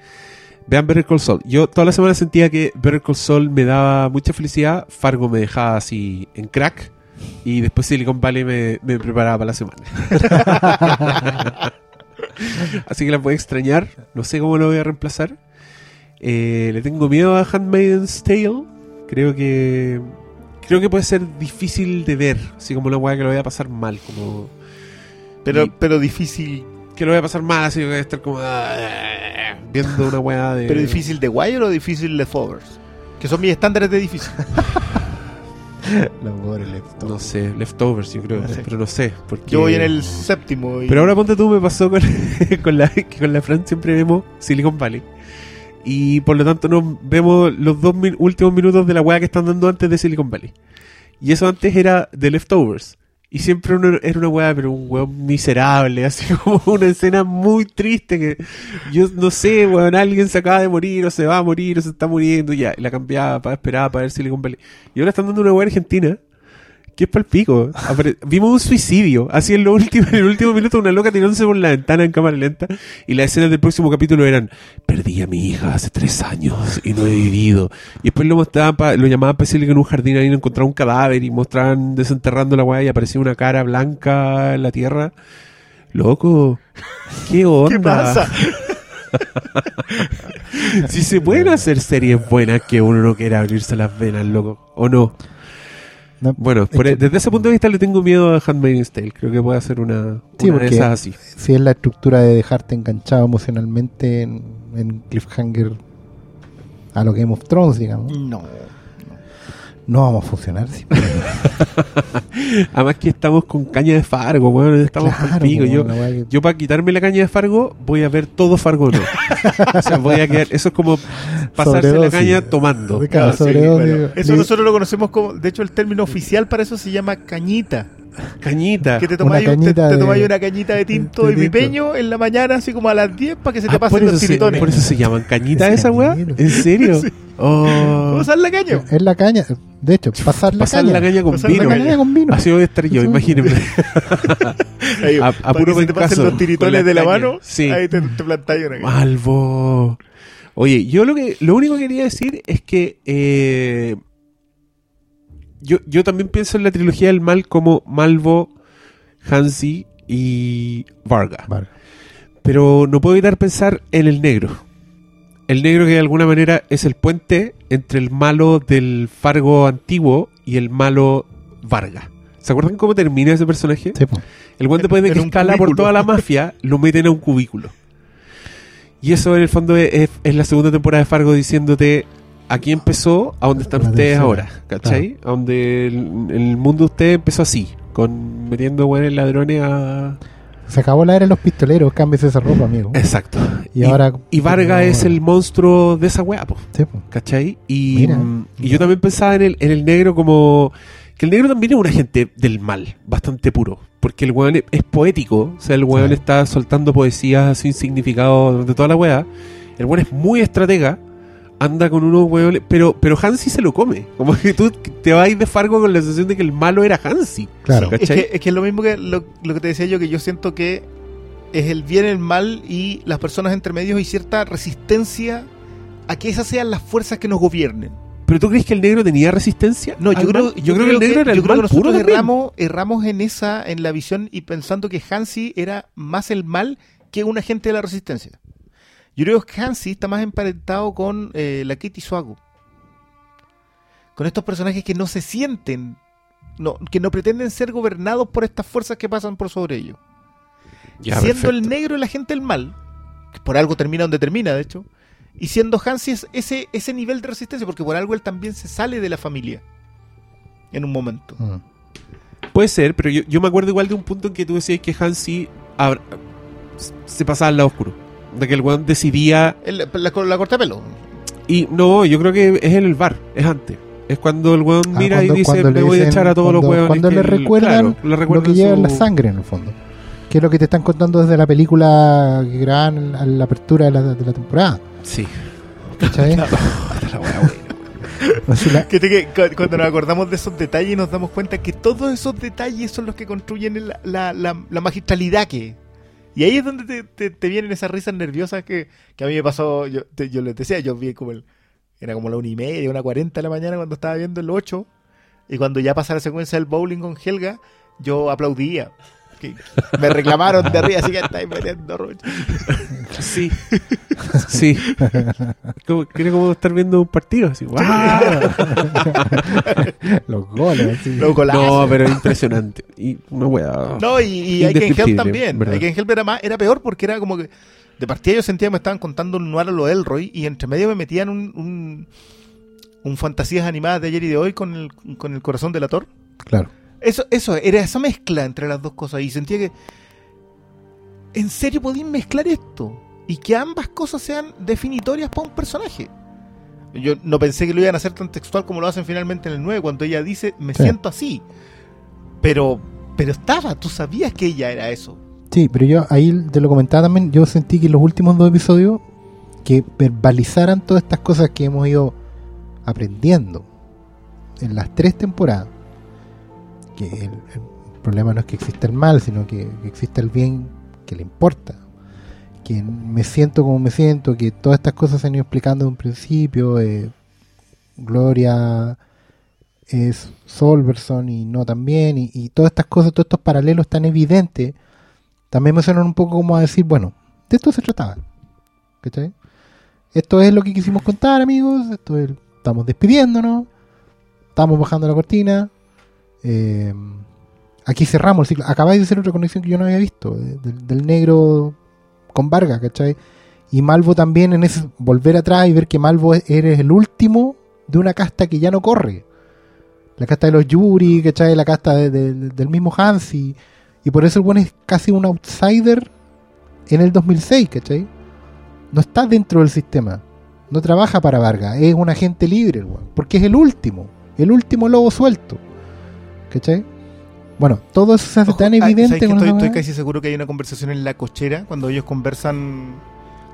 Vean Better Call Saul. Yo toda la semana sentía que Better Call Saul me daba mucha felicidad. Fargo me dejaba así en crack. Y después Silicon Valley me, me preparaba para la semana. Así que la voy a extrañar. No sé cómo lo voy a reemplazar. Eh, le tengo miedo a Handmaid's Tale. Creo que. Creo que puede ser difícil de ver. Así como una weá que lo voy a pasar mal. Como.
pero,
Y-
pero difícil.
Que lo voy a pasar mal. Así que voy a estar como. ah, Viendo una weá de.
¿Pero difícil de Wire o difícil Leftovers? Que son mis estándares de difícil.
Pobre Leftovers.
No sé, leftovers, yo creo.
No sé.
Pero no sé. Porque...
Yo voy en el séptimo. Y...
Pero ahora ponte tú, me pasó con, con, la, que con la Fran siempre vemos Silicon Valley. Y por lo tanto nos vemos los dos últimos minutos de la weá que están dando antes de Silicon Valley. Y eso antes era de Leftovers. Y siempre uno- era una weá, pero un weón miserable, así como una escena muy triste que yo no sé, weón, alguien se acaba de morir o se va a morir o se está muriendo y ya, la cambiaba para esperar para ver Silicon Valley. Y ahora están dando una weá argentina que es para el pico. Apare- Vimos un suicidio. Así en, lo último, en el último minuto, una loca tirándose por la ventana en cámara lenta. Y las escenas del próximo capítulo eran: Perdí a mi hija hace tres años y no he vivido. Y después lo mostraban, lo llamaban para decirle que en un jardín ahí encontraban un cadáver y mostraban desenterrando la weá y aparecía una cara blanca en la tierra. Loco, ¿qué onda?
¿Qué pasa?
Si se pueden hacer series buenas que uno no quiera abrirse las venas, loco, ¿o no?
No,
Bueno,
es
por-
que
desde ese punto de vista le tengo miedo a Handmaid's Tale. Creo que puede ser una,
Sí,
una de esas así.
si es la estructura de dejarte enganchado emocionalmente en, en cliffhanger a lo Game of Thrones, digamos,
No.
No vamos a funcionar. sí.
Además que estamos con caña de Fargo, bueno, estamos
Claro,
pico.
como
Yo,
que-
yo para quitarme la caña de Fargo voy a ver todo Fargo no. o sea, voy a quedar, eso es como pasarse la caña tomando.
Claro,
Ah, sí,
sobredosis.
bueno, eso nosotros lo conocemos como. De hecho, el término oficial para eso se llama cañita.
Cañita.
Que te
Una
tomáis te,
cañita
te
de-
tomáis una cañita de tinto
de
y mi
tinto.
peño en la mañana, así como a las 10, para que se te
Ah,
pasen los
se,
tiritones.
por eso se llaman cañita esa weá. ¿En serio? Oh.
¿Cómo usar la caña?
Es la caña. De hecho, pasar la
Pasar
caña.
la caña con
Pasar la
vino.
caña con vino.
Así voy a estar yo, imagínense.
Ahí,
A- a
para
puro
que se te pasen los tiritones
la
de la
caña.
mano,
Sí.
ahí te, te plantáis una caña.
Malvo. Oye, yo lo que lo único que quería decir es que eh, yo, yo también pienso en la trilogía del mal como Malvo, Hansi y Varga.
Vale.
Pero no puedo evitar pensar en el negro. El negro que de alguna manera es el puente entre el malo del Fargo antiguo y el malo Varga. ¿Se acuerdan cómo termina ese personaje?
Sí.
El buen
En-
después de que escala por toda la mafia, lo meten a un cubículo. Y eso en el fondo es, es- es la segunda temporada de Fargo diciéndote aquí empezó, a donde están ustedes ahora, ¿cachai? A donde el, el mundo de ustedes empezó así, con metiendo buenos ladrones a...
Se acabó la era de los pistoleros, cámbiese esa ropa, amigo.
Exacto.
Y ahora-
y Varga es el monstruo de esa weá, po,
Sí, po.
¿cachai? Y,
Mira.
mm, y yo también pensaba en el, en el negro como... Que el negro también es un agente del mal, bastante puro. Porque el weón es, es poético. O sea, el weón
Sí.
está soltando poesías sin significado de toda la weá. El weón es muy estratega. Anda con unos weones. Pero, pero Hansi se lo come. Como que tú te vas de Fargo con la sensación de que el malo era Hansi.
Claro.
Es que, es que es lo mismo que lo, lo que te decía yo, que yo siento que es el bien, el mal y las personas entre medios y cierta resistencia a que esas sean las fuerzas que nos gobiernen.
¿Pero tú crees que el negro tenía resistencia?
No, yo creo,
mal? yo, creo que el negro era
yo
el
creo
mal
que nosotros
puro
erramos, erramos en esa, en la visión y pensando que Hansi era más el mal que un agente de la resistencia. Yo creo que Hansi está más emparentado con eh, la Kitty Swago. Con estos personajes que no se sienten, no, que no pretenden ser gobernados por estas fuerzas que pasan por sobre ellos.
Ya,
siendo
perfecto.
el negro el agente del mal, que por algo termina donde termina, de hecho, y siendo Hansi es ese, ese nivel de resistencia, porque por algo él también se sale de la familia en un momento.
Mm.
Puede ser, pero yo, yo me acuerdo igual de un punto en que tú decías que Hansi se pasaba al lado oscuro. De que el weón decidía.
El- la, la corta pelo.
Y no, yo creo que es en el bar, es antes. Es cuando el weón
Ah,
mira
cuando-
y dice: Me voy a echar a todos los weones.
Cuando le
el-
recuerdan,
claro, le
lo que lleva en la sangre, en el fondo. Que es lo que te están contando desde la película que graban a la apertura de la, de la temporada.
Sí. La
la-
Que te- que cu- cuando nos acordamos de esos detalles nos damos cuenta que todos esos detalles son los que construyen el- la, la- la magistralidad que... Y ahí es donde te, te- vienen esas risas nerviosas que, que a mí me pasó, yo, te- yo les decía, yo vi como el... Era como la una y media, una cuarenta de la mañana cuando estaba viendo el 8 y cuando ya pasa la secuencia del bowling con Helga, yo aplaudía. Que me reclamaron de arriba, así que estáis metiendo rocha.
Sí. Sí. Como, quiere como estar viendo un partido. Así, ¡guau!
los goles.
Los golazos.
No, pero impresionante. Y una weá.
No, y, y que Help también.
¿verdad?
Hay que Help era, más, era peor porque era como que de partida yo sentía que me estaban contando un noir a lo Elroy y entre medio me metían un, un, un fantasías animadas de ayer y de hoy con el, con el corazón del ator.
Claro.
Eso, eso, era esa mezcla entre las dos cosas y sentía que ¿en serio podían mezclar esto? Y que ambas cosas sean definitorias para un personaje. Yo no pensé que lo iban a hacer tan textual como lo hacen finalmente en el 9, cuando ella dice, me
Sí.
siento así. Pero, pero estaba, tú sabías que ella era eso.
Sí, pero yo ahí te lo comentaba también, yo sentí que en los últimos dos episodios que verbalizaran todas estas cosas que hemos ido aprendiendo en las tres temporadas, que el, problema no es que exista el mal, sino que, que exista el bien que le importa, que me siento como me siento, que todas estas cosas se han ido explicando de un principio, eh, Gloria es Solverson y no también, y, y todas estas cosas, todos estos paralelos tan evidentes, también me suenan un poco como a decir, bueno, de esto se trataba. Esto es lo que quisimos contar, amigos. Esto es, estamos despidiéndonos. Estamos bajando la cortina. Eh, aquí cerramos el ciclo. Acabáis de hacer otra conexión que yo no había visto. de- del, negro con Vargas, ¿cachai? Y Malvo también en ese volver atrás y ver que Malvo es- eres el último de una casta que ya no corre. La casta de los Yuri, ¿cachai? La casta de- de- del mismo Hansi. Y por eso el buen es casi un outsider en el 2006, ¿cachai? No está dentro del sistema. No trabaja para Vargas. Es un agente libre, el weón. Porque es el último. El último lobo suelto. ¿Cachai? Bueno, todo eso se hace
Ojo,
tan
ah, ¿sabes
evidente
que estoy, casi seguro que hay una conversación en la cochera cuando ellos conversan.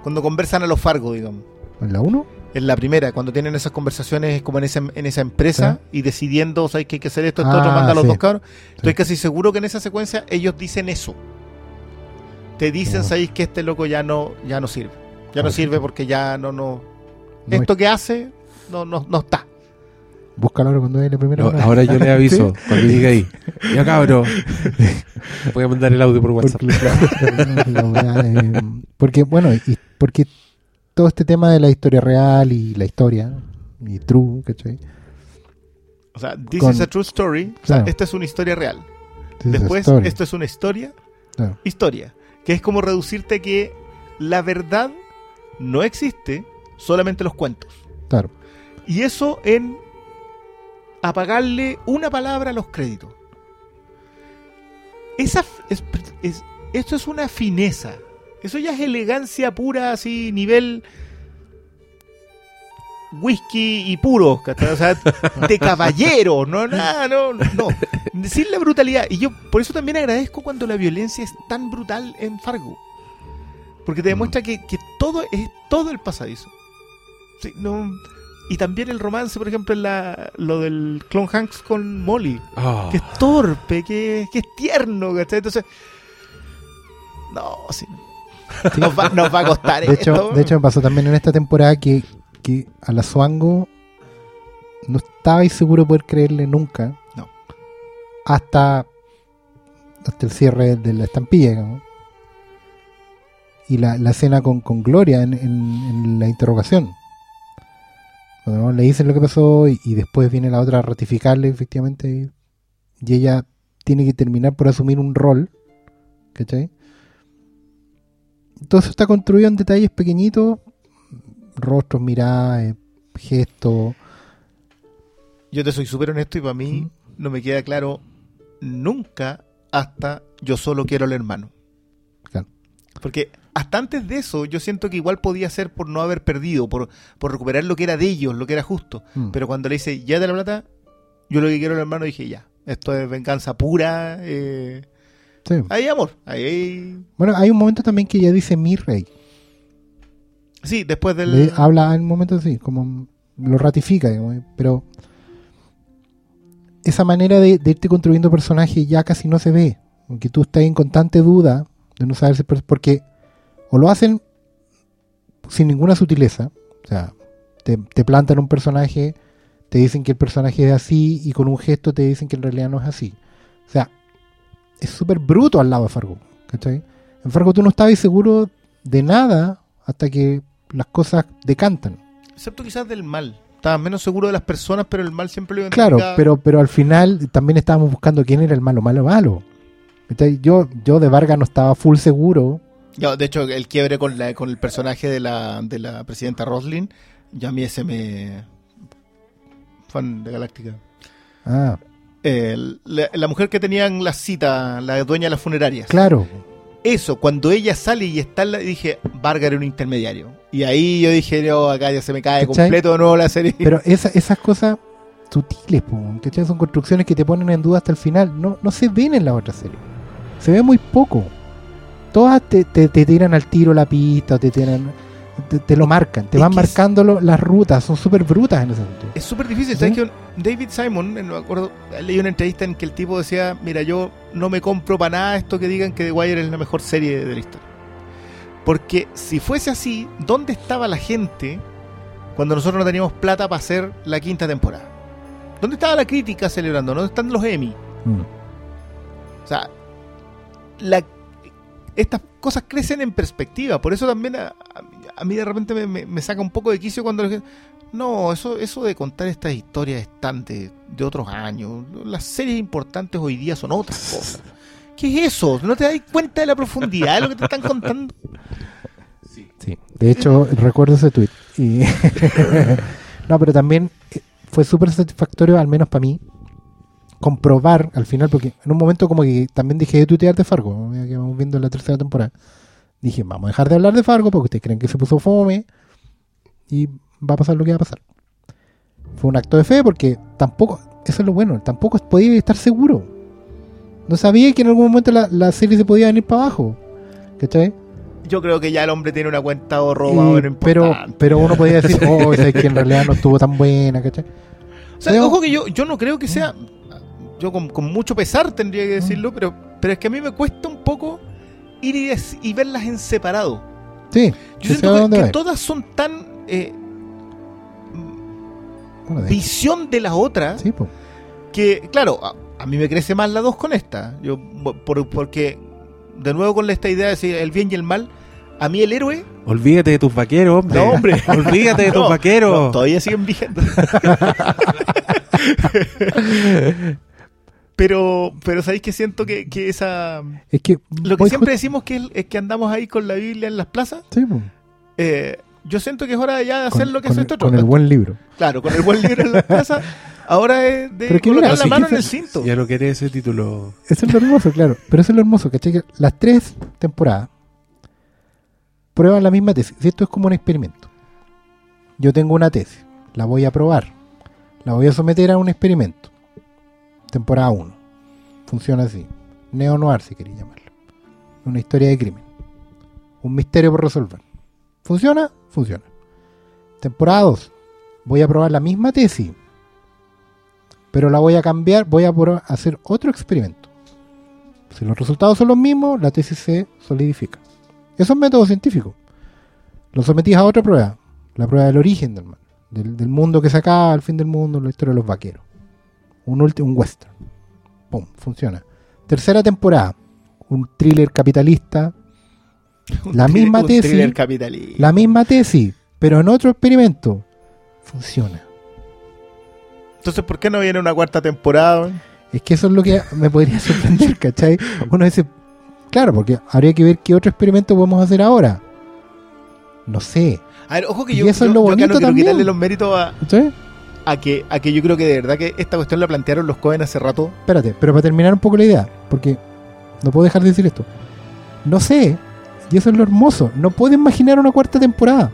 Cuando conversan a los Fargo, digamos.
¿En la 1?
En la primera, cuando tienen esas conversaciones como en esa, en esa empresa y decidiendo, ¿sabes que hay que hacer esto? Esto
Ah,
otro manda a los
sí.
dos cabros. Estoy
Sí.
casi seguro que en esa secuencia ellos dicen eso. Te dicen,
No.
¿sabéis que este loco ya no, ya no sirve? Ya no sirve porque ya no, no.
No,
esto que hace no, no, no está.
Búscalo ahora cuando veas la primera
No,
hora.
ahora yo le aviso cuando llegue ahí. Ya cabro. Voy a mandar el audio por WhatsApp.
Porque, la bueno, y porque todo este tema de la historia real y la historia, y true, ¿cachai?
O sea, this
Con-
is a true story. O sea, esta es una historia real.
This
Después, esto es una historia.
Claro.
Historia. Que es como reducirte a que la verdad no existe, solamente los cuentos.
Claro.
Y eso en apagarle una palabra a los créditos. Esa es, es- esto es una fineza. Eso ya es elegancia pura, así, nivel whisky y puro, ¿cachai? o sea, de caballero, no, nada, no, no, sin la brutalidad. Y yo por eso también agradezco cuando la violencia es tan brutal en Fargo. Porque te demuestra que, que todo es todo el pasadizo. Sí, no, y también el romance, por ejemplo, en la, lo del Clone Hanks con Molly,
Ah.
que es torpe, que, que es tierno, ¿cachai? Entonces, no, sí. Nos, va, nos va a costar
De hecho,
esto.
de hecho, me pasó también en esta temporada que, que a la Suango no estaba seguro de poder creerle nunca.
No.
Hasta, hasta el cierre de la estampilla, digamos. Y la, la escena con, con Gloria en, en- en la interrogación. Cuando ¿no? le dicen lo que pasó y, y después viene la otra a ratificarle, efectivamente. Y ella tiene que terminar por asumir un rol. ¿Cachai? Todo eso está construido en detalles pequeñitos, rostros, miradas, eh, gestos.
Yo te soy súper honesto y para mí no me queda claro nunca hasta yo solo quiero al hermano.
Claro.
Porque hasta antes de eso yo siento que igual podía ser por no haber perdido, por, por recuperar lo que era de ellos, lo que era justo.
Mm.
Pero cuando le dice ya de la plata, yo lo que quiero hermano dije ya. Esto es venganza pura. Eh,
Sí.
hay amor. Ahí hay...
Bueno, hay un momento también que ella dice mi rey.
Sí, después del...
Le habla en un momento así, como lo ratifica, digamos, pero esa manera de, de irte construyendo personajes ya casi no se ve. Aunque tú estás en constante duda de no saber si porque o lo hacen sin ninguna sutileza, o sea, te, te plantan un personaje, te dicen que el personaje es así y con un gesto te dicen que en realidad no es así. O sea, es súper bruto al lado de Fargo. ¿cachai? En Fargo tú no estabas seguro de nada hasta que las cosas decantan.
Excepto quizás del mal. Estaba menos seguro de las personas, pero el mal siempre lo
Claro,
identificaba.
pero, pero al final también estábamos buscando quién era el malo, malo, malo. ¿Cachai? Yo, yo de Vargas no estaba full seguro.
De hecho, el quiebre con, la, con el personaje de la, de la presidenta Roslin, ya a mí ese me... Fan de Galáctica.
Ah,
Eh, la, la mujer que tenían la cita, la dueña de las funerarias.
claro.
Eso, cuando ella sale y está, en la- dije, Vargas era un intermediario. Y ahí yo dije, no, acá ya se me cae
¿Cachai?
completo de nuevo la serie.
Pero esa- esas cosas sutiles, ¿cachai? Son construcciones que te ponen en duda hasta el final. No, no se ven en la otra serie. Se ve muy poco. Todas te, te, te tiran al tiro la pista, te tiran, te, te lo marcan, te
Es
van marcando lo- las rutas, son súper brutas en ese sentido.
Es súper difícil.
¿Sí?
¿Sabes que David Simon, no me acuerdo, leí una entrevista en que el tipo decía, mira, yo no me compro para nada esto que digan que The Wire es la mejor serie de la historia. Porque si fuese así, ¿dónde estaba la gente cuando nosotros no teníamos plata para hacer la quinta temporada? ¿Dónde estaba la crítica celebrando? ¿Dónde están los Emmy?
Mm.
O sea, la- estas cosas crecen en perspectiva. Por eso también a, a- a mí de repente me, me- me saca un poco de quicio cuando gente... No, eso, eso de contar estas historias están de, de otros años. Las series importantes hoy día son otras cosas. ¿Qué es eso? ¿No te das cuenta de la profundidad de lo que te están contando?
Sí, de hecho recuerdo ese tweet. Y no, pero también fue súper satisfactorio, al menos para mí, comprobar al final, porque en un momento como que también dije de tuitear de Fargo, que vamos viendo la tercera temporada. Dije, vamos a dejar de hablar de Fargo porque ustedes creen que se puso fome y va a pasar lo que va a pasar. Fue un acto de fe porque tampoco, eso es lo bueno, tampoco podía estar seguro. No sabía que en algún momento la, la serie se podía venir para abajo. ¿Cachai?
Yo creo que ya el hombre tiene una cuenta o menos
pero,
importante.
pero uno podía decir, oh, es que en realidad no estuvo tan buena, ¿cachai?
O sea, ojo que yo, yo no creo que sea. Yo con, con mucho pesar tendría que decirlo, pero, pero es que a mí me cuesta un poco ir y, des- y verlas en separado.
Sí,
Yo siento que, todas son tan eh,
Bueno, de-
visión de la otra
sí,
que, claro, a, a mí me crece más la dos con esta. Yo, por- porque, de nuevo con esta idea de decir el bien y el mal, a mí el héroe.
Olvídate de tus vaqueros, hombre.
No, hombre.
Olvídate de tus
No,
vaqueros.
no, todavía siguen vigentes. pero, pero sabéis que siento que, que esa.
Es que.
Lo que siempre decimos que es, es que andamos ahí con la Biblia en las plazas.
Sí,
eh, yo siento que es hora ya de hacer
Con-
lo que
con
hace
el-
este otro.
Con el buen libro.
Claro, con el buen libro en las plazas. Ahora es de colocar
mira,
la
si
mano en el cinto.
Ya no quiere ese título.
Eso es lo hermoso, claro. Pero eso es lo hermoso, ¿cachai? Que las tres temporadas prueban la misma tesis. Si Esto es como un experimento. Yo tengo una tesis, la voy a probar. La voy a someter a un experimento. Temporada 1. Funciona así. Neo noir, si queréis llamarlo. Una historia de crimen. Un misterio por resolver. ¿Funciona? Funciona. Temporada 2. Voy a probar la misma tesis pero la voy a cambiar, voy a hacer otro experimento. Si los resultados son los mismos, la tesis se solidifica. Eso es método científico. Lo sometís a otra prueba, la prueba del origen del del, mundo que se acaba, al fin del mundo, la historia de los vaqueros. Un, un western. Pum, funciona. Tercera temporada, un thriller capitalista,
Un
la misma
un
tesis,
capitalista.
la misma tesis, pero en otro experimento. Funciona.
Entonces, ¿por qué no viene una cuarta temporada?
Es que eso es lo que me podría sorprender, ¿cachai? Uno dice, claro, porque habría que ver qué otro experimento podemos hacer ahora. No sé,
A ver, ojo que
Y
yo,
eso es
yo-
lo
yo acá
bonito
no quiero
también.
quitarle los méritos a. a que, a que yo creo que de verdad que esta cuestión la plantearon los Cohen hace rato.
Espérate, pero para terminar un poco la idea, porque no puedo dejar de decir esto. No sé, y eso es lo hermoso, no puedo imaginar una cuarta temporada.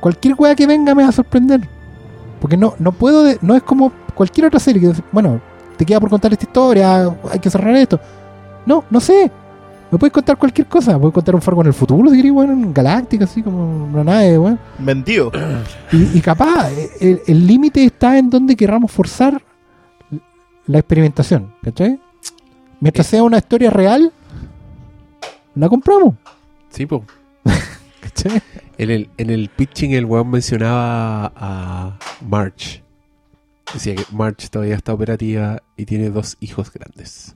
Cualquier weá que venga me va a sorprender. Porque no, no puedo, de- no es como cualquier otra serie que bueno, te queda por contar esta historia, hay que cerrar esto. No, no sé. Me puedes contar cualquier cosa. Puedes contar un fargo en el futuro, si querés, bueno, en Galáctica, así como una nave, bueno.
Vendido.
Y, y capaz, eh, el el límite está en donde querramos forzar la experimentación, ¿cachai? Mientras sea una historia real, la compramos,
Sí, po.
¿cachai?
En el, en el pitching el weón mencionaba a March. Decía que March todavía está operativa y tiene dos hijos grandes.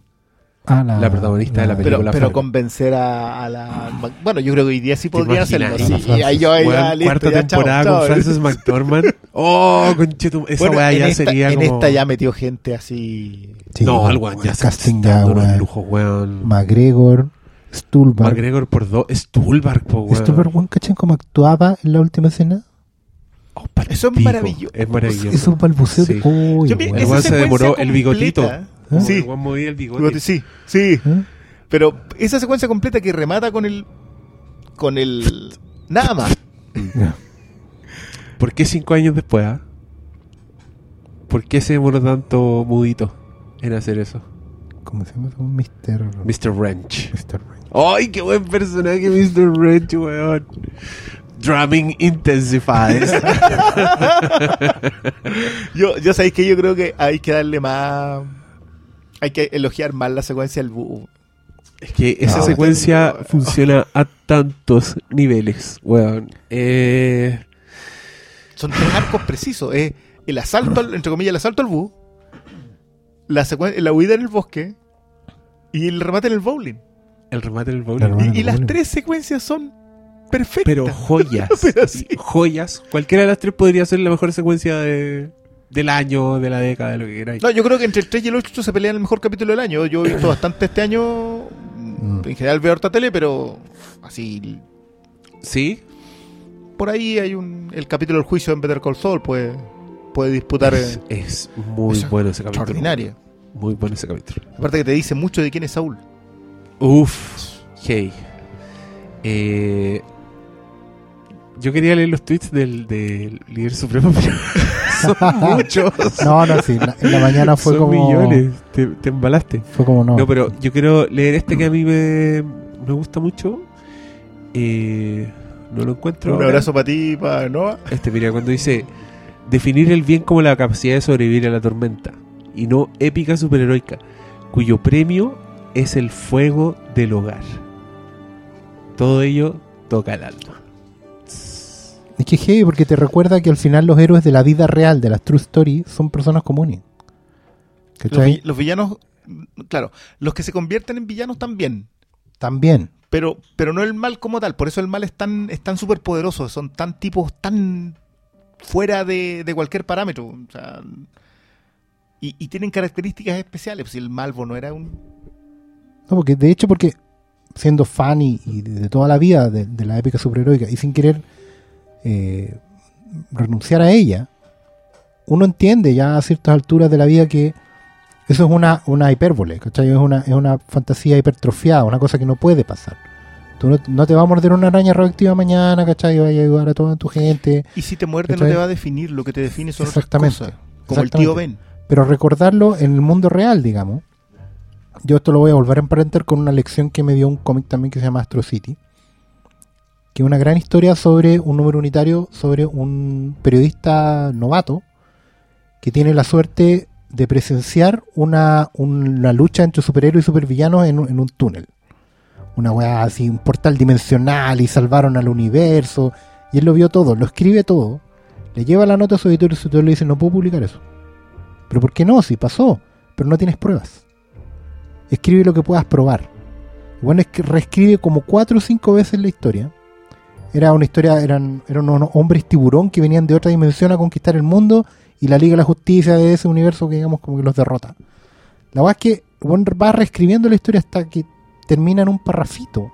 Ah,
La protagonista de la
Pero,
película.
pero
Fargo.
convencer a, a la. Bueno, yo creo que hoy día sí
¿Te
podrían hacerlo. Sí, ahí yo ahí ya, listo,
cuarta
ya,
temporada
chao.
con Frances McDormand. Oh, conchetum. Esa
Bueno,
weá
en
ya
esta,
sería
en
como...
esta ya metió gente así.
Sí,
no,
bueno,
weón ya
casting ya, weón.
lujos, weón.
McGregor, Stulbar.
McGregor por dos. Stulbar, po, weón.
Stulbar, weón, ¿cachai cómo actuaba en la última escena?
Oh.
Eso es maravilloso.
Es maravilloso.
Esos balbuceos
Sí.
de... Uy,
Yo esa
se demoró el bigotito.
¿Eh?
Sí,
El weón movía el bigote.
sí, sí.
¿Eh?
Pero esa secuencia completa que remata con el. Con el. Nada más.
¿Por qué cinco años después, ah? ¿Por qué se demoró tanto mudito en hacer eso?
¿Cómo se llama? Un Mr.
Mr. Wrench.
Mr. Range.
¡Ay, qué buen personaje, Mr. Wrench, weón! Drumming intensifies.
Yo, yo sabéis que yo creo que hay que darle más. Hay que elogiar más la secuencia del búho.
es que esa
No,
secuencia funciona a tantos niveles, weón. Eh,
Son tres arcos precisos. Es el asalto, al- entre comillas, el asalto al búho, la, la huida en el bosque y el remate en el bowling.
el remate del
El
bowling.
Y, las tres secuencias son perfectas.
Pero joyas.
Pero sí.
Joyas. Cualquiera de las tres podría ser la mejor secuencia de, del año, de la década, de lo que queráis.
No, yo creo que entre el 3 y el 8 se pelean el mejor capítulo del año. Yo he visto bastante este año.
Mm.
En general veo harta tele, pero así.
¿Sí?
Por ahí hay un. El capítulo del juicio en Better Call Saul puede, puede disputar.
Es,
eh,
es muy bueno ese capítulo.
extraordinaria.
Muy bueno ese capítulo.
Aparte que te dice mucho de quién es Saúl.
Uf, hey. Eh, yo quería leer los tweets del, del líder supremo, pero Son muchos.
No, no, sí. la- En la mañana fue
Son
como.
millones. Te, te embalaste.
Fue como no.
No, pero yo quiero leer este que a mí me, me gusta mucho. Eh, no lo encuentro.
Un abrazo para ti para Noah.
Este, mira, cuando dice definir el bien como la capacidad de sobrevivir a la tormenta y no épica superheroica, cuyo premio es el fuego del hogar. Todo ello toca el alma.
Es que es heavy porque te recuerda que al final los héroes de la vida real, de las true stories, son personas comunes.
Los,
¿Cachai?
vi- los villanos, claro, los que se convierten en villanos también.
También.
Pero, pero no el mal como tal. Por eso el mal es tan, es tan súper poderoso. Son tan tipos tan fuera de, de cualquier parámetro. O sea, y, y tienen características especiales. Si el Malvo no era un.
No, porque de hecho, porque siendo fan y, de toda la vida de, de la épica superheroica y sin querer eh, renunciar a ella, uno entiende ya a ciertas alturas de la vida que eso es una, una hipérbole, ¿cachai? Es una, es una fantasía hipertrofiada, una cosa que no puede pasar. Tú no, no te va a morder una araña radioactiva mañana, ¿cachai? Y vaya a ayudar a toda tu gente.
Y si te muerde, no te va a definir. Lo que te define son otras
Exactamente.
cosas. Como el tío Ben.
pero recordarlo en el mundo real, digamos. Yo esto lo voy a volver a emparentar con una lección que me dio un cómic también que se llama Astro City, que es una gran historia sobre un número unitario, sobre un periodista novato que tiene la suerte de presenciar una, una lucha entre superhéroes y supervillanos en, un- en un túnel. Una weá así, un portal dimensional y salvaron al universo. Y él lo vio todo, lo escribe todo. Le lleva la nota a su editor y su editor le dice, no puedo publicar eso. Pero ¿por qué no? Si pasó, pero no tienes pruebas. Escribe lo que puedas probar. Bueno, que reescribe como cuatro o cinco veces la historia. Era una historia, eran, eran unos hombres tiburón que venían de otra dimensión a conquistar el mundo y la Liga de la Justicia de ese universo que digamos como que los derrota. La verdad es que bueno, va reescribiendo la historia hasta que termina en un parrafito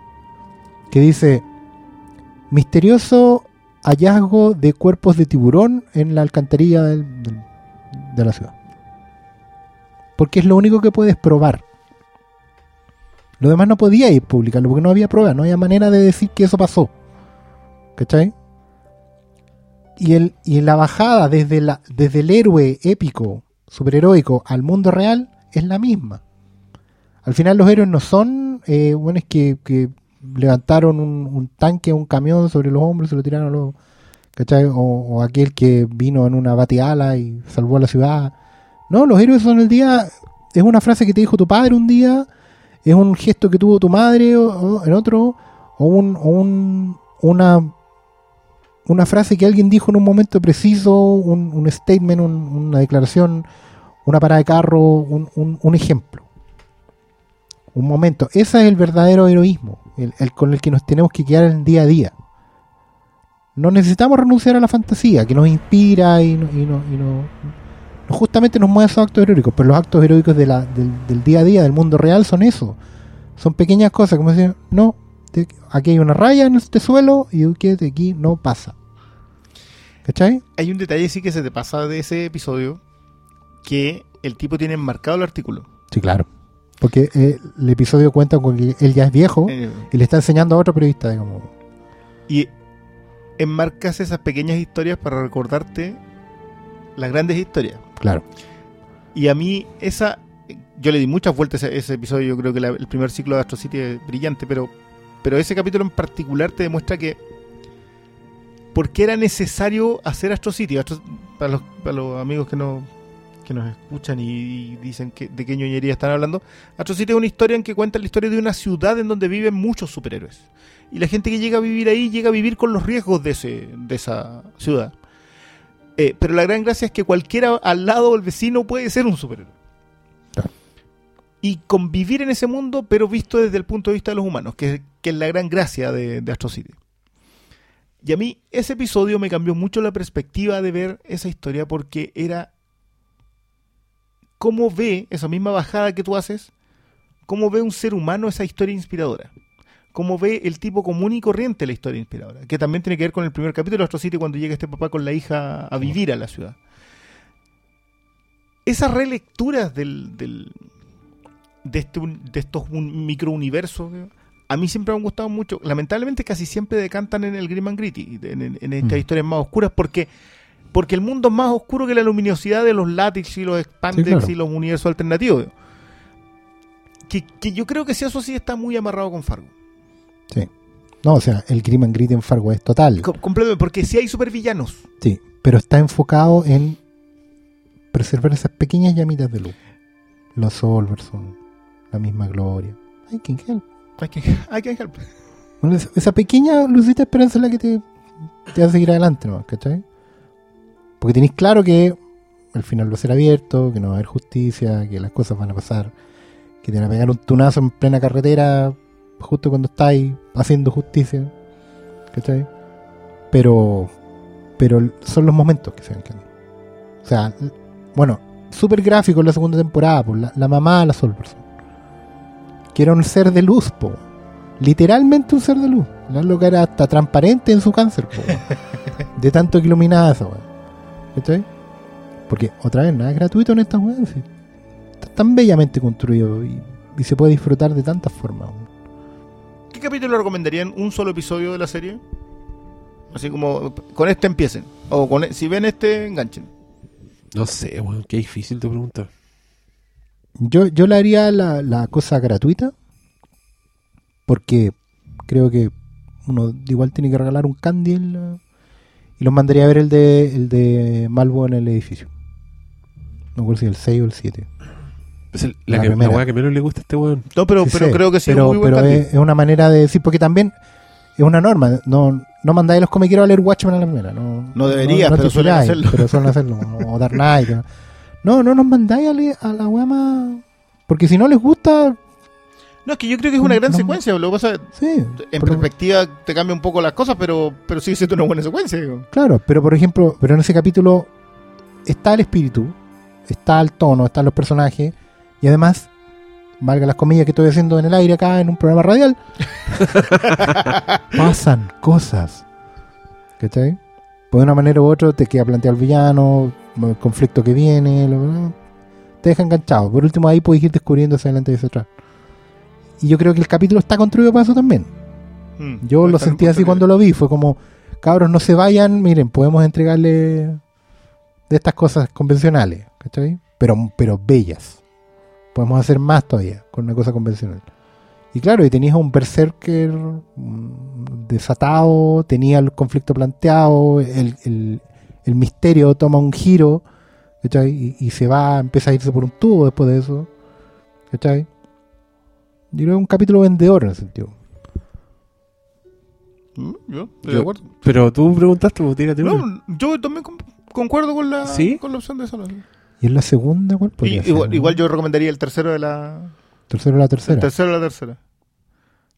que dice misterioso hallazgo de cuerpos de tiburón en la alcantarilla de la ciudad. Porque es lo único que puedes probar. Lo demás no podía ir publicarlo porque no había pruebas, no había manera de decir que eso pasó. ¿Cachai? Y, el, y la bajada desde, la, desde el héroe épico, superheroico, al mundo real es la misma. Al final los héroes no son eh, buenos que, que levantaron un, un tanque, un camión sobre los hombros se lo tiraron a los... ¿Cachai? O, o aquel que vino en una batiala y salvó a la ciudad. No, los héroes son el día... Es una frase que te dijo tu padre un día, es un gesto que tuvo tu madre o, o en otro, o, un, o un- una, una frase que alguien dijo en un momento preciso, un, un statement, un- una declaración, una parada de carro, un, un- ejemplo. Un momento. Ese es el verdadero heroísmo, el, con el que nos tenemos que quedar en el día a día. No necesitamos renunciar a la fantasía, que nos inspira y, no, justamente nos mueve esos actos heroicos, pero los actos heroicos del, del día a día, del mundo real, son eso. Son pequeñas cosas, como decir, no, aquí hay una raya en este suelo y quédate aquí, no pasa. ¿Cachai?
Hay un detalle sí que se te pasa de ese episodio que el tipo tiene enmarcado el artículo.
Sí, claro. Porque eh, el episodio cuenta con que él ya es viejo
Eh,
y le está enseñando a otro periodista, digamos.
y enmarcas esas pequeñas historias para recordarte las grandes historias.
Claro.
Y a mí esa... Yo le di muchas vueltas a ese episodio, yo creo que la- el primer ciclo de Astro City es brillante, pero, pero ese capítulo en particular te demuestra que... ¿Por qué era necesario hacer Astro para, los, para los amigos que no que nos escuchan y, y dicen que de qué ñoñería están hablando, Astro City es una historia en que cuenta la historia de una ciudad en donde viven muchos superhéroes. Y la gente que llega a vivir ahí llega a vivir con los riesgos de, ese, de esa ciudad. Eh, pero la gran gracia es que cualquiera al lado o el vecino puede ser un superhéroe.
Claro.
Y convivir en ese mundo, pero visto desde el punto de vista de los humanos, que, que es la gran gracia de, de Astro City. Y a mí ese episodio me cambió mucho la perspectiva de ver esa historia porque era cómo ve esa misma bajada que tú haces, cómo ve un ser humano esa historia inspiradora. Cómo ve el tipo común y corriente la historia inspiradora. Que también tiene que ver con el primer capítulo de Astro City cuando llega este papá con la hija a vivir a la ciudad. Esas relecturas del, del- de, este de estos un- microuniversos a mí siempre me han gustado mucho. Lamentablemente casi siempre decantan en el Grim and Gritty, en, en- en estas
Mm.
historias más oscuras, porque Porque el mundo es más oscuro que la luminosidad de los látex y los expandex
Sí, claro.
y los universos alternativos. Que, que yo creo que si eso sí está muy amarrado con Fargo.
Sí. No, o sea, el crimen grit en Fargo es total.
Co- completamente, porque si hay supervillanos.
Sí, pero está enfocado en preservar esas pequeñas llamitas de luz. Los Solverson, la misma gloria. Ay, can help.
I can, I
esa, pequeña lucita esperanza es la que te, te hace seguir adelante, ¿no? ¿cachai? Porque tenéis claro que el final va a ser abierto, que no va a haber justicia, que las cosas van a pasar, que te van a pegar un tunazo en plena carretera justo cuando estáis haciendo justicia, ¿cachai? Pero, pero son los momentos que se van quedando. O sea, bueno, súper gráfico en la segunda temporada, por la, la mamá la Solverson. Que era un ser de luz, po. Literalmente un ser de luz. La loca era hasta transparente en su cáncer, po. de tanto que iluminaba esa. Porque, otra vez, nada es gratuito en estas weas. sí. Está tan bellamente construido y, y se puede disfrutar de tantas formas. weón.
¿Qué capítulo recomendarían? ¿Un solo episodio de la serie? Así como, con este empiecen. O con e- si ven este, enganchen.
No sé, weón, qué difícil tu pregunta.
Yo, yo le haría la, la cosa gratuita porque creo que uno igual tiene que regalar un candy en la- y los mandaría a ver el de, el de Malvo en el edificio. No recuerdo si el 6 o el 7.
Es el- la,
La
que, la
primera.
weá que menos le gusta a este weón.
No, pero,
Sí
pero
sé,
creo que sí
pero,
es muy buen
pero
candy.
es, es una manera de decir, porque también es una norma. No, no mandáis los comiqueros a leer Watchmen a la primera. No,
No deberías, pero suelen
tiráis,
hacerlo.
Pero suelen hacerlo. O Dark Knight. No, no nos mandáis a, la weá más. Porque si no les gusta,
No, es que yo creo que es una gran
No.
secuencia. Lo que pasa
sí.
en
pero-
perspectiva te cambia un poco las cosas, pero, pero sigue siendo una buena secuencia. digo.
Claro, pero por ejemplo, pero en ese capítulo está el espíritu, está el tono, están los personajes y además, valga las comillas que estoy haciendo en el aire acá en un programa radial, pasan cosas. ¿Cachai? Pues de una manera u otra te queda planteado el villano, el conflicto que viene, lo- te deja enganchado. Por último, ahí puedes ir descubriendo hacia adelante y hacia atrás. Y yo creo que el capítulo está construido para eso también.
Mm.
Yo lo sentí así cuando lo vi. Fue como, cabros, no se vayan. Miren, podemos entregarle de estas cosas convencionales, ¿cachai? Pero, pero bellas. Podemos hacer más todavía con una cosa convencional. Y claro, y tenías a un berserker mm, desatado, tenía el conflicto planteado, el, el- el misterio toma un giro, ¿cachai? Y, y se va, empieza a irse por un tubo después de eso, ¿cachai? Yo creo que es un capítulo vendedor en ese sentido.
Mm, Yo, estoy
Yo-
de acuerdo.
Pero tú preguntaste, pues tírate una.
No, yo también con- concuerdo con la,
¿Sí?
con la opción de solo.
¿Y en la segunda cuál podría
Y-
ser,
igual,
no?
igual yo recomendaría el tercero de la.
Tercero o la
El
tercera.
tercero de la tercera.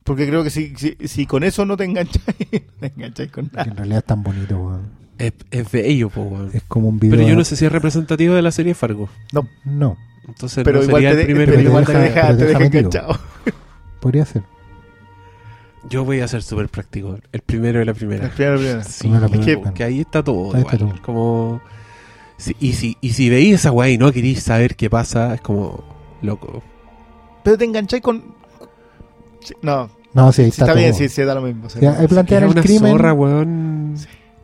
Porque creo que si, si, si con eso no te engancháis, no te engancháis con
en realidad es tan bonito, weón.
Es, es bello, pues, weón.
Es como un video.
Pero yo no sé si es representativo de la serie Fargo.
No,
No,
Entonces
pero
no
igual
sería
te,
el
de-
primero.
pero igual
te
te
deja- pero
te enganchado.
podría ser.
Yo voy a ser súper práctico. El primero de la primera.
La primera, la primera.
Sí,
Primera,
es que,
primera.
que ahí está todo.
Ahí está
igual.
todo.
Como. si- y, si, y si veis esa weá y no queréis saber qué pasa, es como. Loco.
Pero te engancháis con. Sí, No,
No, sí, ahí
sí,
está,
está, bien, sí, sí, da lo mismo. sí.
Sí, ahí plantean
Era
el
una
crimen.
zorra, weón.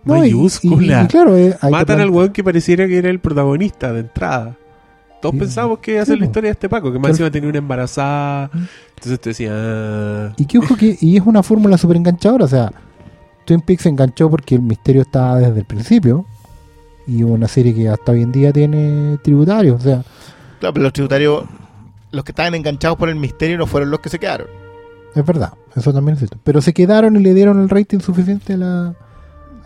No,
mayúscula.
Y, y claro, eh,
Matan al weón que pareciera que era el protagonista de entrada. Todos
Sí.
pensábamos que iba a ser la historia de este Paco, que más encima tenía una embarazada. Entonces te decía. ah,
Y que ojo que y es una fórmula súper enganchadora. O sea, Twin Peaks se enganchó porque el misterio estaba desde el principio. Y una serie que hasta hoy en día tiene tributarios. O sea,
Claro, pero los tributarios, los que estaban enganchados por el misterio no fueron los que se quedaron.
es verdad. Eso también es cierto. Pero se quedaron y le dieron el rating suficiente a la,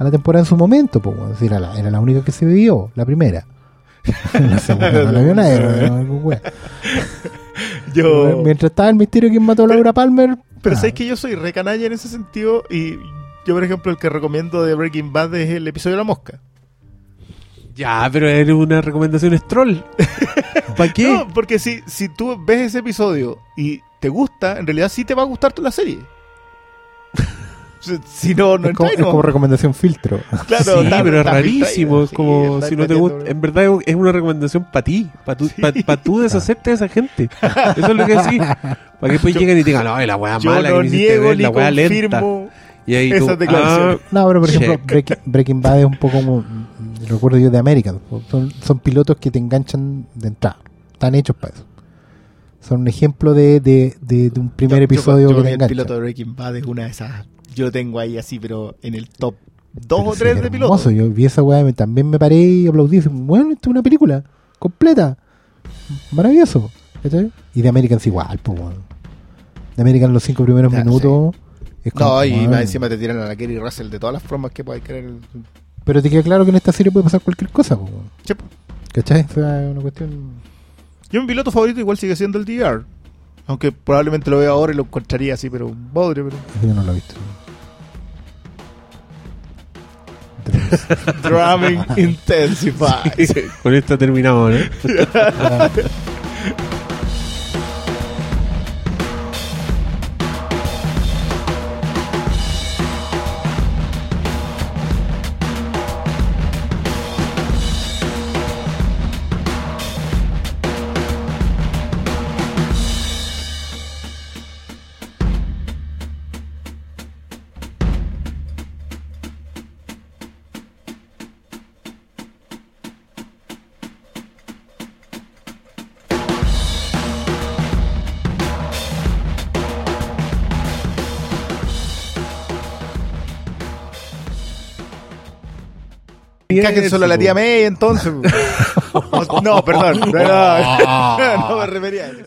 a la temporada en su momento. Pues, bueno, era, la, era la única que se vio, la primera. la segunda no la vio nadie. no.
Yo.
Mientras estaba el misterio de quién mató a Laura Palmer.
Pero
ah,
sabes que yo soy re canalla en ese sentido y yo, por ejemplo, el que recomiendo de Breaking Bad es el episodio de la mosca.
Ya, pero era una recomendación troll. ¿Para qué?
No, porque si, si tú ves ese episodio y te gusta, en realidad sí te va a gustar toda la serie. Si- si no, no
es, como, es como recomendación filtro.
Claro,
sí,
está-
pero es
está
rarísimo. Es como si no te gusta. En verdad es una recomendación para ti. Para tú,
Sí.
pa- pa tú deshacerte de esa gente. Eso es lo que decís. Para que después
Yo-
lleguen y te digan, no, la weá mala
no
que me
niego
ver,
ni
la weá lenta. Y ahí tú,
esas declaraciones.
ah,
No, pero por ejemplo. Breaking, Breaking Bad es un poco como recuerdo yo de American. Son, son pilotos que te enganchan de entrada. Están hechos para eso. Son un ejemplo de, de, de, de un primer
Yo-
episodio
yo, yo
que
el
engancha.
piloto de Breaking Bad es una de esas. Yo lo tengo ahí así, pero en el top 2
Pero
o
sí,
3 de
hermoso.
piloto.
Yo vi esa weá también me paré y aplaudí. Bueno, esto es una película completa. Maravilloso. ¿cachai? Y de American es igual, pues, weón. De American los cinco primeros
Ya,
minutos. Es como,
No, y más encima te tiran a la Kerry Russell de todas las formas que podáis creer.
Pero te queda claro que en esta serie puede pasar cualquier cosa, pues,
po.
¿cachai? O sea, es una cuestión.
Yo mi piloto favorito igual sigue siendo el DR. Aunque probablemente lo veo ahora y lo encontraría así, pero un bodre, pero.
Yo no lo he visto.
Drumming Intensifies.
Con esto terminamos, ¿no?
Solo a la tía May entonces. no, perdón. No, no, no me refería a eso.